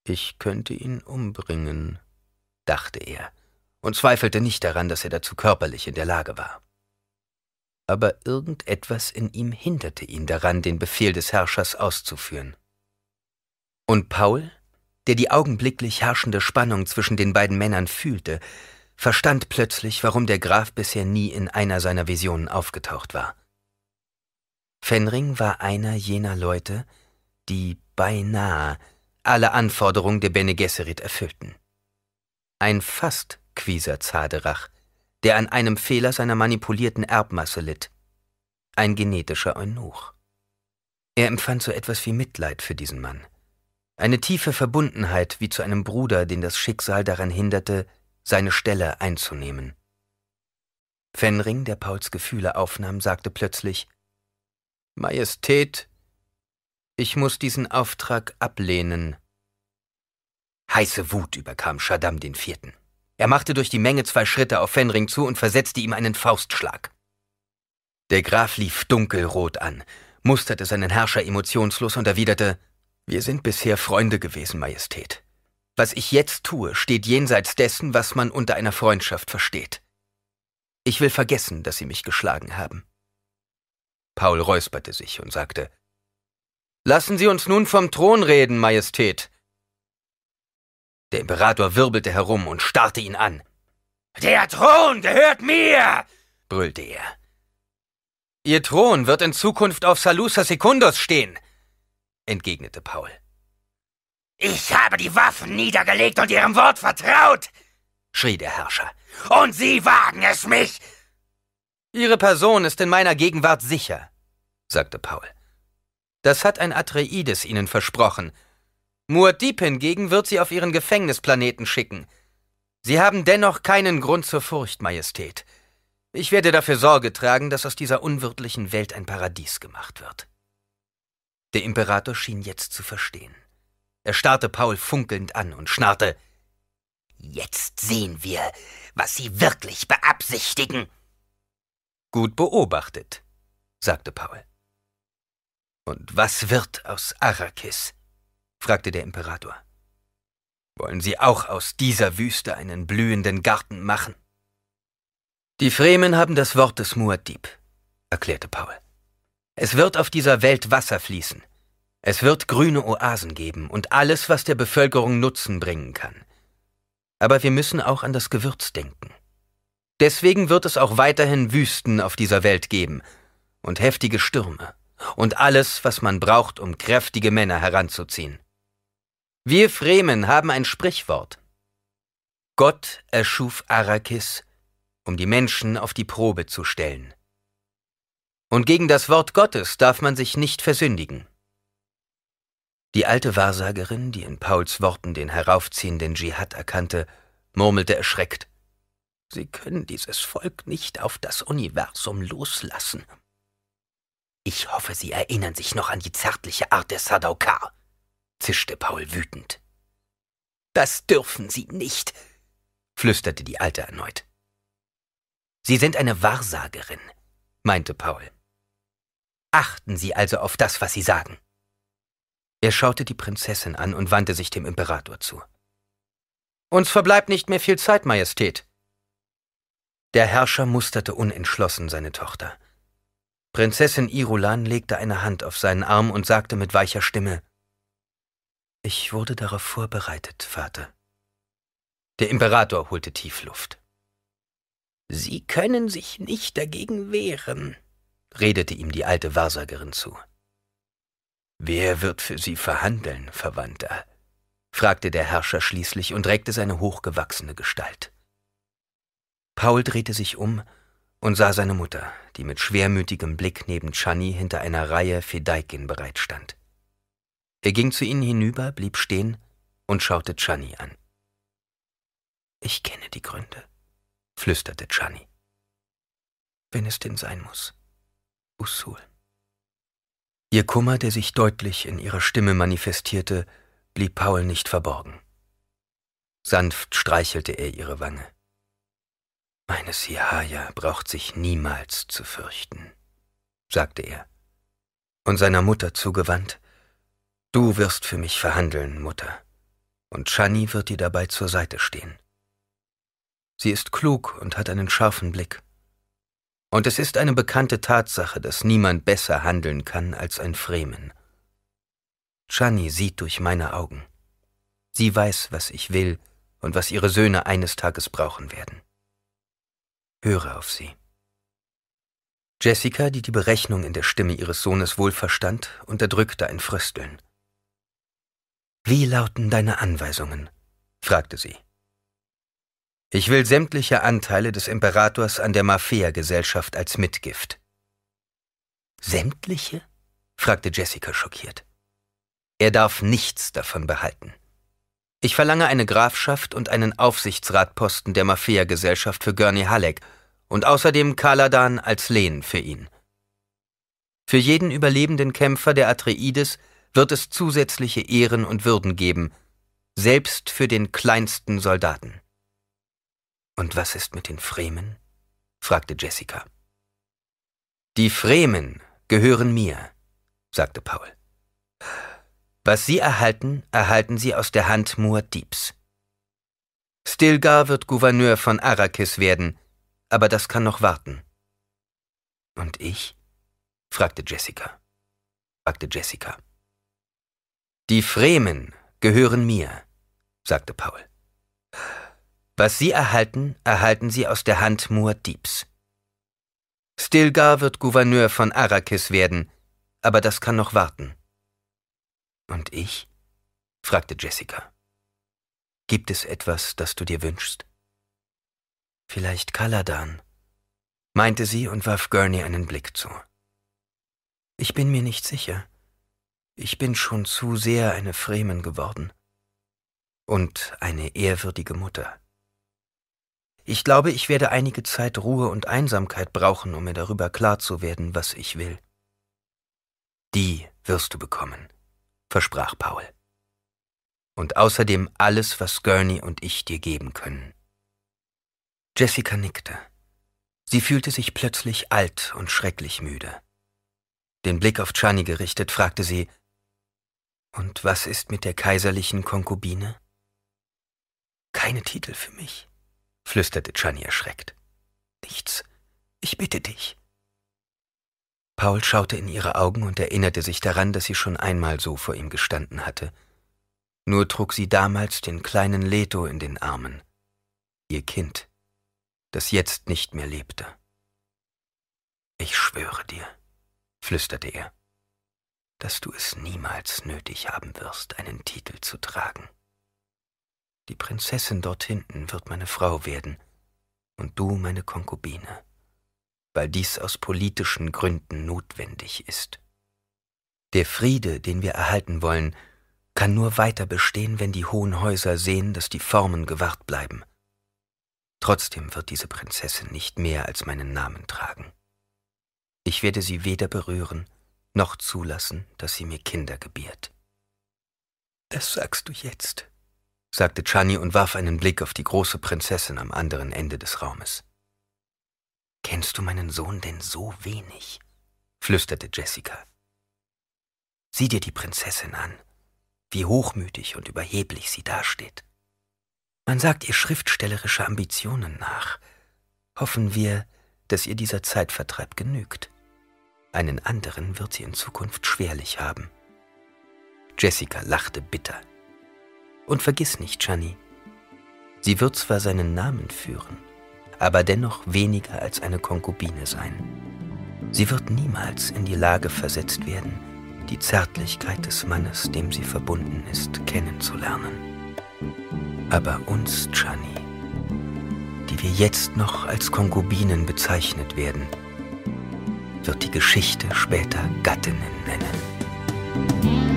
Ich könnte ihn umbringen, dachte er, und zweifelte nicht daran, dass er dazu körperlich in der Lage war. Aber irgendetwas in ihm hinderte ihn daran, den Befehl des Herrschers auszuführen. Und Paul, der die augenblicklich herrschende Spannung zwischen den beiden Männern fühlte, verstand plötzlich, warum der Graf bisher nie in einer seiner Visionen aufgetaucht war. Fenring war einer jener Leute, die beinahe alle Anforderungen der Bene Gesserit erfüllten. Ein fast Quieser Zaderach, der an einem Fehler seiner manipulierten Erbmasse litt. Ein genetischer Eunuch. Er empfand so etwas wie Mitleid für diesen Mann. Eine tiefe Verbundenheit wie zu einem Bruder, den das Schicksal daran hinderte, seine Stelle einzunehmen. Fenring, der Pauls Gefühle aufnahm, sagte plötzlich Majestät, ich muss diesen Auftrag ablehnen. Heiße Wut überkam Shaddam den Vierten. Er machte durch die Menge zwei Schritte auf Fenring zu und versetzte ihm einen Faustschlag. Der Graf lief dunkelrot an, musterte seinen Herrscher emotionslos und erwiderte, wir sind bisher Freunde gewesen, Majestät. Was ich jetzt tue, steht jenseits dessen, was man unter einer Freundschaft versteht. Ich will vergessen, dass Sie mich geschlagen haben. Paul räusperte sich und sagte, Lassen Sie uns nun vom Thron reden, Majestät. Der Imperator wirbelte herum und starrte ihn an. Der Thron gehört mir, brüllte er. Ihr Thron wird in Zukunft auf Salusa Secundus stehen, entgegnete Paul. Ich habe die Waffen niedergelegt und Ihrem Wort vertraut, schrie der Herrscher. Und Sie wagen es mich! Ihre Person ist in meiner Gegenwart sicher, sagte Paul. Das hat ein Atreides Ihnen versprochen. Muad'Dib hingegen wird Sie auf Ihren Gefängnisplaneten schicken. Sie haben dennoch keinen Grund zur Furcht, Majestät. Ich werde dafür Sorge tragen, dass aus dieser unwirtlichen Welt ein Paradies gemacht wird. Der Imperator schien jetzt zu verstehen. Er starrte Paul funkelnd an und schnarrte Jetzt sehen wir, was Sie wirklich beabsichtigen. Gut beobachtet, sagte Paul. Und was wird aus Arrakis? fragte der Imperator. Wollen Sie auch aus dieser Wüste einen blühenden Garten machen? Die Fremen haben das Wort des Muad'Dib, erklärte Paul. Es wird auf dieser Welt Wasser fließen. Es wird grüne Oasen geben und alles, was der Bevölkerung Nutzen bringen kann. Aber wir müssen auch an das Gewürz denken. Deswegen wird es auch weiterhin Wüsten auf dieser Welt geben und heftige Stürme und alles, was man braucht, um kräftige Männer heranzuziehen. Wir Fremen haben ein Sprichwort. Gott erschuf Arrakis, um die Menschen auf die Probe zu stellen. Und gegen das Wort Gottes darf man sich nicht versündigen. Die alte Wahrsagerin, die in Pauls Worten den heraufziehenden Dschihad erkannte, murmelte erschreckt. Sie können dieses Volk nicht auf das Universum loslassen. Ich hoffe, Sie erinnern sich noch an die zärtliche Art der Sadaukar, zischte Paul wütend. Das dürfen Sie nicht, flüsterte die Alte erneut. Sie sind eine Wahrsagerin, meinte Paul. Achten Sie also auf das, was Sie sagen. Er schaute die Prinzessin an und wandte sich dem Imperator zu. Uns verbleibt nicht mehr viel Zeit, Majestät. Der Herrscher musterte unentschlossen seine Tochter. Prinzessin Irulan legte eine Hand auf seinen Arm und sagte mit weicher Stimme Ich wurde darauf vorbereitet, Vater. Der Imperator holte tief Luft. Sie können sich nicht dagegen wehren, redete ihm die alte Wahrsagerin zu. Wer wird für Sie verhandeln, Verwandter? fragte der Herrscher schließlich und reckte seine hochgewachsene Gestalt. Paul drehte sich um und sah seine Mutter, die mit schwermütigem Blick neben Chani hinter einer Reihe Fedaikin bereitstand. Er ging zu ihnen hinüber, blieb stehen und schaute Chani an. Ich kenne die Gründe, flüsterte Chani. Wenn es denn sein muss. Usul. Ihr Kummer, der sich deutlich in ihrer Stimme manifestierte, blieb Paul nicht verborgen. Sanft streichelte er ihre Wange. Meine Sihaya braucht sich niemals zu fürchten, sagte er. Und seiner Mutter zugewandt, Du wirst für mich verhandeln, Mutter, und Shani wird dir dabei zur Seite stehen. Sie ist klug und hat einen scharfen Blick. Und es ist eine bekannte Tatsache, dass niemand besser handeln kann als ein Fremen. Chani sieht durch meine Augen. Sie weiß, was ich will und was ihre Söhne eines Tages brauchen werden. Höre auf sie. Jessica, die die Berechnung in der Stimme ihres Sohnes wohl verstand, unterdrückte ein Frösteln. Wie lauten deine Anweisungen? fragte sie. Ich will sämtliche Anteile des Imperators an der Mafia-Gesellschaft als Mitgift. Sämtliche? fragte Jessica schockiert. Er darf nichts davon behalten. Ich verlange eine Grafschaft und einen Aufsichtsratposten der Mafia-Gesellschaft für Gurney Halleck und außerdem Kaladan als Lehen für ihn. Für jeden überlebenden Kämpfer der Atreides wird es zusätzliche Ehren und Würden geben, Selbst für den kleinsten Soldaten. Und was ist mit den Fremen? fragte Jessica. Die Fremen gehören mir, sagte Paul. Was Sie erhalten, erhalten Sie aus der Hand Muad'Dibs. Stilgar wird Gouverneur von Arrakis werden, aber das kann noch warten. Und ich? fragte Jessica. fragte Jessica. Die Fremen gehören mir, sagte Paul. Was Sie erhalten, erhalten Sie aus der Hand Muad'Dibs. Stilgar wird Gouverneur von Arrakis werden, aber das kann noch warten. Und ich? fragte Jessica. Gibt es etwas, das du dir wünschst? Vielleicht Kaladan, meinte sie und warf Gurney einen Blick zu. Ich bin mir nicht sicher. Ich bin schon zu sehr eine Fremen geworden. Und eine ehrwürdige Mutter. Ich glaube, ich werde einige Zeit Ruhe und Einsamkeit brauchen, um mir darüber klar zu werden, was ich will. Die wirst du bekommen, versprach Paul. Und außerdem alles, was Gurney und ich dir geben können. Jessica nickte. Sie fühlte sich plötzlich alt und schrecklich müde. Den Blick auf Chani gerichtet, fragte sie, Und was ist mit der kaiserlichen Konkubine? Keine Titel für mich, flüsterte Chani erschreckt. Nichts, ich bitte dich. Paul schaute in ihre Augen und erinnerte sich daran, dass sie schon einmal so vor ihm gestanden hatte. Nur trug sie damals den kleinen Leto in den Armen, ihr Kind das jetzt nicht mehr lebte. Ich schwöre dir, flüsterte er, dass du es niemals nötig haben wirst, einen Titel zu tragen. Die Prinzessin dort hinten wird meine Frau werden und du meine Konkubine, weil dies aus politischen Gründen notwendig ist. Der Friede, den wir erhalten wollen, kann nur weiter bestehen, wenn die hohen Häuser sehen, dass die Formen gewahrt bleiben Trotzdem wird diese Prinzessin nicht mehr als meinen Namen tragen. Ich werde sie weder berühren, noch zulassen, dass sie mir Kinder gebiert. Das sagst du jetzt, sagte Chani und warf einen Blick auf die große Prinzessin am anderen Ende des Raumes. Kennst du meinen Sohn denn so wenig? flüsterte Jessica. Sieh dir die Prinzessin an, wie hochmütig und überheblich sie dasteht. Man sagt ihr schriftstellerische Ambitionen nach. Hoffen wir, dass ihr dieser Zeitvertreib genügt. Einen anderen wird sie in Zukunft schwerlich haben. Jessica lachte bitter. Und vergiss nicht, Chani, sie wird zwar seinen Namen führen, aber dennoch weniger als eine Konkubine sein. Sie wird niemals in die Lage versetzt werden, die Zärtlichkeit des Mannes, dem sie verbunden ist, kennenzulernen. Aber uns, Chani, die wir jetzt noch als Konkubinen bezeichnet werden, wird die Geschichte später Gattinnen nennen.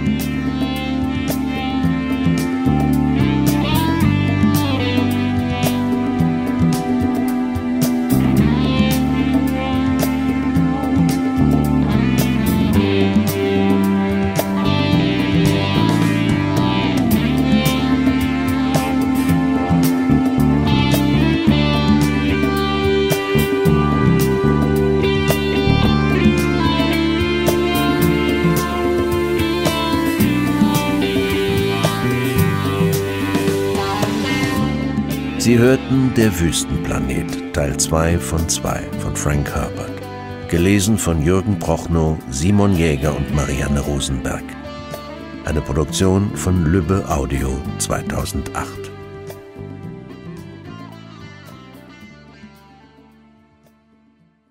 Hörten Der Wüstenplanet, Teil 2 von 2 von Frank Herbert. Gelesen von Jürgen Prochnow, Simon Jäger und Marianne Rosenberg. Eine Produktion von Lübbe Audio 2008.